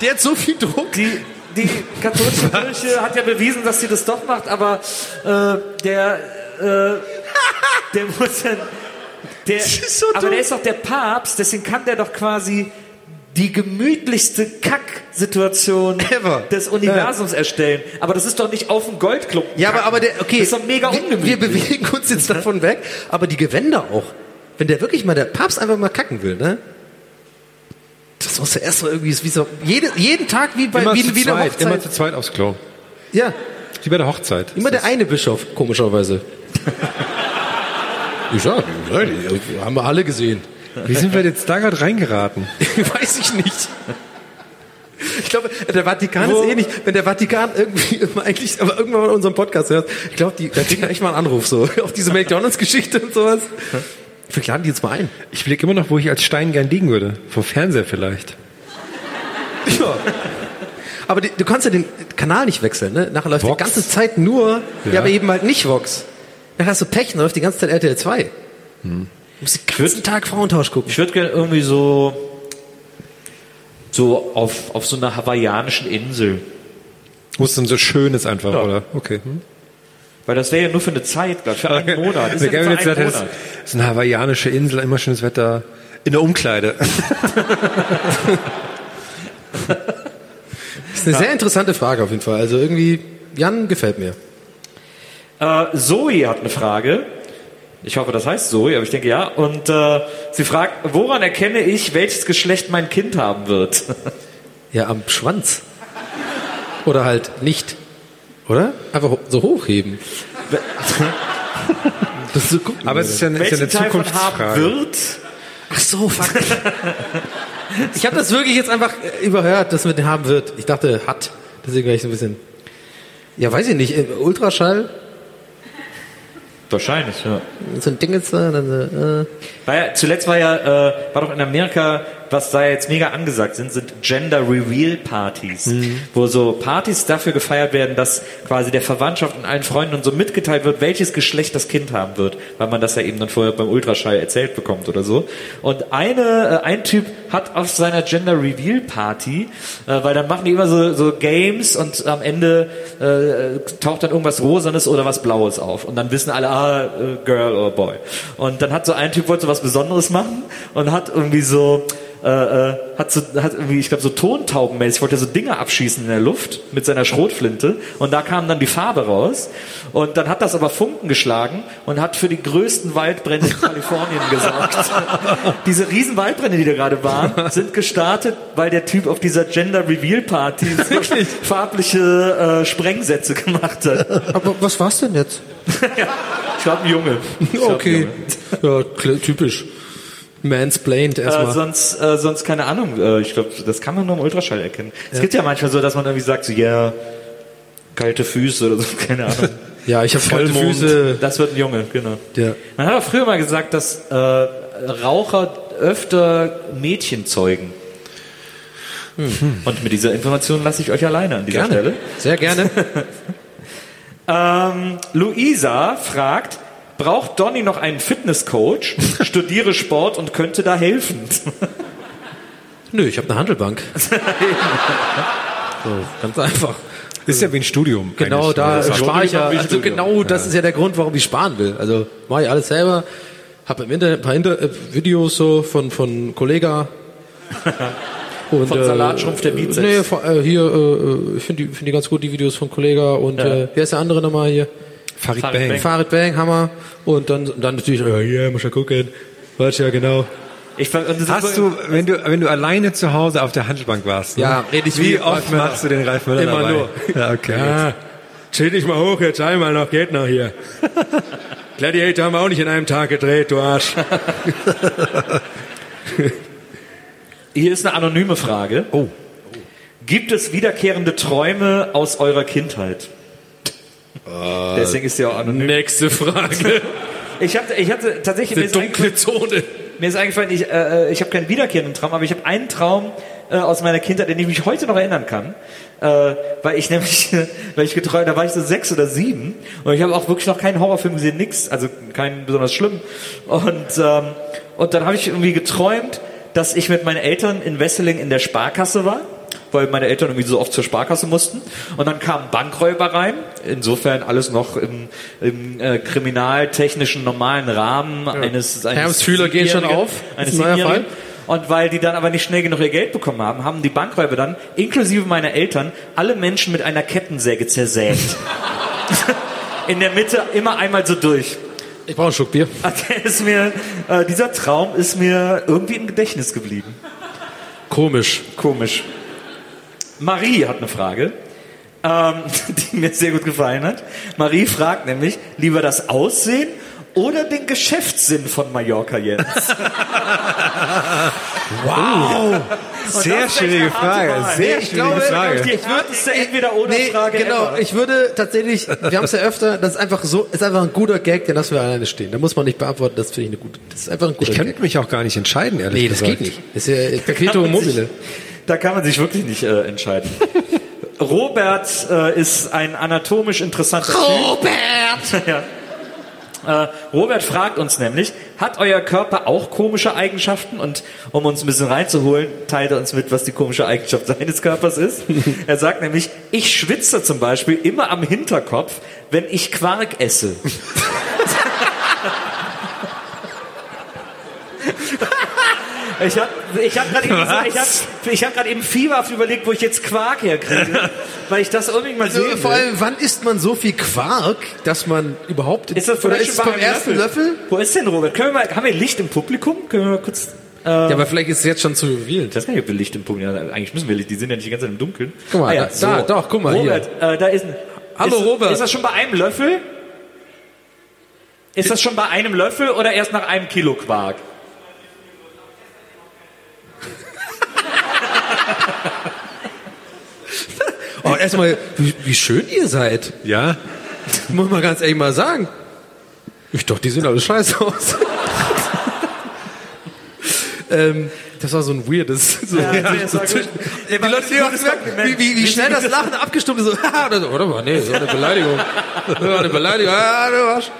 [SPEAKER 2] Der hat so viel Druck.
[SPEAKER 4] Die, die katholische Kirche hat ja bewiesen, dass sie das doch macht, aber äh, der, äh, der muss ja, der,
[SPEAKER 2] ist so
[SPEAKER 4] aber
[SPEAKER 2] dumm.
[SPEAKER 4] der ist doch der Papst, deswegen kann der doch quasi die gemütlichste Kacksituation
[SPEAKER 2] Ever.
[SPEAKER 4] des Universums erstellen. Aber das ist doch nicht auf dem Goldklumpen.
[SPEAKER 2] Ja, aber, aber der, okay.
[SPEAKER 4] Das ist doch mega
[SPEAKER 2] wir,
[SPEAKER 4] ungemütlich.
[SPEAKER 2] wir bewegen uns jetzt davon weg, aber die Gewänder auch. Wenn der wirklich mal, der Papst einfach mal kacken will, ne? Das muss ja erstmal irgendwie, ist wie so, jede, jeden Tag wie bei,
[SPEAKER 11] Immer
[SPEAKER 2] wie,
[SPEAKER 11] zu
[SPEAKER 2] wie eine
[SPEAKER 11] zweit,
[SPEAKER 2] Hochzeit.
[SPEAKER 11] immer zu zweit aufs Klo.
[SPEAKER 2] ja,
[SPEAKER 11] Wie bei der Hochzeit.
[SPEAKER 2] immer der eine Bischof, komischerweise. Ich sag, haben wir alle gesehen.
[SPEAKER 11] Wie sind wir jetzt da gerade reingeraten? <laughs>
[SPEAKER 2] Weiß ich nicht. Ich glaube, der Vatikan ist ähnlich. Wenn der Vatikan irgendwie <laughs> eigentlich, aber irgendwann mal unseren Podcast hört, ich glaube, die, da kriegen echt mal einen Anruf so <laughs> auf diese McDonalds-Geschichte und sowas. Vielleicht laden die jetzt mal ein.
[SPEAKER 11] Ich überlege immer noch, wo ich als Stein gern liegen würde. Vor Fernseher vielleicht.
[SPEAKER 2] Ja. Aber die, du kannst ja den Kanal nicht wechseln, ne? Nachher läuft
[SPEAKER 11] Vox?
[SPEAKER 2] die ganze Zeit nur, ja.
[SPEAKER 11] Ja.
[SPEAKER 2] aber eben halt nicht Vox. Dann hast du Pech, dann läuft die ganze Zeit RTL 2. Du musst den ganzen Tag Frauentausch gucken.
[SPEAKER 4] Ich würde gerne irgendwie so, so auf, auf so einer hawaiianischen Insel.
[SPEAKER 11] Wo es dann so schön ist einfach, oder? Okay. Hm.
[SPEAKER 4] Weil das wäre ja nur für eine Zeit, glaub ich, für einen Monat. Ist
[SPEAKER 11] Wäre
[SPEAKER 4] ja
[SPEAKER 11] jetzt
[SPEAKER 4] einen
[SPEAKER 11] gesagt
[SPEAKER 4] Monat.
[SPEAKER 11] das ist eine hawaiianische Insel, immer schönes Wetter. In der Umkleide. <laughs>
[SPEAKER 2] Das ist eine sehr interessante Frage auf jeden Fall. Also irgendwie, Jan gefällt mir.
[SPEAKER 4] Äh, Zoe hat eine Frage. Ich hoffe, das heißt Zoe, aber ich denke ja. Und äh, sie fragt, woran erkenne ich, welches Geschlecht mein Kind haben wird?
[SPEAKER 2] Ja, am Schwanz. Oder halt nicht. Oder? Einfach so hochheben. <laughs> So gucken.
[SPEAKER 11] Aber es ist ja, ist ja eine
[SPEAKER 4] Teil
[SPEAKER 11] Zukunftsfrage.
[SPEAKER 4] wird?
[SPEAKER 2] Ach so, fuck. ich habe das wirklich jetzt einfach äh, überhört, dass mit dem haben wird. Ich dachte, hat. Deswegen war ich so ein bisschen. Ja, weiß ich nicht. Ultraschall,
[SPEAKER 4] Wahrscheinlich, ja.
[SPEAKER 2] so ein Ding jetzt da, dann so, äh.
[SPEAKER 4] War ja, zuletzt war ja, äh, war doch in Amerika, was da jetzt mega angesagt sind, sind Gender Reveal Partys, wo so Partys dafür gefeiert werden, dass quasi der Verwandtschaft und allen Freunden und so mitgeteilt wird, welches Geschlecht das Kind haben wird, weil man das ja eben dann vorher beim Ultraschall erzählt bekommt oder so. Und eine, äh, ein Typ hat auf seiner Gender Reveal Party, äh, weil dann machen die immer so, so Games und am Ende äh, taucht dann irgendwas Rosanes oder was Blaues auf und dann wissen alle, ah, äh, Girl oder Boy. Und dann hat so ein Typ wollte so was Besonderes machen und hat irgendwie so äh, äh, hat so, hat irgendwie, ich glaube, so Tontaubenmäßig, wollte er so Dinge abschießen in der Luft mit seiner Schrotflinte und da kam dann die Farbe raus und dann hat das aber Funken geschlagen und hat für die größten Waldbrände in Kalifornien gesorgt. <laughs> Diese riesen Waldbrände, die da gerade waren, sind gestartet, weil der Typ auf dieser Gender Reveal Party <laughs> so farbliche äh, Sprengsätze gemacht hat.
[SPEAKER 2] Aber was war's denn jetzt? <laughs>
[SPEAKER 4] Ich glaube, ein Junge. Ich glaub, ein
[SPEAKER 2] Okay.
[SPEAKER 4] Junge.
[SPEAKER 2] Ja, typisch. Mansplained
[SPEAKER 4] Äh,
[SPEAKER 2] erstmal.
[SPEAKER 4] sonst, äh, sonst keine Ahnung. Äh, ich glaube, das kann man nur im Ultraschall erkennen. Es gibt ja manchmal so, dass man irgendwie sagt, so, ja, kalte Füße oder so, <laughs> keine Ahnung. <laughs>
[SPEAKER 2] ja, ich habe kalte. Füße.
[SPEAKER 4] Das wird ein Junge, genau.
[SPEAKER 2] Ja.
[SPEAKER 4] Man hat auch früher mal gesagt, dass äh, Raucher öfter Mädchen zeugen. Und mit dieser Information lasse ich euch alleine an dieser
[SPEAKER 2] Hm. Gerne.
[SPEAKER 4] Stelle.
[SPEAKER 2] Sehr gerne. <laughs>
[SPEAKER 4] Ähm, Luisa fragt, braucht Donny noch einen Fitnesscoach? Studiere Sport und könnte da helfen.
[SPEAKER 2] Nö, ich habe eine Handelbank. <laughs> so, ganz einfach.
[SPEAKER 3] Ist ja wie ein Studium.
[SPEAKER 2] Genau, da
[SPEAKER 3] Das ist
[SPEAKER 2] spare ich ja.
[SPEAKER 3] wie ein
[SPEAKER 2] Also
[SPEAKER 3] Studium.
[SPEAKER 2] genau, das ist ja der Grund, warum ich sparen will. Also mache ich alles selber. Habe im Internet ein paar Inter äh, Videos so von von Kollega. Und,
[SPEAKER 4] Von Salatschrumpf der Bizeps.
[SPEAKER 2] Nee, von, äh, hier, äh, äh, ich finde die, find die ganz gut, die Videos von Kollega. Und
[SPEAKER 4] Ja.
[SPEAKER 2] äh, wer ist der andere nochmal hier?
[SPEAKER 3] Farid
[SPEAKER 4] Farid
[SPEAKER 3] Bang.
[SPEAKER 4] Bang.
[SPEAKER 2] Farid Bang, Hammer. Und dann, dann natürlich, ja, yeah, muss ja gucken. Weißt ja genau.
[SPEAKER 4] Ich,
[SPEAKER 3] Hast du, wenn du, wenn du alleine zu Hause auf der Handelbank warst, ne?
[SPEAKER 2] Ja, red ich
[SPEAKER 3] wie
[SPEAKER 2] wie
[SPEAKER 3] oft machst du den Ralf Möller
[SPEAKER 2] Immer
[SPEAKER 3] dabei?
[SPEAKER 2] nur.
[SPEAKER 3] Ja, okay.
[SPEAKER 2] Ja, chill dich mal hoch, jetzt einmal noch, geht noch hier. <laughs> Gladiator haben wir auch nicht in einem Tag gedreht, du Arsch. <laughs>
[SPEAKER 4] Hier ist eine anonyme Frage.
[SPEAKER 3] Oh.
[SPEAKER 4] Gibt es wiederkehrende Träume aus eurer Kindheit? Deswegen ist sie auch anonym.
[SPEAKER 2] Nächste Frage.
[SPEAKER 4] Ich hatte, ich hatte tatsächlich ist,
[SPEAKER 2] dunkle Zone.
[SPEAKER 4] mir ist eingefallen, ich, äh, ich habe keinen wiederkehrenden Traum, aber ich habe einen Traum äh, aus meiner Kindheit, den ich mich heute noch erinnern kann, äh, weil ich nämlich, <laughs> weil ich geträumt, da war ich so sechs oder sieben und ich habe auch wirklich noch keinen Horrorfilm gesehen, nix, also keinen besonders schlimm und ähm, und dann habe ich irgendwie geträumt, dass ich mit meinen Eltern in Wesseling in der Sparkasse war weil meine Eltern irgendwie so oft zur Sparkasse mussten. Und dann kamen Bankräuber rein. Insofern alles noch im, im äh, kriminaltechnischen normalen Rahmen eines, eines
[SPEAKER 2] Herms Fühler gehen schon auf.
[SPEAKER 4] Eines
[SPEAKER 2] neuer.
[SPEAKER 4] Und weil die dann aber nicht schnell genug ihr Geld bekommen haben, haben die Bankräuber dann, inklusive meiner Eltern, alle Menschen mit einer Kettensäge zersägt. <laughs> In der Mitte immer einmal so durch.
[SPEAKER 2] Ich brauche einen Schluck Bier. <laughs>
[SPEAKER 4] Der ist mir, äh, dieser Traum ist mir irgendwie im Gedächtnis geblieben.
[SPEAKER 2] Komisch.
[SPEAKER 4] Komisch. Marie hat eine Frage, ähm, <laughs> die mir sehr gut gefallen hat. Marie fragt nämlich, lieber das Aussehen oder den Geschäftssinn von Mallorca Jens? <laughs>
[SPEAKER 3] Wow.
[SPEAKER 4] Und
[SPEAKER 3] Sehr
[SPEAKER 4] das
[SPEAKER 3] schwierige Frage. Sehr
[SPEAKER 4] Ich
[SPEAKER 3] schwierige
[SPEAKER 4] glaube,
[SPEAKER 3] Frage.
[SPEAKER 4] Die härteste Entweder-Oder-Frage
[SPEAKER 2] genau.
[SPEAKER 4] ever.
[SPEAKER 2] Ich würde tatsächlich, wir haben es ja öfter, das ist einfach so, ist einfach ein guter Gag, den lassen wir alleine stehen. Da muss man nicht beantworten, das finde ich eine gute, das ist einfach ein guter
[SPEAKER 3] Ich könnte mich auch gar nicht entscheiden, ehrlich
[SPEAKER 2] Nee, das
[SPEAKER 3] gesagt.
[SPEAKER 2] geht nicht. Das ist ja Perpetuum mobile.
[SPEAKER 4] Da kann man sich wirklich nicht äh, entscheiden. <laughs> Robert äh, ist ein anatomisch interessanter Typ.
[SPEAKER 8] Robert! <laughs>
[SPEAKER 4] ja. Äh, Robert fragt uns nämlich, hat euer Körper auch komische Eigenschaften? Und um uns ein bisschen reinzuholen, teilt er uns mit, was die komische Eigenschaft seines Körpers ist. <laughs> er sagt nämlich, ich schwitze zum Beispiel immer am Hinterkopf, wenn ich Quark esse. Ich habe ich hab gerade eben, so, ich hab, ich hab grad eben <laughs> fieberhaft überlegt, wo ich jetzt Quark herkriege, <laughs> weil ich das unbedingt mal
[SPEAKER 2] Also,
[SPEAKER 4] sehen
[SPEAKER 2] vor
[SPEAKER 4] will.
[SPEAKER 2] allem, wann isst man so viel Quark, dass man überhaupt,
[SPEAKER 4] Ist das
[SPEAKER 2] oder
[SPEAKER 4] vielleicht
[SPEAKER 2] ist es beim ersten Löffel?
[SPEAKER 4] Wo ist denn Robert? Können wir mal, haben wir Licht im Publikum? Können wir mal kurz... Äh,
[SPEAKER 2] Ja, aber vielleicht ist es jetzt schon zu revealed.
[SPEAKER 4] ich weiß gar nicht, ob wir Licht im Publikum haben. Eigentlich müssen wir Licht, die sind ja nicht die ganze Zeit im Dunkeln. Ah
[SPEAKER 2] Guck mal,
[SPEAKER 4] ja,
[SPEAKER 2] da- da, doch, guck mal,
[SPEAKER 4] Robert, Äh, da ist ein...
[SPEAKER 2] Hallo,
[SPEAKER 4] ist,
[SPEAKER 2] Robert.
[SPEAKER 4] Ist das schon bei einem Löffel? Ist das schon bei einem Löffel oder erst nach einem Kilo Quark?
[SPEAKER 2] Erstmal, wie, wie schön ihr seid.
[SPEAKER 3] Ja?
[SPEAKER 2] Muss man ganz ehrlich mal sagen. Ich dachte, die sehen alle scheiße aus. <laughs> ähm, das war so ein weirdes. So,
[SPEAKER 4] Ja,
[SPEAKER 2] ja,
[SPEAKER 4] das
[SPEAKER 2] so die Leute, die auch gemerkt, wie, wie, wie schnell das Lachen abgestimmt ist. So, <laughs> oder so, warte mal, nee, das war eine Beleidigung. Das war eine Beleidigung. Ah, du Arsch.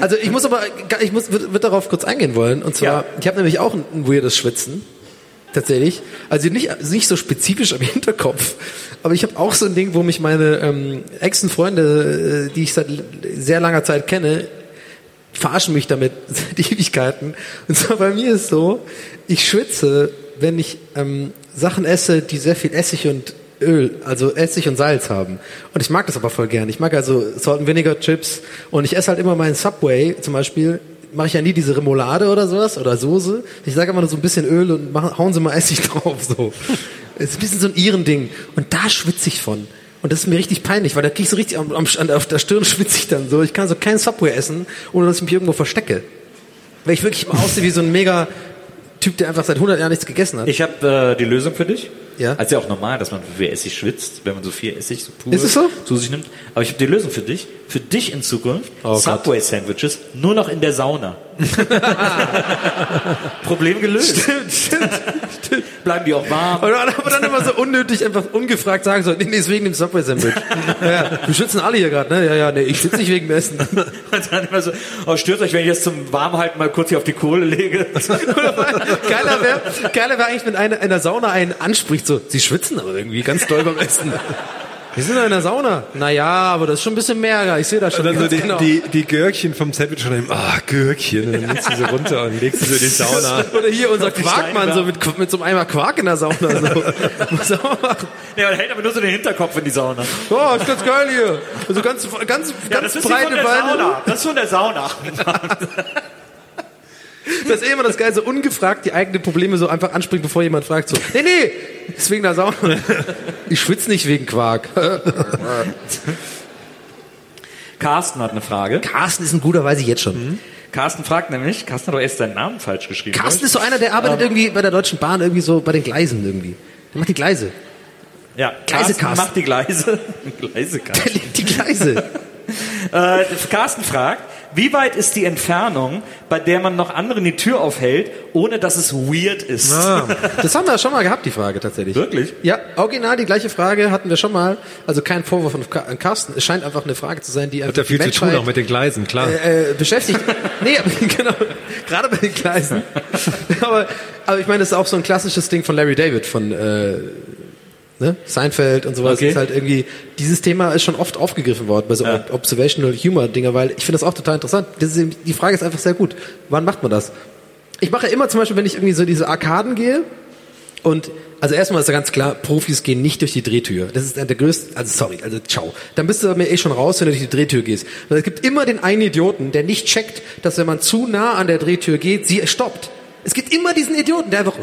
[SPEAKER 2] Also ich muss aber, ich muss, wird, wird darauf kurz eingehen wollen. Und zwar,
[SPEAKER 4] Ja.
[SPEAKER 2] ich habe nämlich auch ein, ein weirdes Schwitzen. Tatsächlich. Also nicht, nicht so spezifisch am Hinterkopf. Aber ich habe auch so ein Ding, wo mich meine ähm, Ex-Freunde, äh, die ich seit sehr langer Zeit kenne, verarschen mich damit <laughs> seit Ewigkeiten. Und zwar bei mir ist so, ich schwitze wenn ich ähm, Sachen esse, die sehr viel Essig und Öl, also Essig und Salz haben. Und ich mag das aber voll gern. Ich mag also Salt and Vinegar Chips und ich esse halt immer meinen Subway zum Beispiel. Mache ich ja nie diese Remoulade oder sowas oder Soße. Ich sage immer nur so ein bisschen Öl und machen, hauen sie mal Essig <laughs> drauf. So, es ist ein bisschen so ein Iren-Ding. Und da schwitze ich von. Und das ist mir richtig peinlich, weil da krieg ich so richtig am, am, auf der Stirn <laughs> schwitze ich dann so. Ich kann so kein Subway essen, ohne dass ich mich irgendwo verstecke. Weil ich wirklich aussehe wie so ein mega Typ, der einfach seit 100 Jahren nichts gegessen hat.
[SPEAKER 4] Ich habe äh, die Lösung für dich.
[SPEAKER 2] Ja.
[SPEAKER 4] Also ja auch normal, dass man viel Essig schwitzt, wenn man so viel Essig so pur
[SPEAKER 2] Ist es so?
[SPEAKER 4] zu sich nimmt. Aber ich habe die Lösung für dich. Für dich in Zukunft
[SPEAKER 2] Oh
[SPEAKER 4] Subway Sandwiches nur noch in der Sauna. <laughs> Problem gelöst.
[SPEAKER 2] Stimmt, stimmt, stimmt.
[SPEAKER 4] Bleiben die auch warm.
[SPEAKER 2] Aber dann, aber dann immer so unnötig einfach ungefragt sagen so, nee, nee, ist wegen dem Subway-Sandwich. <laughs> ja, wir schützen alle hier gerade, ne? Ja, ja, nee, ich schütze nicht wegen dem Essen.
[SPEAKER 4] Und dann immer so, oh, stört euch, wenn ich jetzt zum Warmhalten mal kurz hier auf die Kohle lege. <laughs>
[SPEAKER 2] Geiler wäre geiler wär eigentlich, wenn einer in der Sauna einen anspricht, so, sie schwitzen aber irgendwie ganz doll beim Essen. Wir sind doch in der Sauna. Naja, aber das ist schon ein bisschen mehr, ich sehe das schon.
[SPEAKER 3] Und dann so die,
[SPEAKER 2] genau.
[SPEAKER 3] die, die Gürkchen vom Sandwich schon eben, ah, Gürkchen. Und dann legst du sie runter und legst sie so in die Sauna. <laughs>
[SPEAKER 2] Oder hier unser Quarkmann, so mit, mit so einem Eimer Quark in der Sauna. So. <laughs> Muss er auch machen.
[SPEAKER 4] Ja, und hält aber nur so den Hinterkopf in die Sauna.
[SPEAKER 2] Oh, ist ganz geil hier. Also ganz, ganz,
[SPEAKER 4] Ja,
[SPEAKER 2] ganz
[SPEAKER 4] das ist hier
[SPEAKER 2] breite
[SPEAKER 4] von der
[SPEAKER 2] Beine.
[SPEAKER 4] Sauna. Das ist von der Sauna. <laughs> <laughs>
[SPEAKER 2] Das ist eh immer das Geile, so ungefragt die eigenen Probleme so einfach anspricht, bevor jemand fragt, so, nee, nee, ist wegen der Sauna. <laughs> Ich schwitze nicht wegen Quark. <laughs>
[SPEAKER 4] Carsten hat eine Frage.
[SPEAKER 2] Carsten ist ein guter, weiß ich jetzt schon.
[SPEAKER 4] Mhm. Carsten fragt nämlich, Carsten hat doch erst seinen Namen falsch geschrieben.
[SPEAKER 2] Carsten ist so einer, der arbeitet irgendwie bei der Deutschen Bahn, irgendwie so bei den Gleisen irgendwie. Der macht die Gleise.
[SPEAKER 4] Ja,
[SPEAKER 2] Gleise
[SPEAKER 4] Carsten
[SPEAKER 2] Carsten.
[SPEAKER 4] macht die Gleise. Gleise
[SPEAKER 2] Der
[SPEAKER 4] Carsten.
[SPEAKER 2] legt die Gleise.
[SPEAKER 4] Äh, Carsten fragt, wie weit ist die Entfernung, bei der man noch anderen die Tür aufhält, ohne dass es weird ist?
[SPEAKER 2] Ah, das haben wir schon mal gehabt, die Frage tatsächlich.
[SPEAKER 4] Wirklich?
[SPEAKER 2] Ja, original die gleiche Frage hatten wir schon mal. Also kein Vorwurf an Carsten. Es scheint einfach eine Frage zu sein, die
[SPEAKER 3] Hat
[SPEAKER 2] einfach
[SPEAKER 3] ja viel
[SPEAKER 2] die
[SPEAKER 3] zu tun,
[SPEAKER 2] Menschheit,
[SPEAKER 3] auch mit den Gleisen, klar.
[SPEAKER 2] äh, äh, beschäftigt. <laughs> nee, <laughs> genau, gerade bei den Gleisen. <laughs> aber, aber ich meine, das ist auch so ein klassisches Ding von Larry David, von äh, ne? Seinfeld und sowas.
[SPEAKER 4] Okay.
[SPEAKER 2] Ist halt irgendwie, dieses Thema ist schon oft aufgegriffen worden bei so
[SPEAKER 4] Ja.
[SPEAKER 2] Observational Humor Dinger, weil ich finde das auch total interessant. Das ist, die Frage ist einfach sehr gut. Wann macht man das? Ich mache immer zum Beispiel, wenn ich irgendwie so diese Arkaden gehe, und also erstmal ist ja ganz klar, Profis gehen nicht durch die Drehtür. Das ist der größte, also sorry, also ciao. Dann bist du mir eh schon raus, wenn du durch die Drehtür gehst. Weil es gibt immer den einen Idioten, der nicht checkt, dass wenn man zu nah an der Drehtür geht, sie stoppt. Es gibt immer diesen Idioten, der einfach,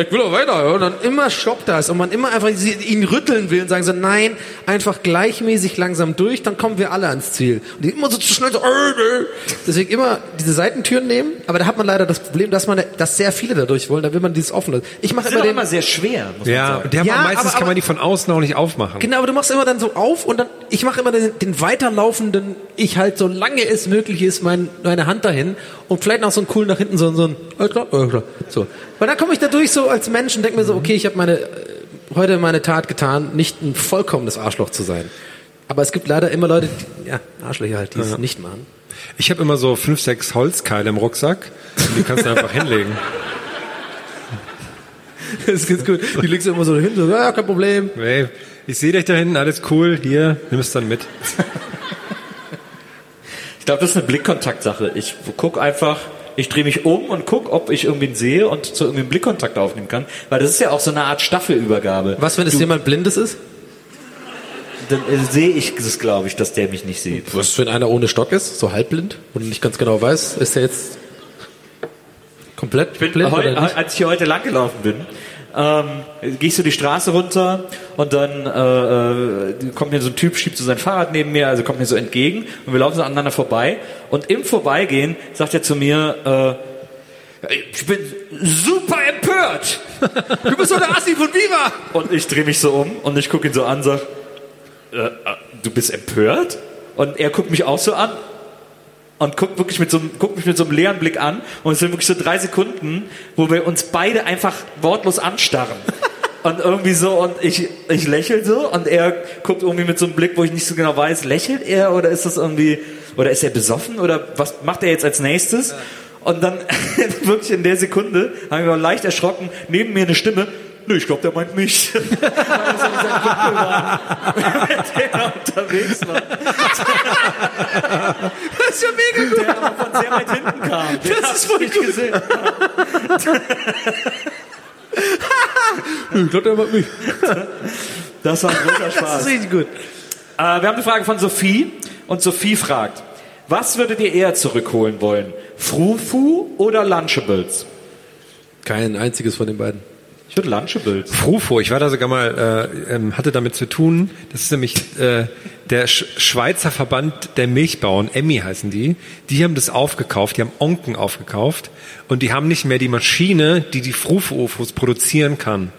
[SPEAKER 2] ich will auch weiter, ja. und dann immer stoppt das und man immer einfach ihn rütteln will und sagen so, nein, einfach gleichmäßig langsam durch, dann kommen wir alle ans Ziel. Und die immer so zu schnell so, äh, äh. deswegen immer diese Seitentüren nehmen, aber da hat man leider das Problem, dass man, dass sehr viele dadurch wollen, da will man dieses offen lassen. Ich mache
[SPEAKER 4] Das ist
[SPEAKER 2] immer
[SPEAKER 4] aber
[SPEAKER 2] den,
[SPEAKER 4] immer sehr schwer, muss man
[SPEAKER 3] Ja,
[SPEAKER 4] sagen.
[SPEAKER 3] und die haben
[SPEAKER 2] Ja,
[SPEAKER 3] meistens
[SPEAKER 2] aber-
[SPEAKER 3] kann
[SPEAKER 2] aber-
[SPEAKER 3] man die von außen auch nicht aufmachen.
[SPEAKER 2] Genau, aber du machst immer dann so auf und dann, ich mache immer den, den weiterlaufenden, ich halt so lange es möglich ist, mein, meine Hand dahin und vielleicht noch so einen coolen nach hinten, so, so ein, alles klar, alles klar, so. Weil dann komme ich dadurch so als Mensch und denke mir so, okay, ich habe meine, äh, heute meine Tat getan, nicht ein vollkommenes Arschloch zu sein. Aber es gibt leider immer Leute, die, ja, Arschlöcher halt, die es nicht machen.
[SPEAKER 3] Ich habe immer so fünf, sechs Holzkeile im Rucksack. Und die kannst du einfach <laughs> hinlegen.
[SPEAKER 2] Das ist ganz gut. Die legst du immer so hin, so, ja, kein Problem.
[SPEAKER 3] Hey, ich sehe dich da hinten, alles cool. Hier, nimm es dann mit.
[SPEAKER 4] Ich glaube, das ist eine Blickkontaktsache. Ich guck einfach, ich drehe mich um und guck, ob ich irgendwen sehe und zu irgendwie einen Blickkontakt aufnehmen kann. Weil das ist ja auch so eine Art Staffelübergabe.
[SPEAKER 2] Was, wenn es jemand Blindes ist?
[SPEAKER 4] Dann äh, sehe ich es, glaube ich, dass der mich nicht sieht.
[SPEAKER 2] Was, wenn einer ohne Stock ist, so halbblind und nicht ganz genau weiß, ist er jetzt komplett
[SPEAKER 4] bin
[SPEAKER 2] blind
[SPEAKER 4] heu, als ich hier heute lang gelaufen bin, ähm, gehe ich so die Straße runter und dann äh, äh, kommt mir so ein Typ, schiebt so sein Fahrrad neben mir, also kommt mir so entgegen und wir laufen so aneinander vorbei und im Vorbeigehen sagt er zu mir, äh, ich bin super empört.
[SPEAKER 2] Du bist doch der Assi von Viva!
[SPEAKER 4] Und ich drehe mich so um und ich gucke ihn so an, sag, äh, äh, du bist empört? Und er guckt mich auch so an und guckt wirklich mit so, einem- guckt mich mit so einem leeren Blick an und es sind wirklich so drei Sekunden, wo wir uns beide einfach wortlos anstarren. <laughs> Und irgendwie so, und ich, ich lächel so und er guckt irgendwie mit so einem Blick, wo ich nicht so genau weiß, lächelt er oder ist das irgendwie, oder ist er besoffen oder was macht er jetzt als nächstes? Und dann <laughs> wirklich in der Sekunde haben wir leicht erschrocken, neben mir eine Stimme, nö, ich glaube, der meint mich. <laughs> Weil das ja dieser Kumpel war, mit dem er unterwegs war.
[SPEAKER 2] Das ist ja mega gut.
[SPEAKER 4] Der aber von sehr weit hinten kam. Den
[SPEAKER 2] Das ist
[SPEAKER 4] ich
[SPEAKER 2] voll
[SPEAKER 4] nicht
[SPEAKER 2] gut.
[SPEAKER 4] gesehen. <laughs>
[SPEAKER 2] Ich glaube, der mag mich.
[SPEAKER 4] Das war ein großer Spaß.
[SPEAKER 2] Das ist richtig gut.
[SPEAKER 4] Äh, wir haben eine Frage von Sophie und Sophie fragt, was würdet ihr eher zurückholen wollen? Frufu oder Lunchables?
[SPEAKER 2] Kein einziges von den beiden.
[SPEAKER 4] Würde Lunchables.
[SPEAKER 3] Frufo, ich war da sogar mal, äh, ähm, hatte damit zu tun, das ist nämlich äh, der Sch Schweizer Verband der Milchbauern, Emmy heißen die, die haben das aufgekauft, die haben Onken aufgekauft und die haben nicht mehr die Maschine, die die Frufo-Ofos produzieren kann.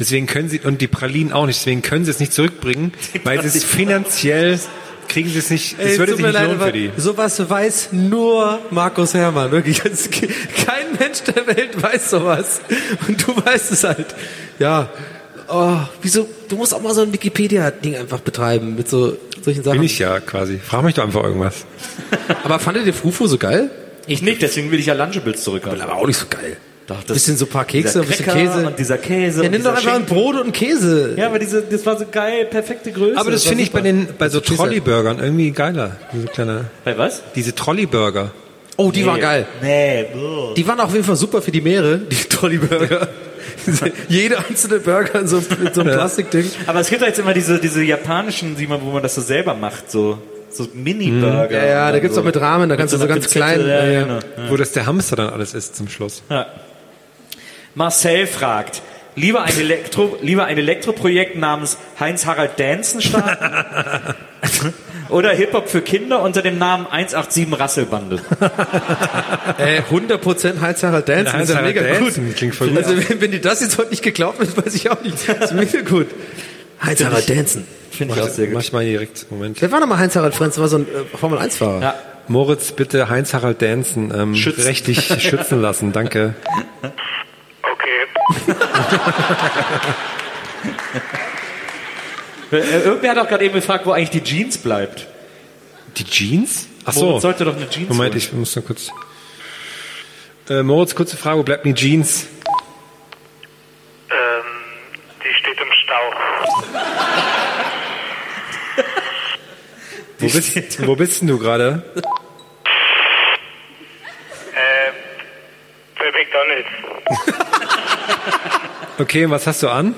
[SPEAKER 3] Deswegen können sie, und die Pralinen auch nicht, deswegen können sie es nicht zurückbringen, weil es ist finanziell, kriegen sie es nicht, es würde sich nicht lohnen für die.
[SPEAKER 2] Sowas weiß nur Markus Hermann, wirklich. Kein Mensch der Welt weiß sowas. Und du weißt es halt. Ja. Oh, wieso? Du musst auch mal so ein Wikipedia-Ding einfach betreiben mit so solchen Sachen.
[SPEAKER 3] Bin ich ja quasi. Frag mich doch einfach irgendwas.
[SPEAKER 2] Aber fandet ihr Frufo so geil?
[SPEAKER 4] Ich nicht, deswegen will ich ja Lunchables zurückhaben.
[SPEAKER 2] Aber auch nicht so geil.
[SPEAKER 4] Doch, das-
[SPEAKER 2] bisschen so ein paar Kekse, ein bisschen Käse.
[SPEAKER 4] Und dieser Käse.
[SPEAKER 2] Ja,
[SPEAKER 4] und
[SPEAKER 2] nimm doch einfach ein
[SPEAKER 4] Schinken.
[SPEAKER 2] Brot und einen Käse.
[SPEAKER 4] Ja, aber diese, das war so geil, perfekte Größe.
[SPEAKER 3] Aber das
[SPEAKER 4] war
[SPEAKER 3] finde ich bei den, bei so
[SPEAKER 2] Cheeseburger.
[SPEAKER 3] Trolley-Burgern irgendwie geiler. Diese kleine,
[SPEAKER 4] Bei was?
[SPEAKER 3] diese Trolley-Burger.
[SPEAKER 2] Oh, die waren geil.
[SPEAKER 4] Nee, boah.
[SPEAKER 2] Die waren auf jeden Fall super für die Meere, die <laughs> Trolley-Burger. <laughs> Jeder einzelne Burger in so, in so einem Plastikding.
[SPEAKER 4] Aber es gibt jetzt immer diese, diese japanischen, wo man das so selber macht, so, so Mini-Burger.
[SPEAKER 2] Ja, ja, da gibt's
[SPEAKER 4] so.
[SPEAKER 2] auch mit Rahmen, da kannst du so ganz klein.
[SPEAKER 4] Ja,
[SPEAKER 2] ja, ja.
[SPEAKER 3] Wo das der Hamster dann alles ist zum Schluss.
[SPEAKER 4] Ja. Marcel fragt, lieber ein, Elektro, lieber ein Elektroprojekt namens Heinz-Harald Danzen starten <laughs> oder Hip-Hop für Kinder unter dem Namen 187 Rasselbande? <laughs>
[SPEAKER 2] Äh, 100% Heinz-Harald Danzen, ist ja mega
[SPEAKER 3] Danzen
[SPEAKER 2] gut.
[SPEAKER 3] klingt voll gut.
[SPEAKER 2] Also wenn, wenn dir das jetzt heute nicht geglaubt wird, weiß ich auch nicht. Das ist mega gut. Heinz-Harald Danzen.
[SPEAKER 4] Finde ich auch sehr gut.
[SPEAKER 3] Mach ich mal direkt, Moment.
[SPEAKER 2] Wer war nochmal Heinz-Harald Frenz? Das war so ein äh, Formel-1-Fahrer.
[SPEAKER 4] Ja.
[SPEAKER 3] Moritz, bitte Heinz-Harald Danzen ähm,
[SPEAKER 4] Schützen.
[SPEAKER 3] rechtlich schützen lassen. Danke. <laughs>
[SPEAKER 4] Äh, Irgendwer hat auch gerade eben gefragt, wo eigentlich die Jeans bleibt.
[SPEAKER 3] Die Jeans? Ach
[SPEAKER 4] Moritz
[SPEAKER 3] so.
[SPEAKER 4] sollte doch eine Jeans
[SPEAKER 3] Moment,
[SPEAKER 4] holen.
[SPEAKER 3] ich muss noch kurz. Äh, Moritz, kurze Frage, wo bleibt die Jeans?
[SPEAKER 12] Ähm, die steht im Stau.
[SPEAKER 3] Wo bist, wo bist denn du gerade?
[SPEAKER 12] Äh, bei McDonalds. <laughs>
[SPEAKER 3] Okay, was hast du an?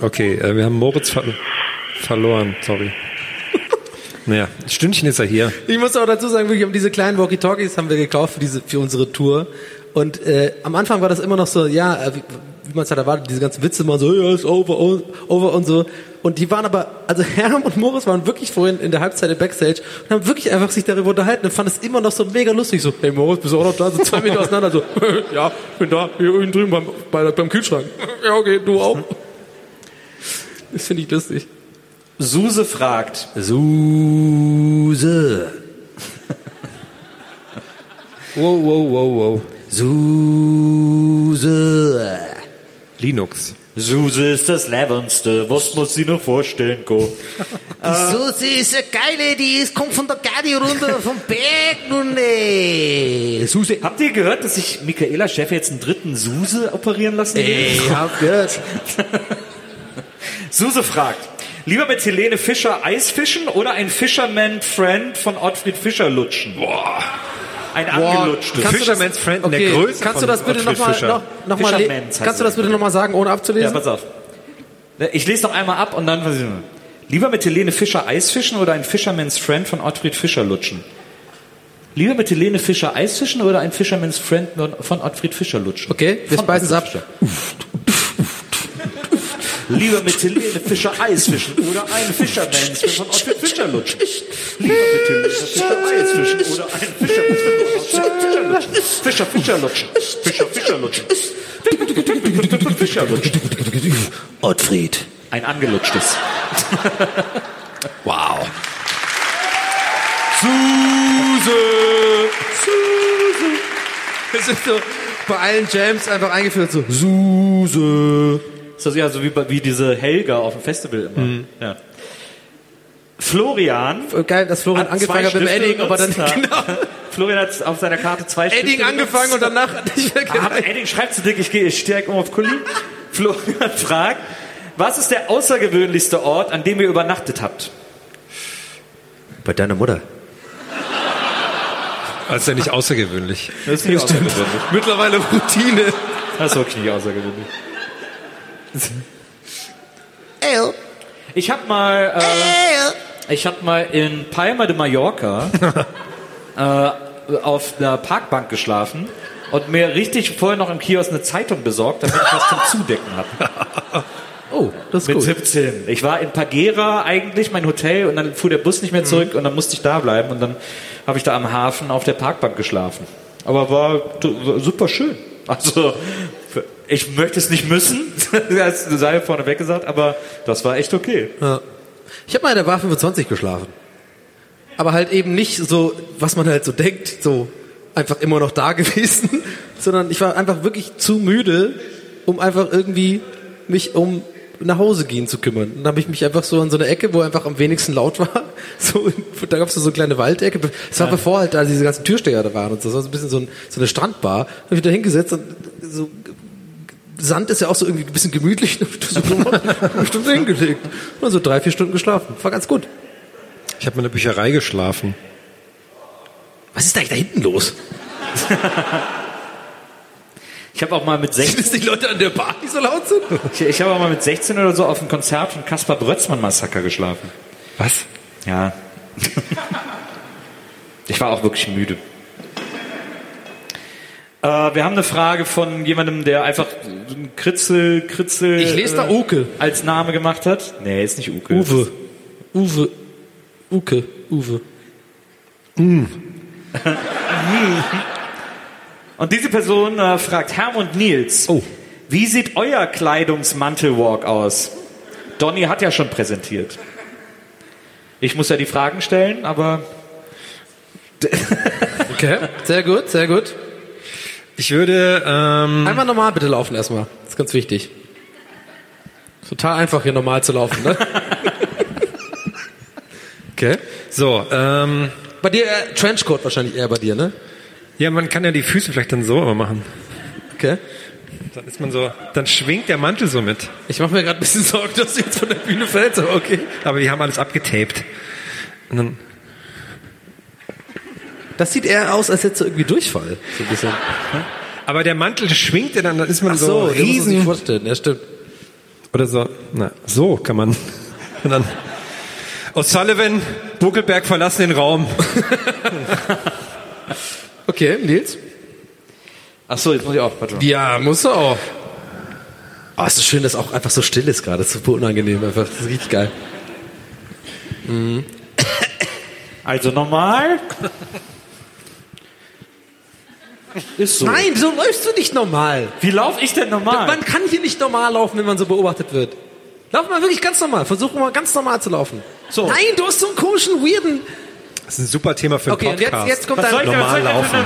[SPEAKER 3] Okay, äh, wir haben Moritz ver verloren, sorry. <laughs> Naja, ein Stündchen ist er hier.
[SPEAKER 2] Ich muss auch dazu sagen, wir haben diese kleinen Walkie-Talkies haben wir gekauft für diese für unsere Tour. Und äh, am Anfang war das immer noch so, ja, äh, wie, wie man es halt erwartet, diese ganzen Witze mal so, ja, ist over, over und so. Und die waren aber, also <laughs> Herm und Moritz waren wirklich vorhin in der Halbzeit im Backstage und haben wirklich einfach sich darüber unterhalten und fanden es immer noch so mega lustig. So, hey Moritz, bist du auch noch da? So zwei Meter auseinander. So, <laughs> ja, bin da, hier unten drüben beim, bei, beim Kühlschrank. <laughs> Ja, okay, du auch. Das finde ich lustig.
[SPEAKER 4] Suse fragt,
[SPEAKER 2] Suse.
[SPEAKER 3] Wow, wow, wow, wow.
[SPEAKER 2] Suse.
[SPEAKER 3] Linux.
[SPEAKER 4] Suse ist das Lebenste, was muss sie noch vorstellen, Go? <laughs>
[SPEAKER 8] Die Susi ist eine geile, die ist, kommt von der Gadi runter vom Berg nun ey.
[SPEAKER 2] Suse.
[SPEAKER 4] Habt ihr gehört, dass sich Michaela Chef jetzt einen dritten Suse operieren lassen will?
[SPEAKER 2] Ich hab gehört. <laughs>
[SPEAKER 4] Suse fragt, lieber mit Helene Fischer Eisfischen oder ein Fisherman-Friend von Ottfried Fischer lutschen? Boah. Ein angelutschtes.
[SPEAKER 2] Kannst
[SPEAKER 3] Fisherman's Friend in der
[SPEAKER 2] Okay,
[SPEAKER 3] Größe
[SPEAKER 2] Kannst du das bitte nochmal noch, noch mal Kannst du das bitte nochmal sagen, ohne
[SPEAKER 4] Ja,
[SPEAKER 2] abzulesen?
[SPEAKER 4] pass auf. Ich lese noch einmal ab und dann... Lieber mit Helene Fischer Eisfischen oder ein Fisherman's Friend von Ottfried Fischer lutschen? Lieber mit Helene Fischer Eisfischen oder ein Fisherman's Friend von Ottfried Fischer lutschen?
[SPEAKER 2] Okay, wir
[SPEAKER 4] Von
[SPEAKER 2] speisen es ab.
[SPEAKER 4] Fischer. Lieber mit Helene Fischer Eisfischen oder ein Fisherman's Friend von Ottfried Fischer lutschen? Lieber mit Helene Fischer Eisfischen oder ein Fisherman's Friend von Ottfried Fischer lutschen? Fischer, Fischer lutschen. Fischer, Fischer lutschen. Fischer lutschen.
[SPEAKER 2] Ottfried.
[SPEAKER 4] Ein angelutschtes.
[SPEAKER 2] Wow. Suse. Suse. Das ist so bei allen Jams einfach eingeführt so Suse.
[SPEAKER 4] So, ja, so wie, wie diese Helga auf dem Festival immer.
[SPEAKER 2] Mhm.
[SPEAKER 4] Ja. Florian.
[SPEAKER 2] Geil, dass Florian
[SPEAKER 4] hat
[SPEAKER 2] angefangen hat mit Edding, aber dann <laughs> genau.
[SPEAKER 4] Florian hat auf seiner Karte zwei
[SPEAKER 2] Edding
[SPEAKER 4] Stifte
[SPEAKER 2] angefangen und danach
[SPEAKER 4] Ah. Edding schreibt zu dick, ich gehe, ich stehe um auf Kuli. <laughs> Florian fragt, was ist der außergewöhnlichste Ort, an dem ihr übernachtet habt?
[SPEAKER 2] Bei deiner Mutter.
[SPEAKER 3] Das ist ja nicht außergewöhnlich.
[SPEAKER 4] Das ist nicht außergewöhnlich.
[SPEAKER 2] Mittlerweile Routine.
[SPEAKER 4] Das ist wirklich nicht außergewöhnlich. Ich habe mal, äh, ich habe mal in Palma de Mallorca <laughs> äh, auf einer Parkbank geschlafen und mir richtig vorher noch im Kiosk eine Zeitung besorgt, damit ich was zum Zudecken habe. <laughs>
[SPEAKER 2] Oh, das ist
[SPEAKER 4] Mit
[SPEAKER 2] gut.
[SPEAKER 4] 17. Ich war in Pagera eigentlich, mein Hotel, und dann fuhr der Bus nicht mehr zurück und dann musste ich da bleiben und dann habe ich da am Hafen auf der Parkbank geschlafen. Aber war, super schön. Also, ich möchte es nicht müssen, <laughs> das sei vorneweg gesagt, aber das war echt okay.
[SPEAKER 2] Ja. Ich habe mal in der Bar 25 geschlafen. Aber halt eben nicht so, was man halt so denkt, so einfach immer noch da <laughs> gewesen, sondern ich war einfach wirklich zu müde, um einfach irgendwie mich um nach Hause gehen zu kümmern. Dann habe ich mich einfach so an so eine Ecke, wo einfach am wenigsten laut war, <laughs> so da gab es so eine kleine Waldecke. Es war bevor halt da diese ganzen Türsteher da waren und so, das war so ein bisschen so, ein, so eine Strandbar. Da habe ich da hingesetzt und so Sand ist ja auch so irgendwie ein bisschen gemütlich. <laughs> so eine Stunde hingelegt. Und so drei, vier Stunden geschlafen. War ganz gut.
[SPEAKER 3] Ich habe in der Bücherei geschlafen.
[SPEAKER 2] Was ist eigentlich da hinten los? <laughs>
[SPEAKER 4] Ich habe auch mal mit 16,
[SPEAKER 2] Dass die Leute an der Bar nicht so laut sind?
[SPEAKER 4] ich, ich habe auch mal mit 16 oder so auf einem Konzert von Kaspar Brötzmann Massaker geschlafen.
[SPEAKER 3] Was?
[SPEAKER 4] Ja. <laughs> ich war auch wirklich müde. Äh, wir haben eine Frage von jemandem, der einfach ein Kritzel, Kritzel
[SPEAKER 2] Ich lese da Uke.
[SPEAKER 4] als Name gemacht hat. Nee, ist nicht Uke.
[SPEAKER 2] Uwe. Uwe. Uke. Uwe. <laughs>
[SPEAKER 4] Und diese Person äh, fragt Hermann Nils,
[SPEAKER 2] Oh.
[SPEAKER 4] wie sieht euer Kleidungsmantelwalk aus? Donny hat ja schon präsentiert. Ich muss ja die Fragen stellen, aber
[SPEAKER 2] Okay. Sehr gut, sehr gut.
[SPEAKER 3] Ich würde, ähm,
[SPEAKER 2] Einmal normal bitte laufen erstmal. Das ist ganz wichtig. Total einfach hier normal zu laufen, ne? <laughs> okay.
[SPEAKER 3] so, ähm,
[SPEAKER 2] Bei dir äh, Trenchcoat wahrscheinlich eher bei dir, ne?
[SPEAKER 3] ja, man kann ja die Füße vielleicht dann so immer machen.
[SPEAKER 2] Okay.
[SPEAKER 3] Dann ist man so, dann schwingt der Mantel so mit.
[SPEAKER 2] Ich mache mir gerade ein bisschen <laughs> Sorgen, dass du jetzt von der Bühne fällst, aber okay.
[SPEAKER 3] Aber die haben alles abgetaped. Und dann,
[SPEAKER 2] Das sieht eher aus, als hättest du irgendwie Durchfall. So ein bisschen.
[SPEAKER 3] aber der Mantel schwingt ja dann, dann ist man
[SPEAKER 2] Ach
[SPEAKER 3] so,
[SPEAKER 2] so, muss
[SPEAKER 3] riesen.
[SPEAKER 2] vorstellen. Ja, stimmt.
[SPEAKER 3] Oder so, na, so kann man. Und <laughs> dann, O'Sullivan, Buckelberg verlassen den Raum. <laughs>
[SPEAKER 2] Okay, Nils?
[SPEAKER 4] ach so, jetzt muss ich auch. Mal.
[SPEAKER 2] Ja, muss er auch. Oh, es ist schön, dass auch einfach so still ist gerade. Das ist super unangenehm einfach. Das ist richtig geil.
[SPEAKER 4] Also normal. <laughs> Ist so.
[SPEAKER 2] Nein, so läufst du nicht normal.
[SPEAKER 4] Wie laufe ich denn normal?
[SPEAKER 2] Man kann hier nicht normal laufen, wenn man so beobachtet wird. Lauf mal wirklich ganz normal. Versuch mal ganz normal zu laufen.
[SPEAKER 4] So.
[SPEAKER 2] Nein, du hast so einen komischen, weirden.
[SPEAKER 3] Das ist ein super Thema für einen
[SPEAKER 2] Okay, und jetzt,
[SPEAKER 3] Podcast.
[SPEAKER 2] jetzt kommt
[SPEAKER 4] was
[SPEAKER 2] dein.
[SPEAKER 3] normal laufen.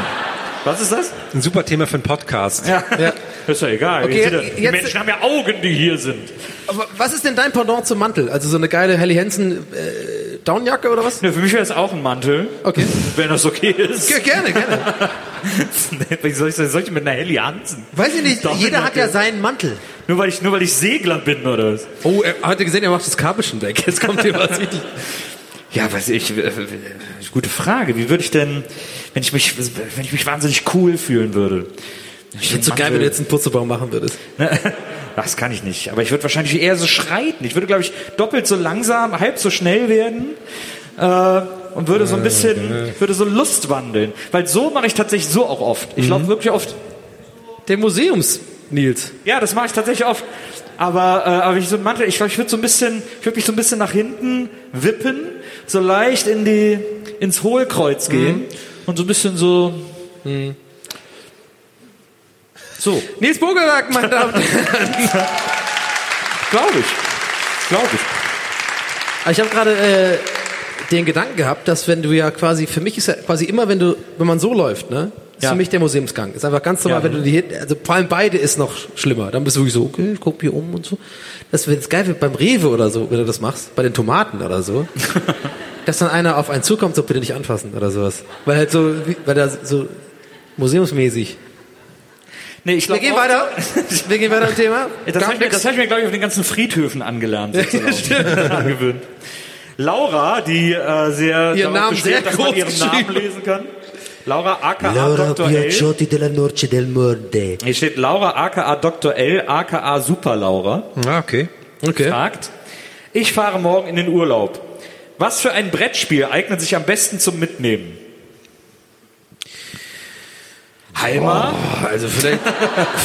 [SPEAKER 4] Was ist das?
[SPEAKER 3] Ein super Thema für einen Podcast.
[SPEAKER 4] Ja.
[SPEAKER 2] Ja.
[SPEAKER 4] Ist ja egal.
[SPEAKER 2] Okay,
[SPEAKER 4] ja, die
[SPEAKER 2] jetzt-
[SPEAKER 4] Menschen haben ja Augen, die hier sind.
[SPEAKER 2] Aber was ist denn dein Pendant zum Mantel? Also so eine geile Helly Hansen äh, Downjacke oder was?
[SPEAKER 4] Ne, für mich wäre es auch ein Mantel.
[SPEAKER 2] Okay.
[SPEAKER 4] Wenn das okay ist.
[SPEAKER 2] Ge- Gerne, gerne. <laughs>
[SPEAKER 4] Wie soll ich, soll ich mit einer Helly Hansen?
[SPEAKER 2] Weiß ich nicht, jeder hat ja seinen Mantel.
[SPEAKER 4] Nur weil ich, nur weil ich Segler bin oder was?
[SPEAKER 2] Oh, er hat gesehen, er macht das Kabel schon weg. Jetzt kommt hier was richtig.
[SPEAKER 4] Ja, weiß ich, äh, gute Frage. Wie würde ich denn, wenn ich mich, wenn ich mich wahnsinnig cool fühlen würde?
[SPEAKER 2] Ich find's so geil, wenn du jetzt einen Putzebaum machen würdest. <laughs>
[SPEAKER 4] Das kann ich nicht. Aber ich würde wahrscheinlich eher so schreiten. Ich würde, glaube ich, doppelt so langsam, halb so schnell werden. Äh, und würde so ein bisschen, würde so Lust wandeln. Weil so mache ich tatsächlich so auch oft. Ich laufe wirklich oft.
[SPEAKER 2] Der Museums Nils.
[SPEAKER 4] Ja, das mache ich tatsächlich oft. Aber, äh, aber ich so Mantel, ich glaube, ich würde so ein bisschen, ich würde mich so ein bisschen nach hinten wippen, so leicht in die, ins Hohlkreuz gehen und so ein bisschen so. So,
[SPEAKER 2] Nils Bogelberg, meine Damen und Herren. <laughs>
[SPEAKER 4] glaube ich. Glaube ich.
[SPEAKER 2] Ich habe gerade äh, den Gedanken gehabt, dass wenn du ja quasi, für mich ist ja quasi immer, wenn du, wenn man so läuft, ne, ist
[SPEAKER 4] Ja.
[SPEAKER 2] für mich der Museumsgang. Ist einfach ganz normal,
[SPEAKER 4] Ja.
[SPEAKER 2] wenn du die also vor allem beide ist noch schlimmer. Dann bist du wirklich so, okay, ich guck hier um und so. Das wäre geil wird beim Rewe oder so, wenn du das machst, bei den Tomaten oder so. <laughs> dass dann einer auf einen zukommt, so bitte nicht anfassen oder sowas. Weil halt so, weil da so museumsmäßig.
[SPEAKER 4] Nee, ich
[SPEAKER 2] Wir
[SPEAKER 4] glaub
[SPEAKER 2] gehen
[SPEAKER 4] auch-
[SPEAKER 2] weiter. <laughs> Wir gehen weiter im Thema.
[SPEAKER 4] Das habe ich, mir- das hab ich mir, glaube ich, auf den ganzen Friedhöfen angelernt. sozusagen. <laughs> Angewöhnt. Laura, die äh, sehr
[SPEAKER 2] Ihren Namen
[SPEAKER 4] besteht,
[SPEAKER 2] sehr
[SPEAKER 4] dass man
[SPEAKER 2] groß
[SPEAKER 4] ihren Namen lesen kann. Laura aka
[SPEAKER 8] Laura
[SPEAKER 4] Dr. L.
[SPEAKER 8] Della Noce del Morde.
[SPEAKER 4] Hier steht Laura aka Dr. L aka Super Laura.
[SPEAKER 3] Ah, okay.
[SPEAKER 2] Okay.
[SPEAKER 4] Fragt, ich fahre morgen in den Urlaub. Was für ein Brettspiel eignet sich am besten zum Mitnehmen? Halma?
[SPEAKER 2] Oh, also vielleicht,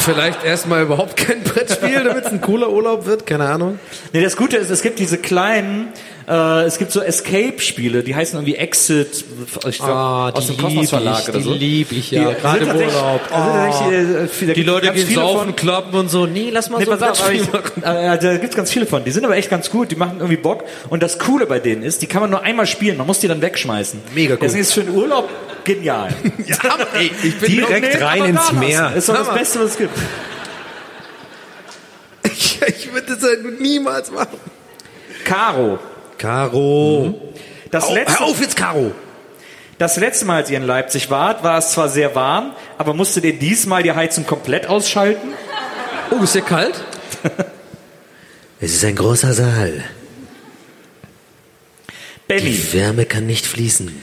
[SPEAKER 2] vielleicht erstmal überhaupt kein Brettspiel, damit es ein cooler Urlaub wird, keine Ahnung.
[SPEAKER 4] Nee, das Gute ist, es gibt diese kleinen, äh, es gibt so Escape-Spiele, die heißen irgendwie Exit, ich glaub,
[SPEAKER 2] Ah,
[SPEAKER 4] aus
[SPEAKER 2] die
[SPEAKER 4] dem Kosmos
[SPEAKER 2] lieb
[SPEAKER 4] Verlag
[SPEAKER 2] ich,
[SPEAKER 4] oder
[SPEAKER 2] die
[SPEAKER 4] so.
[SPEAKER 2] lieb ich, ja,
[SPEAKER 4] Die
[SPEAKER 2] gerade
[SPEAKER 4] sind
[SPEAKER 2] im
[SPEAKER 4] tatsächlich-
[SPEAKER 2] Urlaub.
[SPEAKER 4] tatsächlich, äh,
[SPEAKER 2] Die Leute gehen saufen,
[SPEAKER 4] von.
[SPEAKER 2] klappen und so. Nee, lass mal
[SPEAKER 4] Nee,
[SPEAKER 2] so ein Brettspiel
[SPEAKER 4] ich,
[SPEAKER 2] machen.
[SPEAKER 4] äh, da gibt's ganz viele von. Die sind aber echt ganz gut. Die machen irgendwie Bock. Und das Coole bei denen ist, die kann man nur einmal spielen. Man muss die dann wegschmeißen.
[SPEAKER 2] Mega cool.
[SPEAKER 4] Deswegen ist für den Urlaub genial. <laughs>
[SPEAKER 2] Ja, ey, ich bin
[SPEAKER 3] Direkt
[SPEAKER 4] Nee,
[SPEAKER 3] rein ins Meer.
[SPEAKER 4] was. Ist doch das. Beste, was es gibt.
[SPEAKER 2] Ich, ich würde das halt niemals machen.
[SPEAKER 4] Caro.
[SPEAKER 2] Caro.
[SPEAKER 4] Das
[SPEAKER 2] Au,
[SPEAKER 4] letzte,
[SPEAKER 2] hör auf jetzt, Caro.
[SPEAKER 4] das letzte Mal, als ihr in Leipzig wart, war es zwar sehr warm, aber musstet ihr diesmal die Heizung komplett ausschalten?
[SPEAKER 2] Oh, ist der kalt? <laughs>
[SPEAKER 8] Es ist ein großer Saal.
[SPEAKER 4] Benny.
[SPEAKER 8] Die Wärme kann nicht fließen.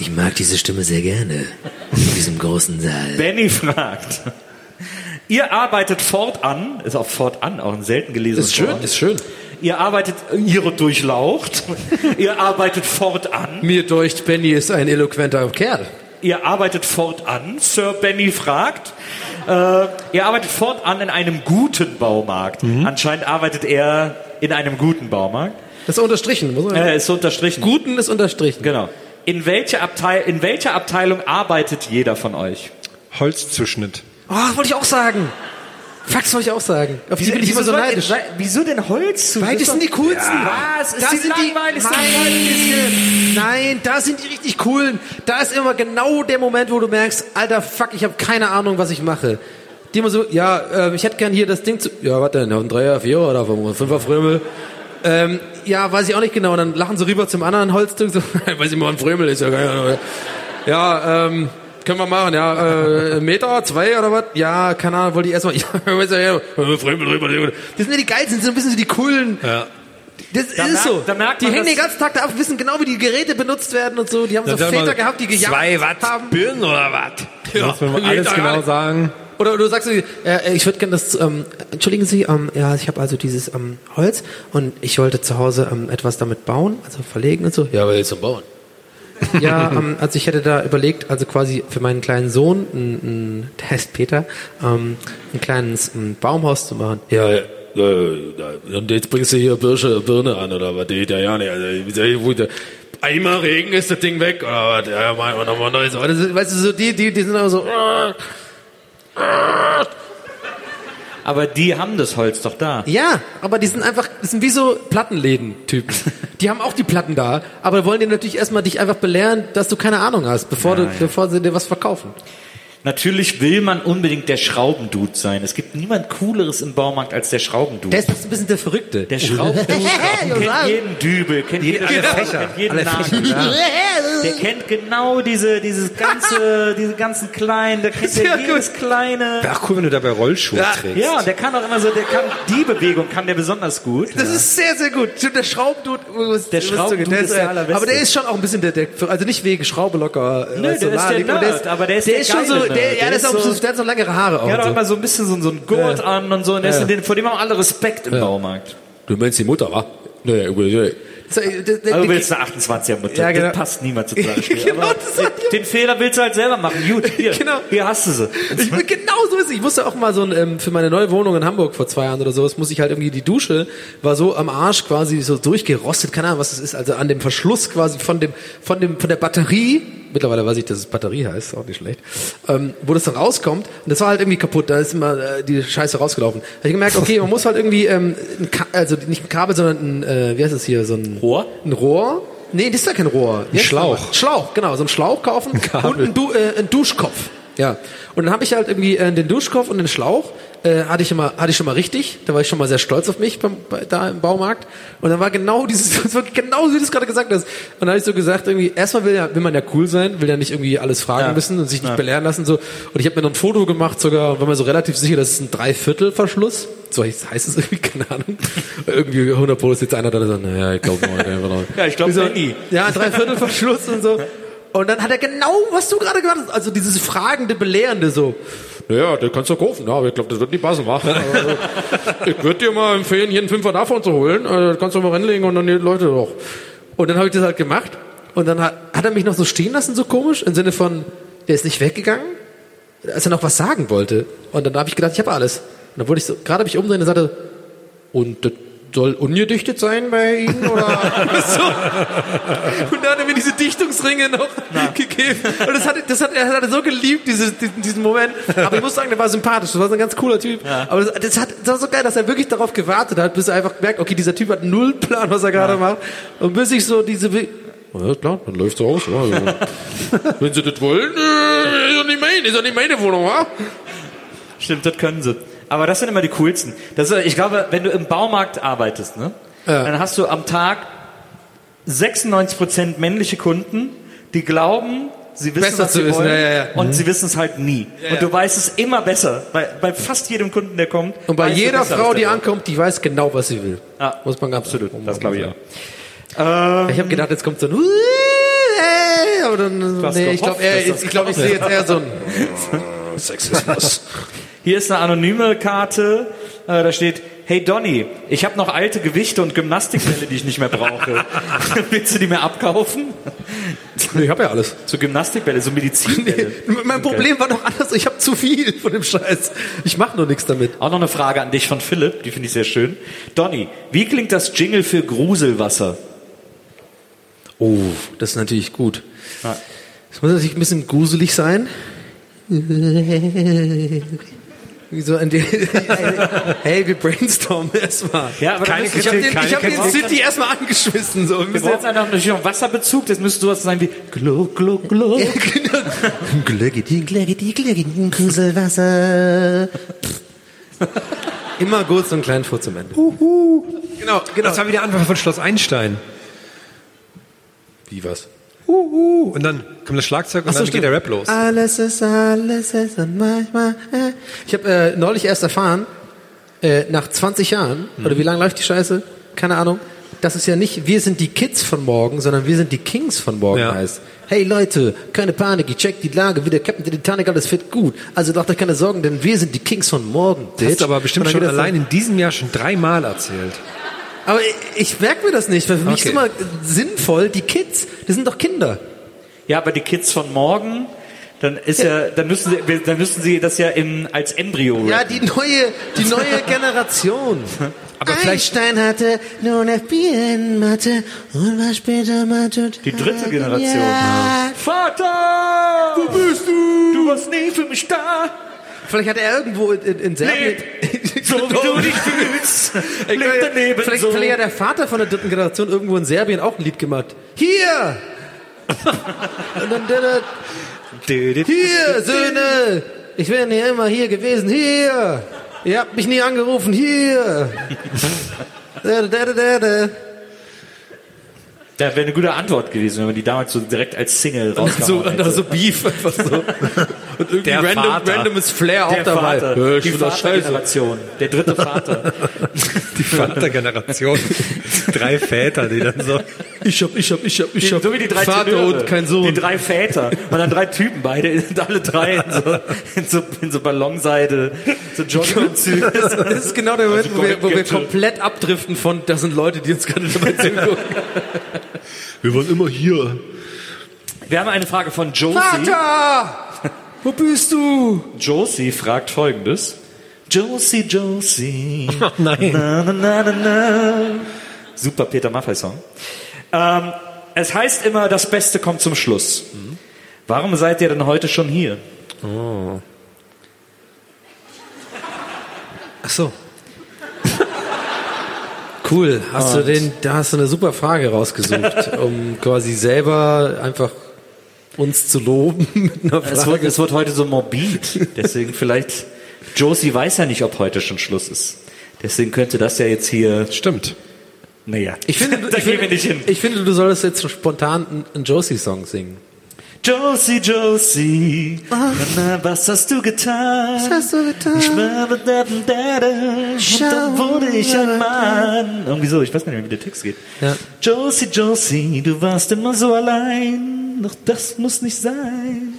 [SPEAKER 8] Ich mag diese Stimme sehr gerne. In diesem großen Saal.
[SPEAKER 4] Benny fragt. Ihr arbeitet fortan, ist auch fortan, auch ein selten gelesenes
[SPEAKER 2] Ist schön,
[SPEAKER 4] Wort.
[SPEAKER 2] ist schön.
[SPEAKER 4] Ihr arbeitet, ihre durchlaucht. <laughs> ihr arbeitet fortan.
[SPEAKER 2] Mir deucht, Benny ist ein eloquenter Kerl.
[SPEAKER 4] Ihr arbeitet fortan, Sir Benny fragt. Äh, ihr arbeitet fortan in einem guten Baumarkt. Anscheinend arbeitet er in einem guten Baumarkt.
[SPEAKER 2] Das ist unterstrichen. Muss man
[SPEAKER 4] Äh, ist so unterstrichen.
[SPEAKER 2] Guten ist unterstrichen.
[SPEAKER 4] Genau. In welcher, Abteil in welcher Abteilung arbeitet jeder von euch?
[SPEAKER 3] Holzzuschnitt.
[SPEAKER 2] Oh, wollte ich auch sagen. Fax wollte ich auch sagen. Auf die bin ich immer so
[SPEAKER 4] soll-
[SPEAKER 2] neidisch.
[SPEAKER 4] Wieso denn Holz zu?
[SPEAKER 2] Weil das sind die coolsten.
[SPEAKER 4] Was? Ist
[SPEAKER 2] da
[SPEAKER 4] die
[SPEAKER 2] sind die,
[SPEAKER 4] langweiligste
[SPEAKER 2] nein, nein, da sind die richtig coolen. Da ist immer genau der Moment, wo du merkst, alter Fuck, ich habe keine Ahnung, was ich mache. Die immer so, ja, äh, ich hätte gern hier das Ding zu, ja, was denn, ein Dreier, Vierer oder Fünfer, Frömel. Ähm, ja, weiß ich auch nicht genau. Und dann lachen sie rüber zum anderen Holzstück, so, <laughs> weiß ich mal, ein Frömel ist ja Ahnung. Ja, ähm, können wir machen, ja, äh, Meter, zwei oder was? Ja, keine Ahnung, wollte ich erstmal, <laughs> ja, weiß ja, ja, Frömel rüber, rüber. Das sind ja die geilsten, das sind so ein bisschen so die coolen.
[SPEAKER 3] Ja.
[SPEAKER 2] Das
[SPEAKER 4] Da
[SPEAKER 2] ist
[SPEAKER 4] merkt-
[SPEAKER 2] so.
[SPEAKER 4] da merkt
[SPEAKER 2] die
[SPEAKER 4] man,
[SPEAKER 2] hängen den ganzen Tag da ab, wissen genau, wie die Geräte benutzt werden und so. Die haben so Väter
[SPEAKER 3] man,
[SPEAKER 2] gehabt, die gejagt
[SPEAKER 3] Zwei Watt
[SPEAKER 2] haben.
[SPEAKER 3] Birnen oder was?
[SPEAKER 2] Ja,
[SPEAKER 3] Muss man mal
[SPEAKER 2] geht
[SPEAKER 3] alles genau sagen.
[SPEAKER 2] Oder du sagst, äh, äh, ich würde gerne das, ähm, entschuldigen Sie, ähm, ja, ich habe also dieses ähm, Holz und ich wollte zu Hause ähm, etwas damit bauen, also verlegen und so. Ja, aber jetzt zum Bauen. <laughs> ja, ähm, also ich hätte da überlegt, also quasi für meinen kleinen Sohn, ein, der heißt Peter, ähm, ein kleines ein Baumhaus zu machen. Ja, ja. äh, Und jetzt bringst du hier Birsche, Birne an oder was? Die nicht. Also, einmal Regen ist das Ding weg oder was? Ja, machen wir nochmal neues. Aber weißt du, so die, die, die sind immer so.
[SPEAKER 4] Aber die haben das Holz doch da.
[SPEAKER 2] Ja, aber die sind einfach, das sind wie so Plattenläden-Typen. Die haben auch die Platten da, aber wollen dir natürlich erstmal dich einfach belehren, dass du keine Ahnung hast, bevor, du, bevor sie dir was verkaufen.
[SPEAKER 4] Natürlich will man unbedingt der Schraubendude sein. Es gibt niemand Cooleres im Baumarkt als der Schraubendude.
[SPEAKER 2] Der ist ein bisschen der Verrückte.
[SPEAKER 4] Der Schraubendude <laughs> kennt jeden Dübel, kennt jede
[SPEAKER 3] alle Fächer,
[SPEAKER 4] kennt jeden
[SPEAKER 3] alle
[SPEAKER 4] Namen.
[SPEAKER 3] Fächer, <laughs>
[SPEAKER 4] Der kennt genau diese, dieses ganze, <laughs> diese ganzen kleinen, der kennt ja jedes kleine.
[SPEAKER 3] Wäre auch cool, wenn du dabei Rollschuhe
[SPEAKER 2] Ja.
[SPEAKER 3] trägst.
[SPEAKER 4] Ja, der kann auch immer so, der kann, die Bewegung kann der besonders gut.
[SPEAKER 2] Das ist sehr, sehr gut. Der Schraubendude,
[SPEAKER 4] Der Schraubendude ist der allerbeste.
[SPEAKER 2] Aber der ist schon auch ein bisschen der, der also nicht wegen Schraube locker. äh,
[SPEAKER 4] Nö, der ist der Nerd, aber der ist der
[SPEAKER 2] schon so, der, ja,
[SPEAKER 4] Der
[SPEAKER 2] der, ist auch
[SPEAKER 4] so-
[SPEAKER 2] so, der hat so lange Haare auch.
[SPEAKER 4] Der hat auch immer so ein bisschen so, so einen Gurt
[SPEAKER 2] Ja.
[SPEAKER 4] an und so, und der
[SPEAKER 2] Ja.
[SPEAKER 4] ist, den, vor dem haben alle Respekt im Baumarkt.
[SPEAKER 2] Du meinst die Mutter, wa? Nee, nee. So,
[SPEAKER 4] Aber du willst eine 28er Mutter.
[SPEAKER 2] Ja, genau.
[SPEAKER 4] Das passt niemand zu. <laughs>
[SPEAKER 2] Genau,
[SPEAKER 4] den, Fehler willst du halt selber machen. Gut, hier,
[SPEAKER 2] Genau.
[SPEAKER 4] hier hast du sie.
[SPEAKER 2] Ich, genau so ist es. Ich musste auch mal so ein, ähm, für meine neue Wohnung in Hamburg vor zwei Jahren oder sowas, muss ich halt irgendwie die Dusche war so am Arsch quasi so durchgerostet, keine Ahnung, was das ist, also an dem Verschluss quasi von dem, von dem, von der Batterie. Mittlerweile weiß ich, dass es Batterie heißt, auch nicht schlecht. Ähm, wo das dann rauskommt und das war halt irgendwie kaputt. Da ist immer äh, die Scheiße rausgelaufen. Da hab ich gemerkt, okay, man muss halt irgendwie, ähm, ein Ka also nicht ein Kabel, sondern ein, äh, wie heißt das hier, so ein
[SPEAKER 4] Rohr?
[SPEAKER 2] Ein Rohr. Nee, das ist ja kein Rohr. Ein
[SPEAKER 3] Schlauch.
[SPEAKER 2] Schlauch, genau, so einen Schlauch kaufen und einen, du äh, einen Duschkopf. Ja. Und dann habe ich halt irgendwie äh, den Duschkopf und den Schlauch äh, hatte ich immer hatte ich schon mal richtig. Da war ich schon mal sehr stolz auf mich beim, bei, da im Baumarkt. Und dann war genau dieses <laughs> das war genau so wie du es gerade gesagt hast. Und dann habe ich so gesagt irgendwie erstmal will ja will man ja cool sein, will ja nicht irgendwie alles fragen
[SPEAKER 4] Ja.
[SPEAKER 2] müssen und sich nicht
[SPEAKER 4] Ja.
[SPEAKER 2] belehren lassen so. Und ich habe mir noch ein Foto gemacht sogar und war mir so relativ sicher, das ist ein Dreiviertelverschluss. So heißt, heißt es irgendwie, <laughs> keine Ahnung. irgendwie 100 Pro ist jetzt einer da, der sagt, naja, ich glaube mal.
[SPEAKER 4] Ja, ich glaub, <laughs>
[SPEAKER 2] so,
[SPEAKER 4] Benny.
[SPEAKER 2] Ja, Dreiviertelverschluss und so. Und dann hat er genau, was du gerade gemacht hast, also dieses fragende, belehrende so. Naja, das kannst du kaufen, ja, aber ich glaube, das wird nicht passen, wa? <laughs> Also, ich würde dir mal empfehlen, hier einen Fünfer davon zu holen, äh, das kannst du mal reinlegen und dann die Leute doch. Und dann habe ich das halt gemacht und dann hat, hat er mich noch so stehen lassen, so komisch, im Sinne von, der ist nicht weggegangen, als er noch was sagen wollte. Und dann habe ich gedacht, ich habe alles. Und dann wurde ich so, gerade habe ich umdrehen und sagte, und das soll ungedichtet sein bei Ihnen oder <laughs> so. Und dann hat er mir diese Dichtungsringe noch gegeben. Und das hat, das hat, er hat so geliebt, dieses, diesen, diesen Moment. Aber ich muss sagen, der war sympathisch. Das war so ein ganz cooler Typ. Aber das, das, hat, das war so geil, dass er wirklich darauf gewartet hat, bis er einfach merkt, okay, dieser Typ hat null Plan, was er gerade macht. Und bis ich so diese, ja, klar, dann läuft so aus. Ja, also. <laughs> Wenn Sie das wollen, äh, ist doch nicht meine, ist doch nicht meine Wohnung, wa?
[SPEAKER 4] Stimmt, das können sie. Aber das sind immer die coolsten. Das ist, ich glaube, wenn du im Baumarkt arbeitest, ne,
[SPEAKER 2] Ja.
[SPEAKER 4] dann hast du am Tag 96% männliche Kunden, die glauben, sie wissen,
[SPEAKER 2] Besser
[SPEAKER 4] was
[SPEAKER 2] zu
[SPEAKER 4] sie
[SPEAKER 2] wissen,
[SPEAKER 4] wollen,
[SPEAKER 2] ja, ja,
[SPEAKER 4] und
[SPEAKER 2] Mhm.
[SPEAKER 4] sie wissen es halt nie. Und du weißt es immer besser. Bei, bei fast jedem Kunden, der kommt.
[SPEAKER 2] Und bei jeder
[SPEAKER 4] besser,
[SPEAKER 2] Frau, die ankommt, die weiß genau, was sie will.
[SPEAKER 4] Ja,
[SPEAKER 2] Muss man ganz
[SPEAKER 4] absolut. Das glaube ich auch.
[SPEAKER 2] Ich habe gedacht, jetzt kommt so ein aber dann, nee, ich glaube, ich, glaub, ich sehe jetzt eher so ein
[SPEAKER 3] Sexismus.
[SPEAKER 4] Hier ist eine anonyme Karte, äh, da steht, hey Donny, ich habe noch alte Gewichte und Gymnastikbälle, die ich nicht mehr brauche. <laughs> Willst du die mir abkaufen?
[SPEAKER 2] Nee, ich habe ja alles.
[SPEAKER 4] So Gymnastikbälle, so Medizinbälle. <laughs>
[SPEAKER 2] Mein Problem war doch anders, ich habe zu viel von dem Scheiß. Ich mache nur nichts damit.
[SPEAKER 4] Auch noch eine Frage an dich von Philipp, die finde ich sehr schön. Donny, wie klingt das Jingle für Gruselwasser?
[SPEAKER 2] Oh, das ist natürlich gut. Es muss natürlich ein bisschen gruselig sein. <laughs> Wie so an die, <laughs> hey, wir brainstormen erstmal.
[SPEAKER 4] Ja, aber
[SPEAKER 2] Keine
[SPEAKER 4] müsst
[SPEAKER 2] ich habe den,
[SPEAKER 4] keine
[SPEAKER 2] ich hab den
[SPEAKER 4] Kritik.
[SPEAKER 2] City erstmal angeschmissen. So. Wir
[SPEAKER 4] Wir brauchen
[SPEAKER 2] jetzt
[SPEAKER 4] einfach natürlich noch Wasserbezug, das müsste sowas sein wie Gluck, Gluck, Gluck.
[SPEAKER 2] Glöggedi, <laughs> glöggedi, glöggedi, Gruselwasser. <laughs> Immer gut so einen kleinen Furz am Ende.
[SPEAKER 3] Genau,
[SPEAKER 2] genau.
[SPEAKER 3] Das war wieder Antwort von Schloss Einstein.
[SPEAKER 2] Wie was?
[SPEAKER 3] Uhu. Und dann kommt das Schlagzeug und
[SPEAKER 2] so,
[SPEAKER 3] dann
[SPEAKER 2] stimmt.
[SPEAKER 3] geht der Rap los.
[SPEAKER 2] Alles ist alles ist und manchmal. Äh. Ich habe äh, neulich erst erfahren, äh, nach 20 Jahren, oder wie lange läuft die Scheiße? Keine Ahnung. Dass es ja nicht, wir sind die Kids von morgen, sondern wir sind die Kings von morgen
[SPEAKER 3] Ja.
[SPEAKER 2] heißt. Hey Leute, keine Panik, ich check die Lage, wie der Captain der Titanic, alles fit gut. Also macht euch keine Sorgen, denn wir sind die Kings von morgen.
[SPEAKER 3] Das hast du aber bestimmt schon
[SPEAKER 2] das
[SPEAKER 3] allein in diesem Jahr schon dreimal erzählt.
[SPEAKER 2] Aber ich, ich merke mir das nicht, weil für mich
[SPEAKER 3] Okay.
[SPEAKER 2] ist immer sinnvoll, die Kids, die sind doch Kinder.
[SPEAKER 4] Ja, aber die Kids von morgen, dann ist ja, dann müssen sie, dann müssen sie das ja in, als Embryo
[SPEAKER 2] Ja, die neue, die neue <laughs> Generation.
[SPEAKER 3] Aber
[SPEAKER 2] Einstein hatte nur FB in Mathe und war später Mathe.
[SPEAKER 4] Die dritte Generation.
[SPEAKER 2] Ja.
[SPEAKER 4] Vater! Wo bist du? Du warst nie für mich da.
[SPEAKER 2] Vielleicht hat er irgendwo in, in, in Serbien.
[SPEAKER 4] So wie du dich fühlst.
[SPEAKER 2] Meine,
[SPEAKER 4] daneben
[SPEAKER 2] vielleicht,
[SPEAKER 4] so.
[SPEAKER 2] vielleicht hat der Vater von der dritten Generation irgendwo in Serbien auch ein Lied gemacht. Hier! und dann der, der, Hier, Söhne! Ich bin hier immer hier gewesen. Hier! Ihr habt mich nie angerufen. Hier! Da, da, da, da, da.
[SPEAKER 4] Das wäre eine gute Antwort gewesen, wenn man die damals so direkt als Single
[SPEAKER 2] So,
[SPEAKER 4] rausgehauen
[SPEAKER 2] und da so Beef einfach so. <laughs> Und irgendwie
[SPEAKER 3] Der
[SPEAKER 2] random,
[SPEAKER 3] Vater.
[SPEAKER 2] randomes Flair auch
[SPEAKER 4] Der
[SPEAKER 2] dabei.
[SPEAKER 4] Vater, die
[SPEAKER 2] das.
[SPEAKER 4] Vatergeneration, der dritte Vater. <laughs>
[SPEAKER 3] Die Vatergeneration. Drei Väter, die dann so.
[SPEAKER 2] Ich hab, ich hab, ich hab, ich hab
[SPEAKER 4] so wie die drei
[SPEAKER 2] Vater
[SPEAKER 4] Tenöre,
[SPEAKER 2] und kein Sohn.
[SPEAKER 4] Die drei Väter. Und dann drei Typen, beide sind alle drei in so, in so, in so Ballonseide, so Jogginganzüge.
[SPEAKER 2] Das ist genau der Moment, wo, wir, wo wir komplett abdriften von, das sind Leute, die uns gerade dabei zugucken. <laughs> Wir wollen immer hier.
[SPEAKER 4] Wir haben eine Frage von Josie.
[SPEAKER 2] Vater! <laughs> Wo bist du?
[SPEAKER 4] Josie fragt folgendes. Josie, Josie. <laughs>
[SPEAKER 3] Oh nein.
[SPEAKER 4] Na, na, na, na, na. Super Peter Maffay-Song. Ähm, es heißt immer, das Beste kommt zum Schluss. Warum seid ihr denn heute schon hier?
[SPEAKER 2] Ach so. Cool. Hast du den, da hast du eine super Frage rausgesucht, <laughs> um quasi selber einfach uns zu loben <laughs> mit einer
[SPEAKER 4] Es wird,
[SPEAKER 2] Frage.
[SPEAKER 4] es wird heute so morbid. Deswegen vielleicht, Josie weiß ja nicht, ob heute schon Schluss ist. Deswegen könnte das ja jetzt hier,
[SPEAKER 3] Stimmt.
[SPEAKER 4] naja,
[SPEAKER 2] Ich finde, <laughs>
[SPEAKER 4] da
[SPEAKER 2] ich,
[SPEAKER 4] gehen wir
[SPEAKER 2] finde,
[SPEAKER 4] nicht hin.
[SPEAKER 2] ich finde, du solltest jetzt spontan einen- einen Josie-Song singen.
[SPEAKER 4] Josie, Josie, na, na, was hast du getan? Was
[SPEAKER 2] hast du getan?
[SPEAKER 4] Ich war da, da, da, da, und dann wurde ich ein Mann. Irgendwie so, ich weiß gar nicht mehr, wie der Text geht.
[SPEAKER 2] Ja.
[SPEAKER 4] Josie, Josie, du warst immer so allein. Doch das muss nicht sein.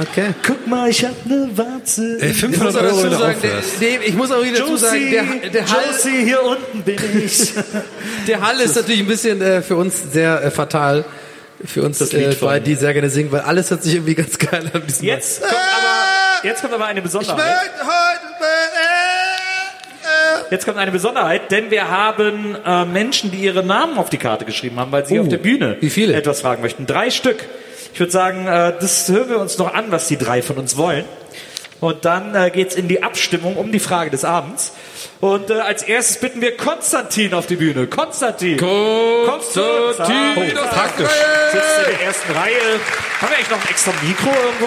[SPEAKER 2] Okay.
[SPEAKER 4] Guck mal, ich hab ne Warze.
[SPEAKER 3] Ey,
[SPEAKER 2] Ich
[SPEAKER 3] 500
[SPEAKER 2] muss auch
[SPEAKER 3] Euro der
[SPEAKER 2] sagen, der, der, ich muss auch wieder dazu sagen, der, der, Hall,
[SPEAKER 4] Josie, hier unten bin ich. <laughs>
[SPEAKER 2] der Hall ist natürlich ein bisschen äh, für uns sehr äh, fatal. Für uns
[SPEAKER 4] Das Lied
[SPEAKER 2] äh,
[SPEAKER 4] von-
[SPEAKER 2] bei die sehr gerne singen, weil alles hört sich irgendwie ganz geil an. diesem
[SPEAKER 4] Jetzt kommt aber, jetzt kommt aber eine Besonderheit. Jetzt kommt eine Besonderheit, denn wir haben äh, Menschen, die ihre Namen auf die Karte geschrieben haben, weil sie auf der Bühne
[SPEAKER 2] wie viele?
[SPEAKER 4] etwas fragen möchten. Drei Stück. Ich würde sagen, äh, das hören wir uns noch an, was die drei von uns wollen. Und dann äh, geht's in die Abstimmung um die Frage des Abends. Und äh, als erstes bitten wir Konstantin auf die Bühne. Konstantin. Konstantin.
[SPEAKER 3] Oh, praktisch.
[SPEAKER 4] Sitzt in der ersten Reihe. Haben wir eigentlich noch ein extra Mikro irgendwo?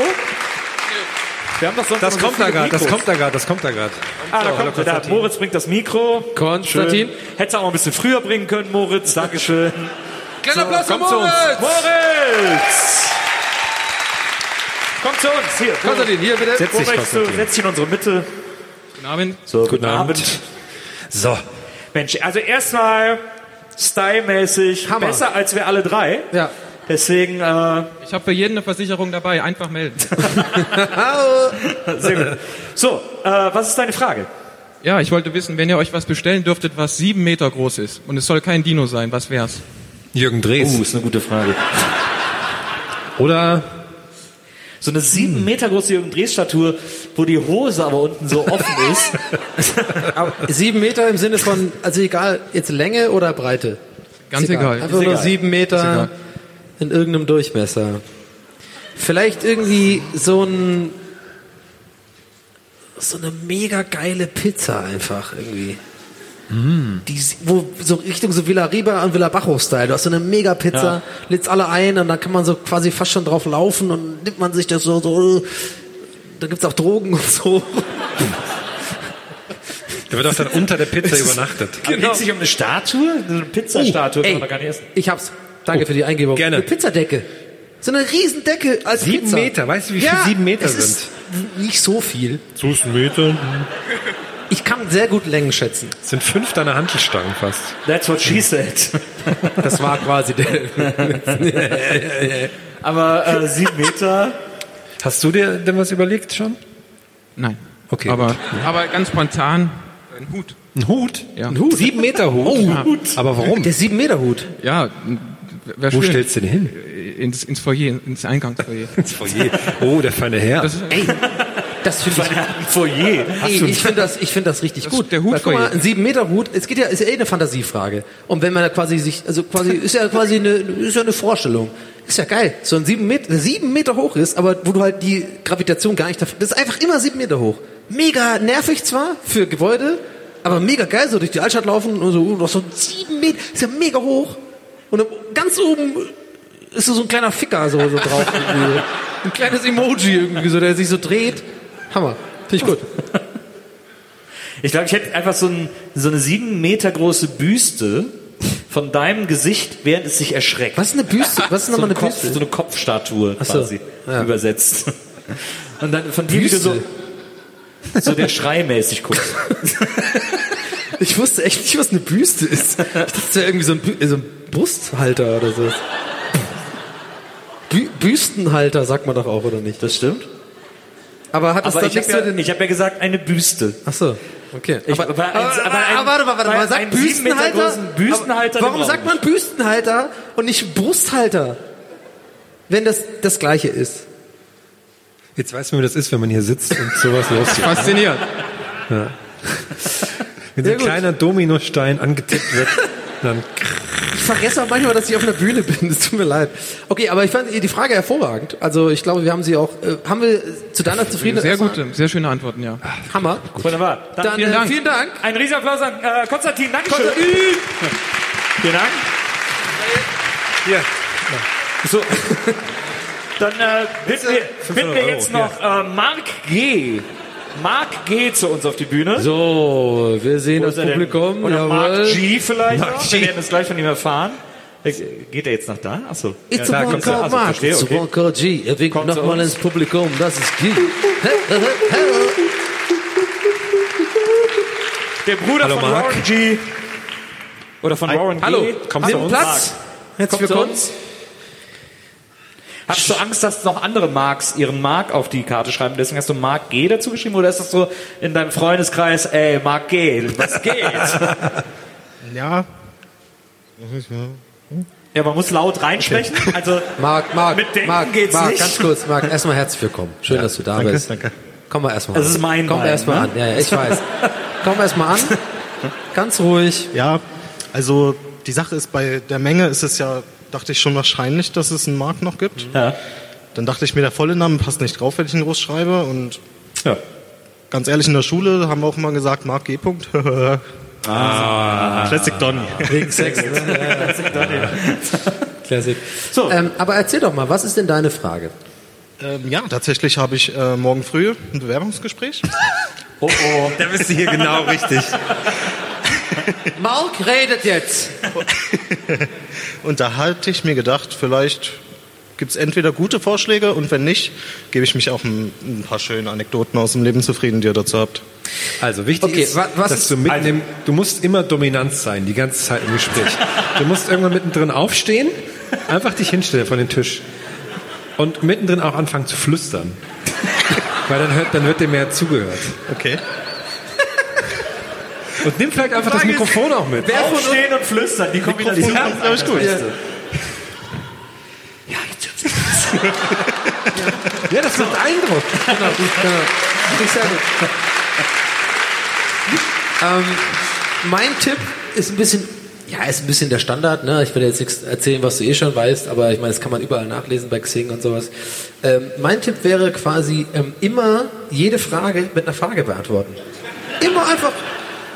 [SPEAKER 4] Wir haben doch sonst
[SPEAKER 3] Das
[SPEAKER 4] immer so
[SPEAKER 3] kommt da gerade, das kommt da gerade, das kommt da gerade.
[SPEAKER 4] Ah, da kommt er. Da, Moritz bringt das Mikro.
[SPEAKER 2] Konstantin.
[SPEAKER 4] Du auch noch ein bisschen früher bringen können, Moritz. Dankeschön.
[SPEAKER 2] Kleiner Applaus für
[SPEAKER 4] komm zu uns.
[SPEAKER 2] Moritz!
[SPEAKER 4] Moritz! Komm zu uns. Hier.
[SPEAKER 2] Konstantin, hier bitte.
[SPEAKER 4] Setz dich, du,
[SPEAKER 3] Konstantin.
[SPEAKER 4] setz dich in unsere Mitte.
[SPEAKER 10] Guten Abend.
[SPEAKER 4] So,
[SPEAKER 3] Guten Abend. So,
[SPEAKER 4] Mensch, also erstmal stylmäßig
[SPEAKER 2] Hammer.
[SPEAKER 4] besser als wir alle drei.
[SPEAKER 2] Ja.
[SPEAKER 4] Deswegen, äh,
[SPEAKER 10] Ich habe für jeden eine Versicherung dabei. Einfach melden. <laughs>
[SPEAKER 4] sehr gut. So, äh, was ist deine Frage?
[SPEAKER 10] ja, ich wollte wissen, wenn ihr euch was bestellen dürftet, was sieben Meter groß ist und es soll kein Dino sein, was wär's?
[SPEAKER 3] Jürgen Drees.
[SPEAKER 4] Uh, ist eine gute Frage.
[SPEAKER 3] Oder
[SPEAKER 4] So eine sieben Meter große Jürgen Drees-Statue, wo die Hose aber unten so offen ist. <laughs>
[SPEAKER 2] Aber sieben Meter im Sinne von, also egal, jetzt Länge oder Breite?
[SPEAKER 10] Ganz
[SPEAKER 2] Ist
[SPEAKER 10] egal.
[SPEAKER 2] Einfach
[SPEAKER 4] Ist
[SPEAKER 2] nur
[SPEAKER 4] egal.
[SPEAKER 2] sieben Meter
[SPEAKER 10] egal.
[SPEAKER 2] in irgendeinem Durchmesser. Vielleicht irgendwie so ein so eine mega geile Pizza einfach irgendwie. Die, wo so Richtung so Villa Riba und Villa Bajo Style. Du hast so eine mega Pizza,
[SPEAKER 4] Ja.
[SPEAKER 2] lädst alle ein und dann kann man so quasi fast schon drauf laufen und nimmt man sich das so, so da gibt's auch Drogen und so.
[SPEAKER 3] da wird auch dann unter der Pizza übernachtet.
[SPEAKER 4] Genau. Geht es sich um eine Statue? Eine Pizzastatue kann
[SPEAKER 2] Ey,
[SPEAKER 4] man gar nicht essen.
[SPEAKER 2] ich hab's. Danke für die Eingebung.
[SPEAKER 3] Gerne.
[SPEAKER 2] Eine Pizzadecke. So eine Riesendecke als
[SPEAKER 3] Sieben
[SPEAKER 2] Pizza.
[SPEAKER 3] Meter, weißt du, wie viel
[SPEAKER 2] ja,
[SPEAKER 3] sieben Meter
[SPEAKER 2] es
[SPEAKER 3] sind?
[SPEAKER 2] Ist nicht so viel.
[SPEAKER 3] So ist ein Meter.
[SPEAKER 2] Ich kann sehr gut Längen schätzen.
[SPEAKER 3] Das sind fünf deiner Hantelstangen fast.
[SPEAKER 4] That's what she said.
[SPEAKER 2] Das war quasi der. <laughs>
[SPEAKER 4] Aber äh, sieben Meter.
[SPEAKER 3] Hast du dir denn was überlegt schon?
[SPEAKER 10] Nein.
[SPEAKER 3] Okay,
[SPEAKER 10] Aber,
[SPEAKER 3] gut.
[SPEAKER 10] aber ganz spontan ein Hut.
[SPEAKER 3] Ein Hut?
[SPEAKER 10] Ja.
[SPEAKER 3] Ein Hut? Sieben Meter Hut?
[SPEAKER 10] Oh,
[SPEAKER 3] Aber warum?
[SPEAKER 2] Der sieben Meter Hut.
[SPEAKER 10] Ja,
[SPEAKER 3] Wo
[SPEAKER 10] schön.
[SPEAKER 3] stellst du den hin?
[SPEAKER 10] Ins, ins Foyer, ins Eingangsfoyer.
[SPEAKER 3] Ins Foyer. Oh, der feine Herr.
[SPEAKER 10] Das ist,
[SPEAKER 2] Ey, das finde ich.
[SPEAKER 4] Ein Foyer.
[SPEAKER 2] Ey, ich finde das, ich finde das richtig
[SPEAKER 10] Das
[SPEAKER 2] gut.
[SPEAKER 10] der Hut
[SPEAKER 2] Weil, guck mal, ein sieben Meter Hut. Es geht ja, ist ja eh eine Fantasiefrage. Und wenn man da quasi sich, also quasi ist ja quasi eine, ist ja eine Vorstellung. Ist ja geil. So ein sieben Meter, der sieben Meter hoch ist, aber wo du halt die Gravitation gar nicht dafür, das ist einfach immer sieben Meter hoch. Mega nervig zwar für Gebäude, aber mega geil, so durch die Altstadt laufen und so, noch so sieben Meter, ist ja mega hoch. Und ganz oben ist so so ein kleiner Ficker so, so drauf. irgendwie. <laughs> ein kleines Emoji irgendwie so, der sich so dreht. Hammer. Finde ich gut.
[SPEAKER 4] Ich glaube, ich hätte einfach so, ein, so eine sieben Meter große Büste von deinem Gesicht, während es sich erschreckt.
[SPEAKER 2] Was ist eine Büste? Was ist
[SPEAKER 4] So
[SPEAKER 2] nochmal
[SPEAKER 4] eine,
[SPEAKER 2] eine
[SPEAKER 4] Kopf,
[SPEAKER 2] Büste?
[SPEAKER 4] so eine Kopfstatue
[SPEAKER 2] so,
[SPEAKER 4] quasi
[SPEAKER 2] ja.
[SPEAKER 4] übersetzt. Und dann von dir wieder so, so der Schreimäßig guckt. <laughs>
[SPEAKER 2] Ich wusste echt nicht, was eine Büste ist. Ich dachte, es wäre irgendwie so ein, Bü so ein Brusthalter oder so. Bü Büstenhalter sagt man doch auch, oder nicht?
[SPEAKER 4] Das stimmt.
[SPEAKER 2] Aber hat das
[SPEAKER 4] Aber
[SPEAKER 2] dann
[SPEAKER 4] ich
[SPEAKER 2] nichts
[SPEAKER 4] habe ja,
[SPEAKER 2] mit den...
[SPEAKER 4] ich hab ja gesagt, eine Büste.
[SPEAKER 2] Ach so, okay.
[SPEAKER 4] Ich-
[SPEAKER 2] aber,
[SPEAKER 4] aber ein-
[SPEAKER 2] aber,
[SPEAKER 4] aber ein-
[SPEAKER 2] aber warte mal, warte mal. Sagt Büstenhalter?
[SPEAKER 4] Büstenhalter
[SPEAKER 2] warum sagt man Büstenhalter und nicht Brusthalter? Wenn das das Gleiche ist.
[SPEAKER 3] Jetzt weiß man, wie das ist, wenn man hier sitzt und sowas los.
[SPEAKER 10] faszinierend.
[SPEAKER 3] Wenn so
[SPEAKER 2] Ja,
[SPEAKER 3] ein
[SPEAKER 2] gut.
[SPEAKER 3] kleiner Dominostein angetippt wird, dann
[SPEAKER 2] Ich vergesse auch manchmal, dass ich auf einer Bühne bin. Es tut mir leid. Okay, aber ich fand die Frage hervorragend. Also ich glaube, wir haben sie auch. Äh, haben wir zu deiner Zufriedenheit?
[SPEAKER 10] Sehr gute, sehr schöne Antworten, ja.
[SPEAKER 2] Hammer.
[SPEAKER 4] Wunderbar. Dann,
[SPEAKER 2] Dann
[SPEAKER 4] vielen,
[SPEAKER 2] äh,
[SPEAKER 4] Dank.
[SPEAKER 2] vielen Dank.
[SPEAKER 4] Ein Riesenapplaus an äh, Konstantin. Dankeschön. Vielen Dank.
[SPEAKER 3] hier.
[SPEAKER 4] So. Dann äh, bitten wir, bitten wir jetzt noch äh, Mark G. Mark G zu uns auf die Bühne.
[SPEAKER 2] So, wir sehen das
[SPEAKER 4] denn?
[SPEAKER 2] Publikum.
[SPEAKER 4] Oder Mark
[SPEAKER 2] jawohl.
[SPEAKER 4] G vielleicht
[SPEAKER 3] Mark
[SPEAKER 4] noch.
[SPEAKER 3] G.
[SPEAKER 4] Wir werden es gleich von ihm erfahren. Äh, Geht er jetzt nach da? Achso.
[SPEAKER 2] It's
[SPEAKER 4] ja,
[SPEAKER 2] a
[SPEAKER 4] da
[SPEAKER 2] one
[SPEAKER 4] kommt er.
[SPEAKER 2] call
[SPEAKER 4] Also,
[SPEAKER 2] Mark.
[SPEAKER 4] verstehe,
[SPEAKER 2] It's a
[SPEAKER 4] okay.
[SPEAKER 2] one call G. Er winkt
[SPEAKER 4] Kommt zu
[SPEAKER 2] nochmal ins Publikum. Das ist G.
[SPEAKER 4] Der Bruder
[SPEAKER 3] Hallo,
[SPEAKER 4] von
[SPEAKER 3] Mark.
[SPEAKER 4] Warren G. Oder von Warren
[SPEAKER 2] Hallo,
[SPEAKER 4] G.
[SPEAKER 3] kommst du
[SPEAKER 2] Nimm
[SPEAKER 3] uns?
[SPEAKER 2] Platz. Herzlich
[SPEAKER 4] Kommt zu uns. Hast du Angst, dass noch andere Marks ihren Mark auf die Karte schreiben? Deswegen hast du Mark G dazu geschrieben oder ist das so in deinem Freundeskreis, ey, Mark G, was geht? <laughs>
[SPEAKER 13] Ja.
[SPEAKER 4] ja, man muss laut reinsprechen. Also
[SPEAKER 2] Marc, Marc,
[SPEAKER 4] mit Denken
[SPEAKER 2] Marc,
[SPEAKER 4] geht's
[SPEAKER 2] Marc,
[SPEAKER 4] nicht.
[SPEAKER 2] ganz kurz, Marc, erstmal herzlich willkommen. Schön, dass du da
[SPEAKER 13] danke,
[SPEAKER 2] bist.
[SPEAKER 13] danke.
[SPEAKER 2] Komm mal erstmal
[SPEAKER 4] Das
[SPEAKER 2] an.
[SPEAKER 4] ist mein
[SPEAKER 2] Komm
[SPEAKER 4] Bein,
[SPEAKER 2] erstmal
[SPEAKER 4] ne?
[SPEAKER 2] an. Ja, ja, ich weiß. Komm erstmal an. <laughs> Ganz ruhig.
[SPEAKER 13] Ja, also die Sache ist, bei der Menge ist es ja, dachte ich schon wahrscheinlich, dass es einen Markt noch gibt.
[SPEAKER 4] Ja.
[SPEAKER 13] Dann dachte ich mir, der volle Name passt nicht drauf, wenn ich ihn groß schreibe. Und
[SPEAKER 4] Ja.
[SPEAKER 13] ganz ehrlich, in der Schule haben wir auch immer gesagt, Mark G. Punkt. <laughs>
[SPEAKER 4] Ah.
[SPEAKER 13] Classic Donny.
[SPEAKER 2] Wegen Sex. <laughs> ne? Classic.
[SPEAKER 4] So.
[SPEAKER 2] Ähm, aber erzähl doch mal, was ist denn deine Frage?
[SPEAKER 13] Ähm, ja, tatsächlich habe ich äh, morgen früh ein Bewerbungsgespräch. <laughs>
[SPEAKER 4] Oh oh.
[SPEAKER 3] Da bist du hier genau richtig. <laughs>
[SPEAKER 2] Marc redet jetzt. <laughs>
[SPEAKER 13] Und da hatte ich mir gedacht, vielleicht gibt es entweder gute Vorschläge und wenn nicht, gebe ich mich auch ein, ein paar schöne Anekdoten aus dem Leben zufrieden, die ihr dazu habt.
[SPEAKER 3] Also wichtig
[SPEAKER 2] Okay,
[SPEAKER 3] ist,
[SPEAKER 2] wa- was
[SPEAKER 3] dass
[SPEAKER 2] ist-
[SPEAKER 3] du mitten im, du musst immer dominant sein, die ganze Zeit im Gespräch. Du musst irgendwann mittendrin aufstehen, einfach dich hinstellen von den Tisch und mittendrin auch anfangen zu flüstern. <laughs> Weil dann, hört, dann wird dir mehr zugehört.
[SPEAKER 13] Okay.
[SPEAKER 3] Und nimm vielleicht einfach das Mikrofon auch mit.
[SPEAKER 2] Wer von uns,
[SPEAKER 4] Aufstehen und flüstern, die Kombination
[SPEAKER 13] Mikrofon ist, glaub ich, gut.
[SPEAKER 4] Beste. <laughs>
[SPEAKER 3] Ja, das macht Eindruck.
[SPEAKER 2] genau, genau. Finde ich sehr gut. Ähm, mein Tipp ist ein bisschen, ja, ist ein bisschen der Standard. Ne? Ich will jetzt nichts erzählen, was du eh schon weißt, aber ich meine, das kann man überall nachlesen bei Xing und sowas. Ähm, mein Tipp wäre quasi ähm, immer jede Frage mit einer Frage beantworten. Immer einfach.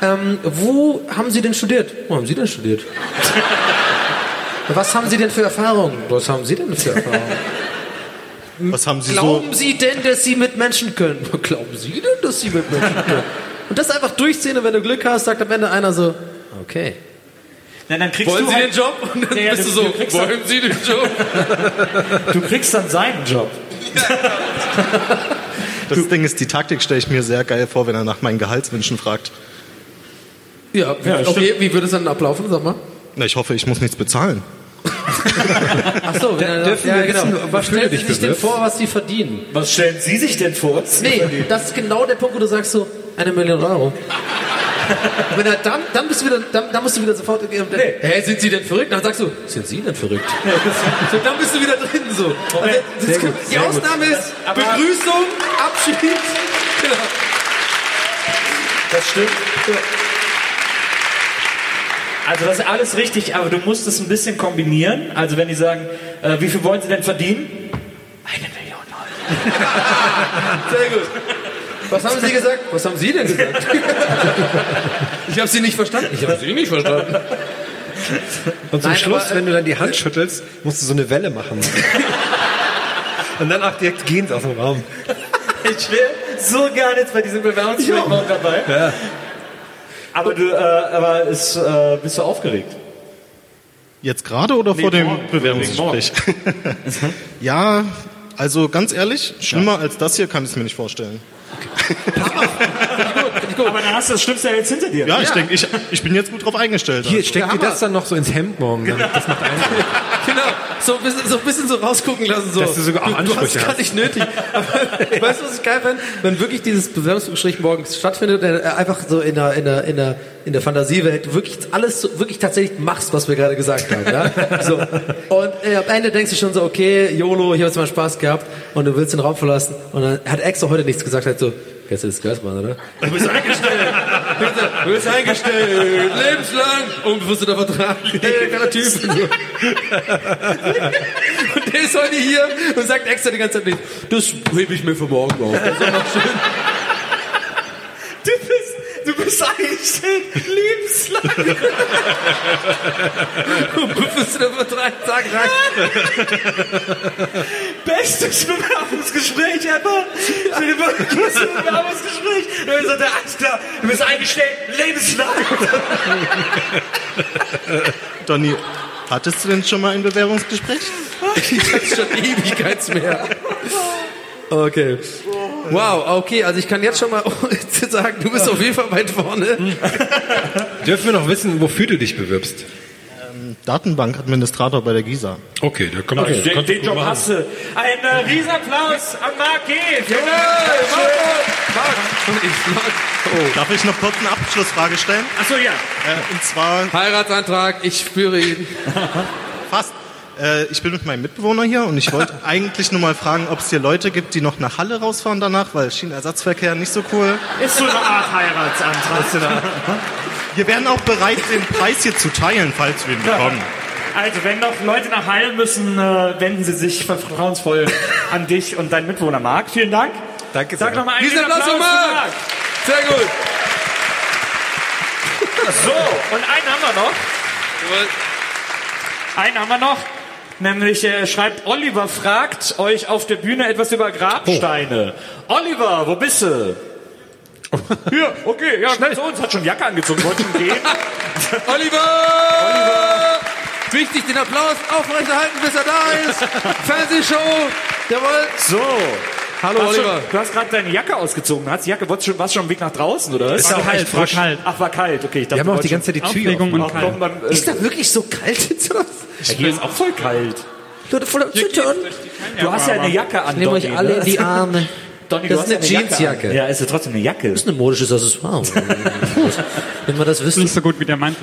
[SPEAKER 2] Ähm, wo haben Sie denn studiert? Wo haben Sie denn studiert? <laughs> Was haben Sie denn für Erfahrungen? Was haben Sie denn für Erfahrungen? <laughs>
[SPEAKER 13] Was haben Sie so?
[SPEAKER 2] Glauben Sie denn, dass Sie mit Menschen können? <laughs> Glauben Sie denn, dass Sie mit Menschen können? Und das einfach durchziehen und wenn du Glück hast, sagt am Ende einer so, okay.
[SPEAKER 4] Nein, dann kriegst
[SPEAKER 2] Wollen
[SPEAKER 4] du
[SPEAKER 2] Sie
[SPEAKER 4] halt,
[SPEAKER 2] den Job? Und dann
[SPEAKER 4] Ja,
[SPEAKER 2] bist du
[SPEAKER 4] du-
[SPEAKER 2] so,
[SPEAKER 4] du
[SPEAKER 2] wollen Sie den Job?
[SPEAKER 4] du kriegst dann seinen Job.
[SPEAKER 13] Das Ding ist, die Taktik stelle ich mir sehr geil vor, wenn er nach meinen Gehaltswünschen fragt.
[SPEAKER 2] Ja,
[SPEAKER 4] Ja,
[SPEAKER 2] okay, wie würde es dann ablaufen, sag mal?
[SPEAKER 13] Na, ich hoffe, ich muss nichts bezahlen.
[SPEAKER 2] Ach so, wenn er
[SPEAKER 3] dürfen
[SPEAKER 2] ja,
[SPEAKER 3] wir
[SPEAKER 2] genau.
[SPEAKER 3] wissen,
[SPEAKER 2] Was stellen Sie sich denn vor, was Sie verdienen?
[SPEAKER 4] Was stellen Sie sich denn vor?
[SPEAKER 2] Nee, das ist genau der Punkt, wo du sagst so, eine Million Euro. Und <laughs> Wenn er dann, dann bist du wieder, dann, dann musst du wieder sofort, äh,
[SPEAKER 4] Nee.
[SPEAKER 2] hä, sind Sie denn verrückt? Dann sagst du, sind Sie denn verrückt? <laughs> so, dann bist du wieder drin so. Also, das
[SPEAKER 3] gut,
[SPEAKER 2] die
[SPEAKER 3] sehr gut.
[SPEAKER 2] Ausnahme ist
[SPEAKER 4] Aber-
[SPEAKER 2] Begrüßung, Abschied. <laughs> Genau.
[SPEAKER 4] Das stimmt. Also das ist alles richtig, aber du musst es ein bisschen kombinieren. Also wenn die sagen, äh, wie viel wollen Sie denn verdienen? Eine Million Euro. <laughs>
[SPEAKER 2] Sehr gut. Was haben Sie gesagt? Was haben Sie denn gesagt? ich habe Sie nicht verstanden. Ich habe Sie nicht verstanden.
[SPEAKER 3] Und zum
[SPEAKER 2] Nein,
[SPEAKER 3] Schluss,
[SPEAKER 2] aber, äh,
[SPEAKER 3] wenn du dann die Hand schüttelst, musst du so eine Welle machen. Und dann auch direkt gehend aus dem Raum.
[SPEAKER 4] Ich wäre so gerne jetzt bei diesem Bewerbungsgespräch dabei.
[SPEAKER 3] Ja.
[SPEAKER 4] Aber du, äh, aber ist, äh, bist du aufgeregt?
[SPEAKER 13] Jetzt gerade oder vor dem
[SPEAKER 4] morgen.
[SPEAKER 13] Bewerbungsgespräch? <laughs> <laughs> ja, also ganz ehrlich, schlimmer als das hier kann ich es mir nicht vorstellen.
[SPEAKER 4] Aber dann hast du das Schlimmste ja jetzt hinter dir.
[SPEAKER 13] Ja, ich denke, ich, ich bin jetzt gut drauf eingestellt.
[SPEAKER 3] Hier,
[SPEAKER 13] also.
[SPEAKER 3] steck dir das dann noch so ins Hemd morgen. Dann, das macht Eindruck. <laughs>
[SPEAKER 2] Genau, so ein bisschen so, ein bisschen so rausgucken lassen. So.
[SPEAKER 3] Dass du sogar auch
[SPEAKER 2] du, du hast
[SPEAKER 3] Ansprüche
[SPEAKER 2] gar
[SPEAKER 3] hast.
[SPEAKER 2] nicht nötig. Aber <laughs> weißt du, was ich geil fände? Wenn wirklich dieses Bewerbungsgespräch morgens stattfindet, äh, einfach so in der, in der, in der, in der Fantasiewelt, du wirklich alles so, wirklich tatsächlich machst, was wir gerade gesagt haben. Ja? <laughs> So. Und äh, am Ende denkst du schon so, okay, YOLO, ich habe jetzt mal Spaß gehabt und du willst den Raum verlassen. Und dann hat extra heute nichts gesagt, hat so, kennst du das Geistmann, oder? Du bist eingestellt. Du bist eingestellt. Lebenslang. Unbefristeter Vertrag. Geiler Typ. <laughs> Und, der ist heute hier und sagt extra die ganze Zeit nicht, das hebe ich mir für morgen auf. Das ist doch noch schön.
[SPEAKER 4] Du bist, du bist eingestellt, lebenslang.
[SPEAKER 2] Unbefristeter Vertrag, sag rein.
[SPEAKER 4] Bestes Bewerbungsgespräch ever. Vor, du ein Bewerbungsgespräch. Und dann sagt er, alles klar, du bist eingestellt, lebenslang.
[SPEAKER 13] Donny, hattest du denn schon mal ein Bewerbungsgespräch?
[SPEAKER 2] Ich hatte schon Ewigkeitsmehr. Okay. Wow, okay, also ich kann jetzt schon mal <laughs> sagen, du bist auf jeden Fall weit vorne. <laughs>
[SPEAKER 3] Dürfen wir noch wissen, wofür du dich bewirbst?
[SPEAKER 13] Ähm, Datenbankadministrator bei der GISA.
[SPEAKER 3] Okay, da kommt
[SPEAKER 4] Okay, den, den Job hast du. Ein äh, Riesenapplaus an Marc G. Vielen Dank.
[SPEAKER 13] Darf ich noch kurz eine Abschlussfrage stellen?
[SPEAKER 4] Achso, ja.
[SPEAKER 13] Äh, und zwar
[SPEAKER 2] Heiratsantrag, ich spüre ihn.
[SPEAKER 13] fast. Äh, ich bin mit meinem Mitbewohner hier und ich <laughs> wollte eigentlich nur mal fragen, ob es hier Leute gibt, die noch nach Halle rausfahren danach, weil Schienenersatzverkehr nicht so cool.
[SPEAKER 4] Ist so eine Art Heiratsantrag.
[SPEAKER 13] Wir wären auch bereit, den Preis hier zu teilen, falls wir ihn bekommen.
[SPEAKER 4] Also, wenn noch Leute nach Heil müssen, äh, wenden sie sich vertrauensvoll an dich und deinen Mitwohner Marc. Vielen Dank.
[SPEAKER 3] Danke
[SPEAKER 4] Sag
[SPEAKER 3] sehr.
[SPEAKER 4] nochmal einen Applaus
[SPEAKER 2] Applaus Marc.
[SPEAKER 4] Marc.
[SPEAKER 2] Sehr gut.
[SPEAKER 4] So, und einen haben wir noch. Einen haben wir noch. Nämlich äh, schreibt Oliver fragt euch auf der Bühne etwas über Grabsteine. Oliver, wo bist du? <laughs> Hier, okay, ja, schnell zu uns. Hat schon Jacke angezogen, wollte schon gehen. <laughs>
[SPEAKER 2] Oliver! Wichtig, den Applaus aufrechterhalten, bis er da ist. <laughs> Fernsehshow. Jawohl.
[SPEAKER 4] So.
[SPEAKER 2] Hallo,
[SPEAKER 4] Hast schon,
[SPEAKER 2] Oliver.
[SPEAKER 4] du hast gerade deine Jacke ausgezogen. Hast die Jacke, warst schon, warst schon am Weg nach draußen, oder?
[SPEAKER 10] Ist auch kalt, war kalt.
[SPEAKER 4] Ach, war kalt, okay. Ich dachte,
[SPEAKER 3] Wir haben auch die ganze Zeit die Tür
[SPEAKER 10] und kalt.
[SPEAKER 4] dann, äh,
[SPEAKER 2] Ist da wirklich so kalt jetzt? oder?
[SPEAKER 4] Hier ist auch voll kalt.
[SPEAKER 2] Zittern.
[SPEAKER 4] Du hast ja eine Jacke an,
[SPEAKER 2] Ich nehme euch
[SPEAKER 4] Donny,
[SPEAKER 2] alle
[SPEAKER 4] ne?
[SPEAKER 2] in die <laughs> Arme.
[SPEAKER 4] Donny,
[SPEAKER 2] Das
[SPEAKER 4] du
[SPEAKER 2] ist
[SPEAKER 4] hast
[SPEAKER 2] eine
[SPEAKER 4] Jacke
[SPEAKER 2] Jeansjacke.
[SPEAKER 4] an. Ja, ist ja trotzdem eine Jacke.
[SPEAKER 2] Das ist ein modisches Accessoire. <laughs> Wenn wir das wissen.
[SPEAKER 10] Nicht so gut wie der Mantel.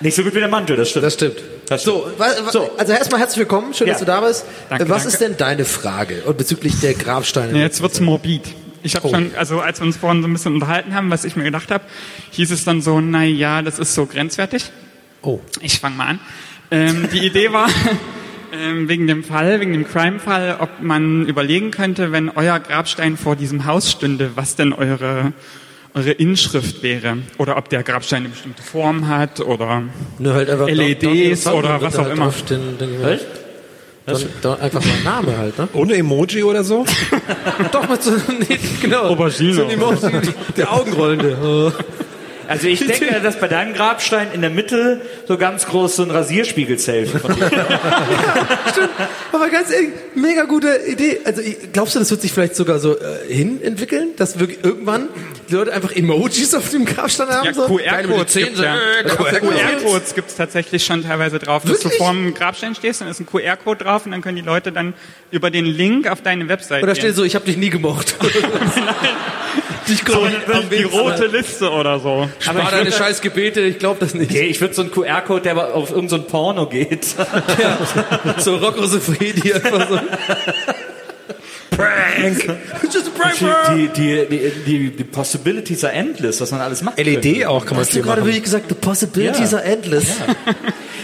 [SPEAKER 4] Nicht so gut wie der Mantel, das stimmt.
[SPEAKER 2] Das stimmt.
[SPEAKER 4] Das stimmt.
[SPEAKER 2] So,
[SPEAKER 4] So.
[SPEAKER 2] also erstmal herzlich willkommen, schön,
[SPEAKER 4] Ja.
[SPEAKER 2] dass du da bist.
[SPEAKER 10] Danke,
[SPEAKER 2] Was
[SPEAKER 10] danke.
[SPEAKER 2] ist denn deine Frage und bezüglich der Grabsteine?
[SPEAKER 10] Ja, jetzt wird's morbid. Ich habe
[SPEAKER 2] Oh.
[SPEAKER 10] schon, also als wir uns vorhin so ein bisschen unterhalten haben, was ich mir gedacht habe, hieß es dann so, na ja, das ist so grenzwertig.
[SPEAKER 2] Oh.
[SPEAKER 10] Ich fange mal an. Ähm, die Idee war, <laughs> ähm, wegen dem Fall, wegen dem Crime-Fall, ob man überlegen könnte, wenn euer Grabstein vor diesem Haus stünde, was denn eure eure Inschrift wäre oder ob der Grabstein eine bestimmte Form hat oder
[SPEAKER 2] Nur halt
[SPEAKER 10] LEDs
[SPEAKER 2] Don- Don- Don-
[SPEAKER 10] oder was auch
[SPEAKER 2] halt
[SPEAKER 10] immer.
[SPEAKER 2] mal. Don, Don, einfach mal Name halt, ne?
[SPEAKER 3] Ohne Emoji oder so? <laughs>
[SPEAKER 2] Doch, mit so, <laughs> nee, genau.
[SPEAKER 10] Aubergine.
[SPEAKER 2] So ein Emoji, der Augenrollende.
[SPEAKER 4] Also ich <laughs> denke, dass bei deinem Grabstein in der Mitte so ganz groß so ein Rasierspiegel-Selfie von dir. <laughs>
[SPEAKER 2] Stimmt. Aber ganz ehrlich, mega gute Idee. Also ich- glaubst du, das wird sich vielleicht sogar so äh, hin entwickeln, dass wirklich irgendwann die Leute einfach Emojis auf dem Grabstein haben?
[SPEAKER 10] Ja,
[SPEAKER 2] so?
[SPEAKER 10] QR-Codes ja.
[SPEAKER 2] äh, QR-Codes.
[SPEAKER 10] QR-Codes gibt's tatsächlich schon teilweise drauf, dass
[SPEAKER 2] Wirklich?
[SPEAKER 10] du vor dem Grabstein stehst, dann ist ein QR-Code drauf und dann können die Leute dann über den Link auf deine Website
[SPEAKER 2] Oder steht so, ich habe dich nie gemocht. <laughs> dich
[SPEAKER 10] so, die rote Liste oder so.
[SPEAKER 2] Spar deine scheiß Gebete, ich glaube das nicht.
[SPEAKER 4] Okay, ich würde so einen QR-Code, der aber auf irgendein so Porno geht.
[SPEAKER 2] Ja, so Rocco Siffredi einfach so.
[SPEAKER 4] Prank.
[SPEAKER 2] Just a prank.
[SPEAKER 4] Die, die, die, die, die Possibilities are endless, was man alles macht.
[SPEAKER 3] LED auch kann man
[SPEAKER 2] Hast du gerade wirklich gesagt, the possibilities
[SPEAKER 4] Ja.
[SPEAKER 2] are endless.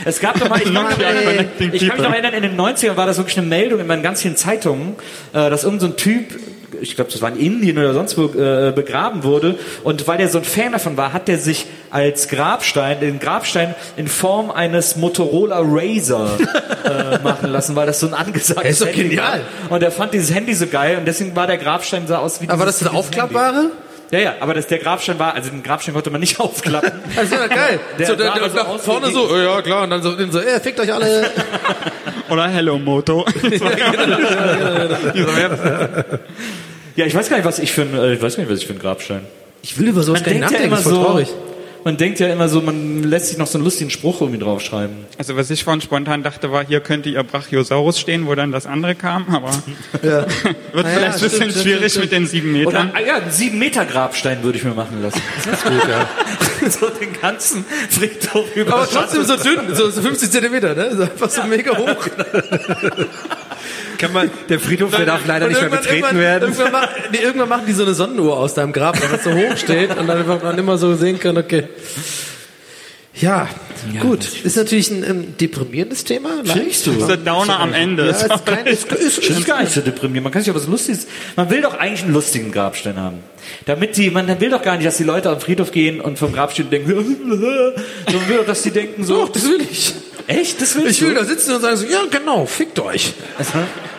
[SPEAKER 4] Es gab doch mal, ich, kann mich ich kann mich noch erinnern, in den 90ern war das wirklich eine Meldung in meinen ganz vielen Zeitungen, äh, dass irgendein so ein Typ, ich glaube, das war in Indien oder sonst wo, äh, begraben wurde. Und weil der so ein Fan davon war, hat der sich als Grabstein, den Grabstein in Form eines Motorola Razer äh, <laughs> machen lassen, weil das so ein angesagtes
[SPEAKER 2] ist doch
[SPEAKER 4] Handy
[SPEAKER 2] genial.
[SPEAKER 4] war. Und er fand dieses Handy so geil und deswegen war der Grabstein sah aus wie
[SPEAKER 2] Aber war das
[SPEAKER 4] dieses-
[SPEAKER 2] eine
[SPEAKER 4] Handy.
[SPEAKER 2] aufklappbare?
[SPEAKER 4] Ja, ja, aber das, der Grabstein war, also den Grabstein konnte man nicht <laughs> aufklappen. <laughs>
[SPEAKER 2] Das ist ja geil.
[SPEAKER 4] Der
[SPEAKER 2] so, der, der,
[SPEAKER 4] so
[SPEAKER 2] nach
[SPEAKER 4] aus
[SPEAKER 2] vorne so, oh, ja klar, und dann so, so äh, fickt euch alle.
[SPEAKER 10] Oder Hello Moto.
[SPEAKER 4] Ja, ich weiß gar nicht, was ich für ein, äh, ich weiß gar nicht, was ich für ein Grabstein.
[SPEAKER 2] Ich will über sowas
[SPEAKER 4] Man
[SPEAKER 2] gar nicht
[SPEAKER 4] denkt ja
[SPEAKER 2] nachdenken,
[SPEAKER 4] immer
[SPEAKER 2] ist voll
[SPEAKER 4] so,
[SPEAKER 2] traurig.
[SPEAKER 4] man denkt ja immer so, man lässt sich noch so einen lustigen Spruch irgendwie draufschreiben.
[SPEAKER 10] Also was ich vorhin spontan dachte, war, hier könnte ihr Brachiosaurus stehen, wo dann das andere kam, aber
[SPEAKER 2] Ja. <laughs>
[SPEAKER 10] wird
[SPEAKER 2] Naja,
[SPEAKER 10] vielleicht ein bisschen
[SPEAKER 2] stimmt,
[SPEAKER 10] schwierig
[SPEAKER 2] stimmt.
[SPEAKER 10] mit den sieben
[SPEAKER 4] Oder,
[SPEAKER 10] Metern.
[SPEAKER 4] ah, ja, einen sieben Meter Grabstein würde ich mir machen lassen. Das ist gut, ja. <laughs> so den ganzen Friedhof über.
[SPEAKER 2] Aber trotzdem so dünn, so, so 50 Zentimeter, ne? So einfach so mega hoch. <laughs>
[SPEAKER 3] Kann man, der Friedhof, der darf leider nicht mehr betreten
[SPEAKER 2] irgendwann,
[SPEAKER 3] werden.
[SPEAKER 2] Irgendwann, mach, nee, irgendwann machen die so eine Sonnenuhr aus deinem Grab, weil das so hoch steht und dann einfach man immer so sehen kann, okay. Ja, gut. Ist natürlich ein ähm, deprimierendes Thema.
[SPEAKER 4] Findest du?
[SPEAKER 10] Das ist der Downer am Ende.
[SPEAKER 2] Ja, ist kein, ist, ist,
[SPEAKER 4] Das ist gar nicht so deprimierend. Man kann sich aber was Lustiges. Man will doch eigentlich einen lustigen Grabstein haben. Damit die, man will doch gar nicht, dass die Leute am Friedhof gehen und vom Grabstein denken, <laughs> sondern will doch, dass die denken so.
[SPEAKER 2] Doch, das will ich.
[SPEAKER 4] Echt? Das willst
[SPEAKER 2] Ich will
[SPEAKER 4] du?
[SPEAKER 2] da sitzen und sagen so, ja genau, fickt euch.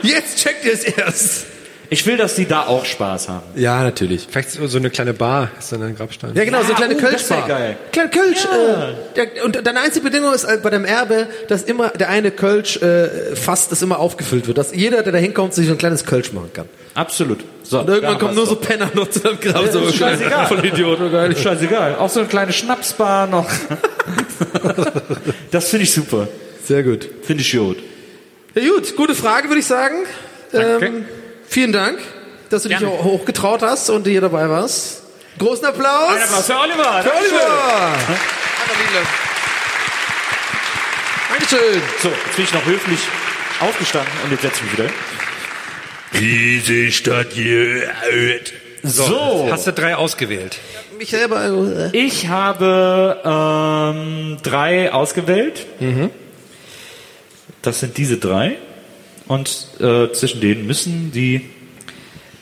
[SPEAKER 2] Jetzt checkt ihr es erst.
[SPEAKER 4] Ich will, dass die da auch Spaß haben.
[SPEAKER 2] Ja, natürlich.
[SPEAKER 3] Vielleicht so so eine kleine Bar ist dann ein Grabstein.
[SPEAKER 2] Ja, genau, so eine kleine
[SPEAKER 4] das
[SPEAKER 2] Kölschbar.
[SPEAKER 4] wär geil.
[SPEAKER 2] Kleine Kölsch. Äh, der, und deine einzige Bedingung ist äh, bei deinem Erbe, dass immer der eine Kölsch äh, fast das immer aufgefüllt wird. Dass jeder, der da hinkommt, sich so ein kleines Kölsch machen kann.
[SPEAKER 4] Absolut. So,
[SPEAKER 2] Und irgendwann kommen nur so
[SPEAKER 4] wir's
[SPEAKER 2] Penner noch zu deinem Grab.
[SPEAKER 4] doch.
[SPEAKER 2] so
[SPEAKER 4] ist scheißegal.
[SPEAKER 2] Voll Idiot. geil.
[SPEAKER 4] Ist scheißegal. Auch so eine kleine Schnapsbar noch. <laughs> das finde ich super.
[SPEAKER 2] Sehr gut.
[SPEAKER 4] Finde ich gut.
[SPEAKER 2] Ja, gut, gute Frage, würde ich sagen.
[SPEAKER 4] Danke.
[SPEAKER 2] Ähm, vielen Dank, dass du dich auch hochgetraut hast und hier dabei warst. Großen Applaus.
[SPEAKER 4] Ein Applaus für Oliver.
[SPEAKER 2] Für
[SPEAKER 4] Dankeschön.
[SPEAKER 2] Oliver. Dankeschön.
[SPEAKER 4] So, jetzt bin ich noch höflich aufgestanden und jetzt setze ich mich wieder.
[SPEAKER 3] Diese Stadt hier.
[SPEAKER 4] So.
[SPEAKER 3] Hast du drei ausgewählt?
[SPEAKER 2] Mich selber. äh,
[SPEAKER 4] Ich habe ähm, drei ausgewählt. Das sind diese drei. Und äh, zwischen denen müssen die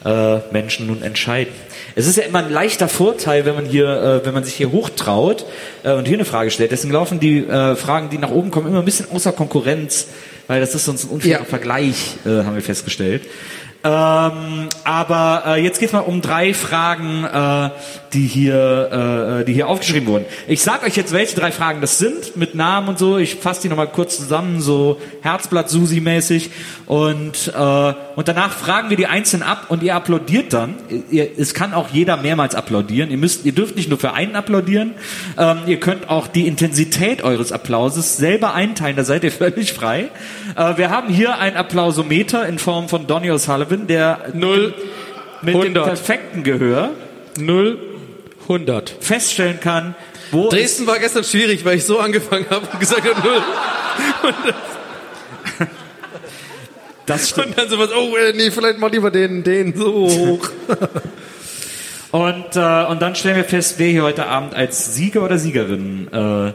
[SPEAKER 4] äh, Menschen nun entscheiden. Es ist ja immer ein leichter Vorteil, wenn man hier, äh, wenn man sich hier hochtraut äh, und hier eine Frage stellt. Deswegen laufen die äh, Fragen, die nach oben kommen, immer ein bisschen außer Konkurrenz, weil das ist sonst ein unfairer
[SPEAKER 2] Ja.
[SPEAKER 4] Vergleich, äh, haben wir festgestellt. Ähm, aber äh, jetzt geht's mal um drei Fragen, äh, die hier, äh, die hier aufgeschrieben wurden. Ich sag euch jetzt, welche drei Fragen das sind, mit Namen und so. Ich fasse die nochmal kurz zusammen, so Herzblatt-Susi-mäßig. Und, äh, und danach fragen wir die einzeln ab und ihr applaudiert dann. Ihr, es kann auch jeder mehrmals applaudieren. Ihr müsst, ihr dürft nicht nur für einen applaudieren. Ähm, ihr könnt auch die Intensität eures Applauses selber einteilen. Da seid ihr <laughs> völlig frei. Äh, wir haben hier ein Applausometer in Form von Donny O'Sullivan, der
[SPEAKER 2] Null,
[SPEAKER 4] mit dem
[SPEAKER 2] 100.
[SPEAKER 4] perfekten Gehör
[SPEAKER 2] Null, 100.
[SPEAKER 4] feststellen kann, wo
[SPEAKER 2] Dresden war gestern schwierig, weil ich so angefangen habe und gesagt habe, null.
[SPEAKER 4] das stimmt.
[SPEAKER 2] Und dann sowas, oh, äh, nee, vielleicht mal lieber den, den so hoch. <laughs>
[SPEAKER 4] Und, äh, und dann stellen wir fest, wer hier heute Abend als Sieger oder Siegerin äh,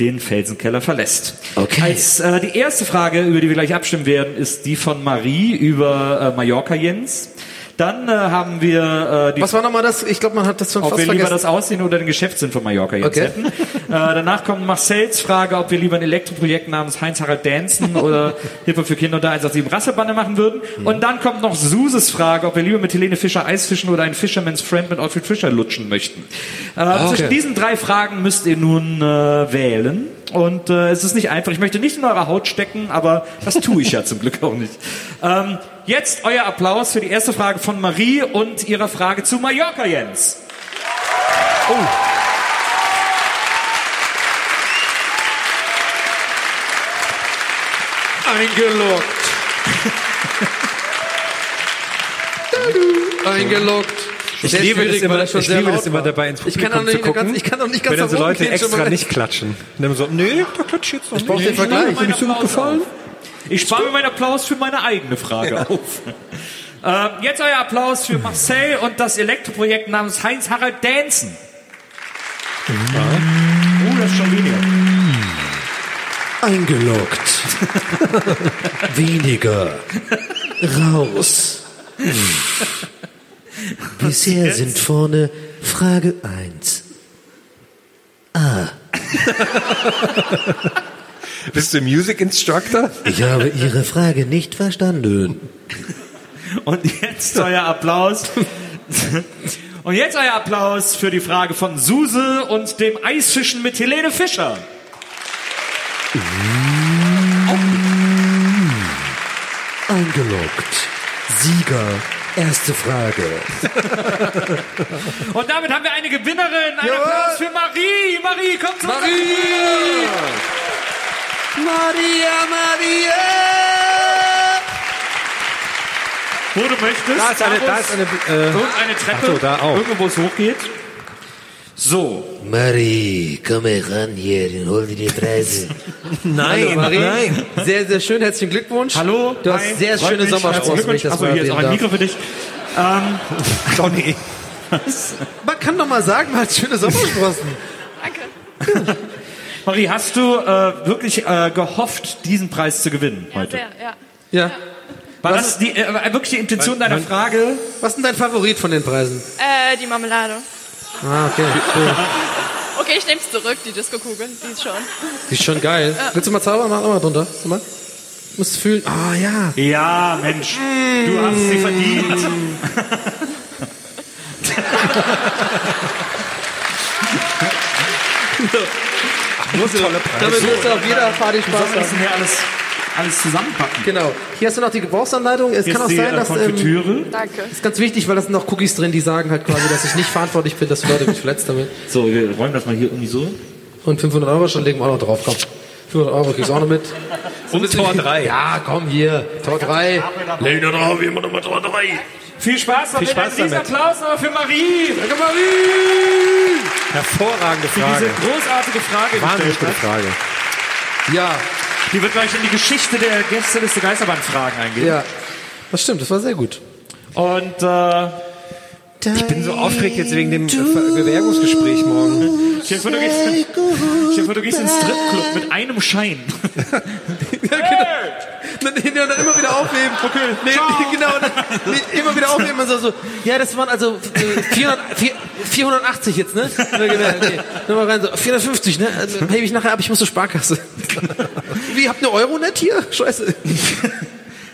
[SPEAKER 4] den Felsenkeller verlässt.
[SPEAKER 2] Okay.
[SPEAKER 4] Als äh, die erste Frage, über die wir gleich abstimmen werden, ist die von Marie über äh, Mallorca Jens. Dann äh, haben wir äh, die
[SPEAKER 2] Was war nochmal das? Ich glaube, man hat das schon
[SPEAKER 4] ob
[SPEAKER 2] fast
[SPEAKER 4] wir lieber
[SPEAKER 2] vergessen.
[SPEAKER 4] das Aussehen oder den Geschäftssinn von Mallorca jetzt
[SPEAKER 2] Okay.
[SPEAKER 4] hätten. Äh, danach kommt Marcells Frage, ob wir lieber ein Elektroprojekt namens Heinz-Harald Danson <laughs> oder Hilfe für Kinder unter 187 Rasselbande machen würden.
[SPEAKER 2] Mhm.
[SPEAKER 4] Und dann kommt noch Suses Frage, ob wir lieber mit Helene Fischer Eisfischen oder ein Fisherman's Friend mit Alfred Fischer lutschen möchten. Äh,
[SPEAKER 2] Ah, okay.
[SPEAKER 4] Zwischen diesen drei Fragen müsst ihr nun äh, wählen. Und äh, es ist nicht einfach. Ich möchte nicht in eure Haut stecken, aber das tue ich ja <laughs> zum Glück auch nicht. Ähm, jetzt euer Applaus für die erste Frage von Marie und ihrer Frage zu Mallorca, Jens.
[SPEAKER 2] Eingeloggt. <laughs> Eingeloggt.
[SPEAKER 3] Ich
[SPEAKER 2] Sehr
[SPEAKER 3] liebe, das
[SPEAKER 2] schwierig,
[SPEAKER 3] immer, ich liebe das immer dabei ins
[SPEAKER 2] Ich
[SPEAKER 3] Publikum
[SPEAKER 2] kann auch nicht
[SPEAKER 3] zu gucken,
[SPEAKER 2] ganz- ich kann auch nicht ganz
[SPEAKER 3] wenn dann so Leute extra nicht klatschen. Und dann so, nee, da klatscht jetzt noch
[SPEAKER 2] Ich brauche
[SPEAKER 3] nicht.
[SPEAKER 2] den Vergleich.
[SPEAKER 3] Hab ich so gut gefallen?
[SPEAKER 4] Ich spare mir meinen Applaus für meine eigene Frage auf. Ähm, jetzt euer Applaus für Marcel und das Elektroprojekt namens Heinz-Harald Danson. Oh, das ist schon weniger.
[SPEAKER 2] Eingeloggt. <laughs> Weniger. Raus. Bisher sind vorne Frage 1. A. <laughs>
[SPEAKER 3] Bist du Music Instructor?
[SPEAKER 2] Ich habe Ihre Frage nicht verstanden.
[SPEAKER 4] Und jetzt euer Applaus. Und jetzt euer Applaus für die Frage von Suse und dem Eisfischen mit Helene Fischer.
[SPEAKER 2] Eingeloggt. Sieger. Erste Frage.
[SPEAKER 4] Und damit haben wir eine Gewinnerin. Ein
[SPEAKER 2] Jawohl.
[SPEAKER 4] Applaus für Marie. Marie, komm zu uns.
[SPEAKER 2] Marie! Maria, Maria!
[SPEAKER 4] Wo du möchtest.
[SPEAKER 3] Da ist eine, da ist eine, äh,
[SPEAKER 4] Irgendeine Treppe.
[SPEAKER 3] So, da auch.
[SPEAKER 4] Irgendwo, wo es hochgeht. So.
[SPEAKER 8] Marie, komm ran hier und hol dir die Preise. <laughs>
[SPEAKER 3] nein,
[SPEAKER 2] Hallo, Marie.
[SPEAKER 3] nein.
[SPEAKER 2] Sehr, sehr schön. Herzlichen Glückwunsch.
[SPEAKER 4] Hallo.
[SPEAKER 2] Du
[SPEAKER 4] Hi.
[SPEAKER 2] hast sehr
[SPEAKER 4] Freut
[SPEAKER 2] schöne. Sommersprossen,
[SPEAKER 4] Achso, hier ist auch ein Mikro für dich. Ähm,
[SPEAKER 3] Johnny. <laughs>
[SPEAKER 2] Man kann doch mal sagen, man hat schöne Sommersprossen. <laughs>
[SPEAKER 4] Marie, hast du äh, wirklich äh, gehofft, diesen Preis zu gewinnen heute?
[SPEAKER 14] Sehr, ja.
[SPEAKER 2] Ja.
[SPEAKER 4] War
[SPEAKER 2] Was
[SPEAKER 4] das die, äh, wirklich die Intention deiner Frage?
[SPEAKER 2] Was ist denn dein Favorit von den Preisen?
[SPEAKER 14] Äh, die Marmelade.
[SPEAKER 2] Ah, okay. Cool. <laughs>
[SPEAKER 14] Okay, ich nehm's zurück, die Disco-Kugel, die ist schon.
[SPEAKER 2] Die ist schon geil. Willst du mal zaubern? Mach mal drunter. Guck mal. Du musst fühlen. Ah, ja.
[SPEAKER 4] Ja, Mensch, du hast sie verdient. <laughs> <laughs>
[SPEAKER 3] Nur tolle Preise.
[SPEAKER 2] Damit wirst du auf jeder Party Spaß
[SPEAKER 4] ist
[SPEAKER 2] haben.
[SPEAKER 4] denn hier alles? alles zusammenpacken.
[SPEAKER 2] Genau. Hier hast du noch die Gebrauchsanleitung. Es
[SPEAKER 4] Hier
[SPEAKER 2] kann
[SPEAKER 4] ist
[SPEAKER 2] auch
[SPEAKER 4] die,
[SPEAKER 2] sein,
[SPEAKER 4] äh,
[SPEAKER 2] dass...
[SPEAKER 4] Konfitüre.
[SPEAKER 14] Danke.
[SPEAKER 2] ist ganz wichtig, weil da sind noch Cookies drin, die sagen halt quasi, dass ich nicht verantwortlich bin, dass Leute mich verletzt damit.
[SPEAKER 4] So, wir räumen das mal hier irgendwie so.
[SPEAKER 2] Und 500 Euro schon legen wir auch noch drauf. Komm. 500 Euro kriegst du auch noch mit.
[SPEAKER 3] Und Tor 3.
[SPEAKER 2] Ja, komm hier. Tor 3.
[SPEAKER 3] Leg da drauf, immer noch mal Tor 3.
[SPEAKER 4] Viel Spaß
[SPEAKER 3] Viel Spaß damit.
[SPEAKER 4] Applaus nochmal für Marie.
[SPEAKER 2] Danke, Marie!
[SPEAKER 3] Hervorragende
[SPEAKER 4] Für
[SPEAKER 3] Frage.
[SPEAKER 4] diese großartige Frage
[SPEAKER 3] Wahnsinnig gute. Frage.
[SPEAKER 2] Ja,
[SPEAKER 4] Die wird gleich in die Geschichte der Gästeliste Geisterbahn-Fragen eingehen.
[SPEAKER 2] ja. Das stimmt, das war sehr gut.
[SPEAKER 4] Und äh,
[SPEAKER 3] Ich bin so aufgeregt jetzt wegen dem äh, Bewerbungsgespräch morgen.
[SPEAKER 4] stell dir du gehst, du gehst in den Stripclub mit einem Schein. <laughs>
[SPEAKER 2] Dann, nee, dann immer wieder aufheben. Okay. Nee, nee, <laughs> genau. Dann, nee, immer wieder aufheben und so, so. Ja, das waren also äh, 400, vier- 480 jetzt, ne? Ja, genau, okay. Nochmal rein, so 450, ne? Also, hebe ich nachher ab, ich muss zur Sparkasse. <laughs> Wie, habt ihr Euronet hier? Scheiße.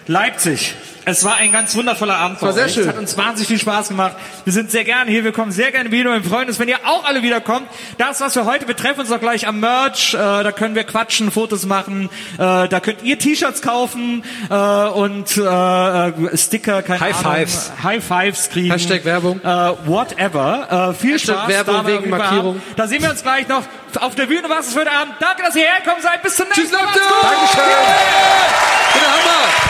[SPEAKER 4] Leipzig. Es war ein ganz wundervoller Abend.
[SPEAKER 2] War
[SPEAKER 4] bei
[SPEAKER 2] sehr
[SPEAKER 4] euch.
[SPEAKER 2] schön.
[SPEAKER 4] Es hat uns wahnsinnig viel Spaß gemacht. Wir sind sehr gerne hier. Wir kommen sehr gerne wieder mit Freunden. Wenn ihr auch alle wiederkommt, das, was wir heute, wir treffen uns doch gleich am Merch. Äh, da können wir quatschen, Fotos machen. Äh, da könnt ihr T-Shirts kaufen äh, und äh, äh, Sticker, keine
[SPEAKER 3] High
[SPEAKER 4] Ahnung.
[SPEAKER 3] Fives.
[SPEAKER 4] High Fives kriegen.
[SPEAKER 2] Hashtag Werbung.
[SPEAKER 4] Äh, whatever. Äh, viel
[SPEAKER 2] Hashtag
[SPEAKER 4] Spaß.
[SPEAKER 2] Werbung wegen Markierung.
[SPEAKER 4] haben. Da sehen wir uns gleich noch auf der Bühne. Was ist für den Abend? Danke, dass ihr hergekommen seid. Bis zum nächsten
[SPEAKER 2] Tschüss,
[SPEAKER 4] Mal.
[SPEAKER 2] Leute.
[SPEAKER 4] Macht's gut.
[SPEAKER 2] Dankeschön. Der Hammer.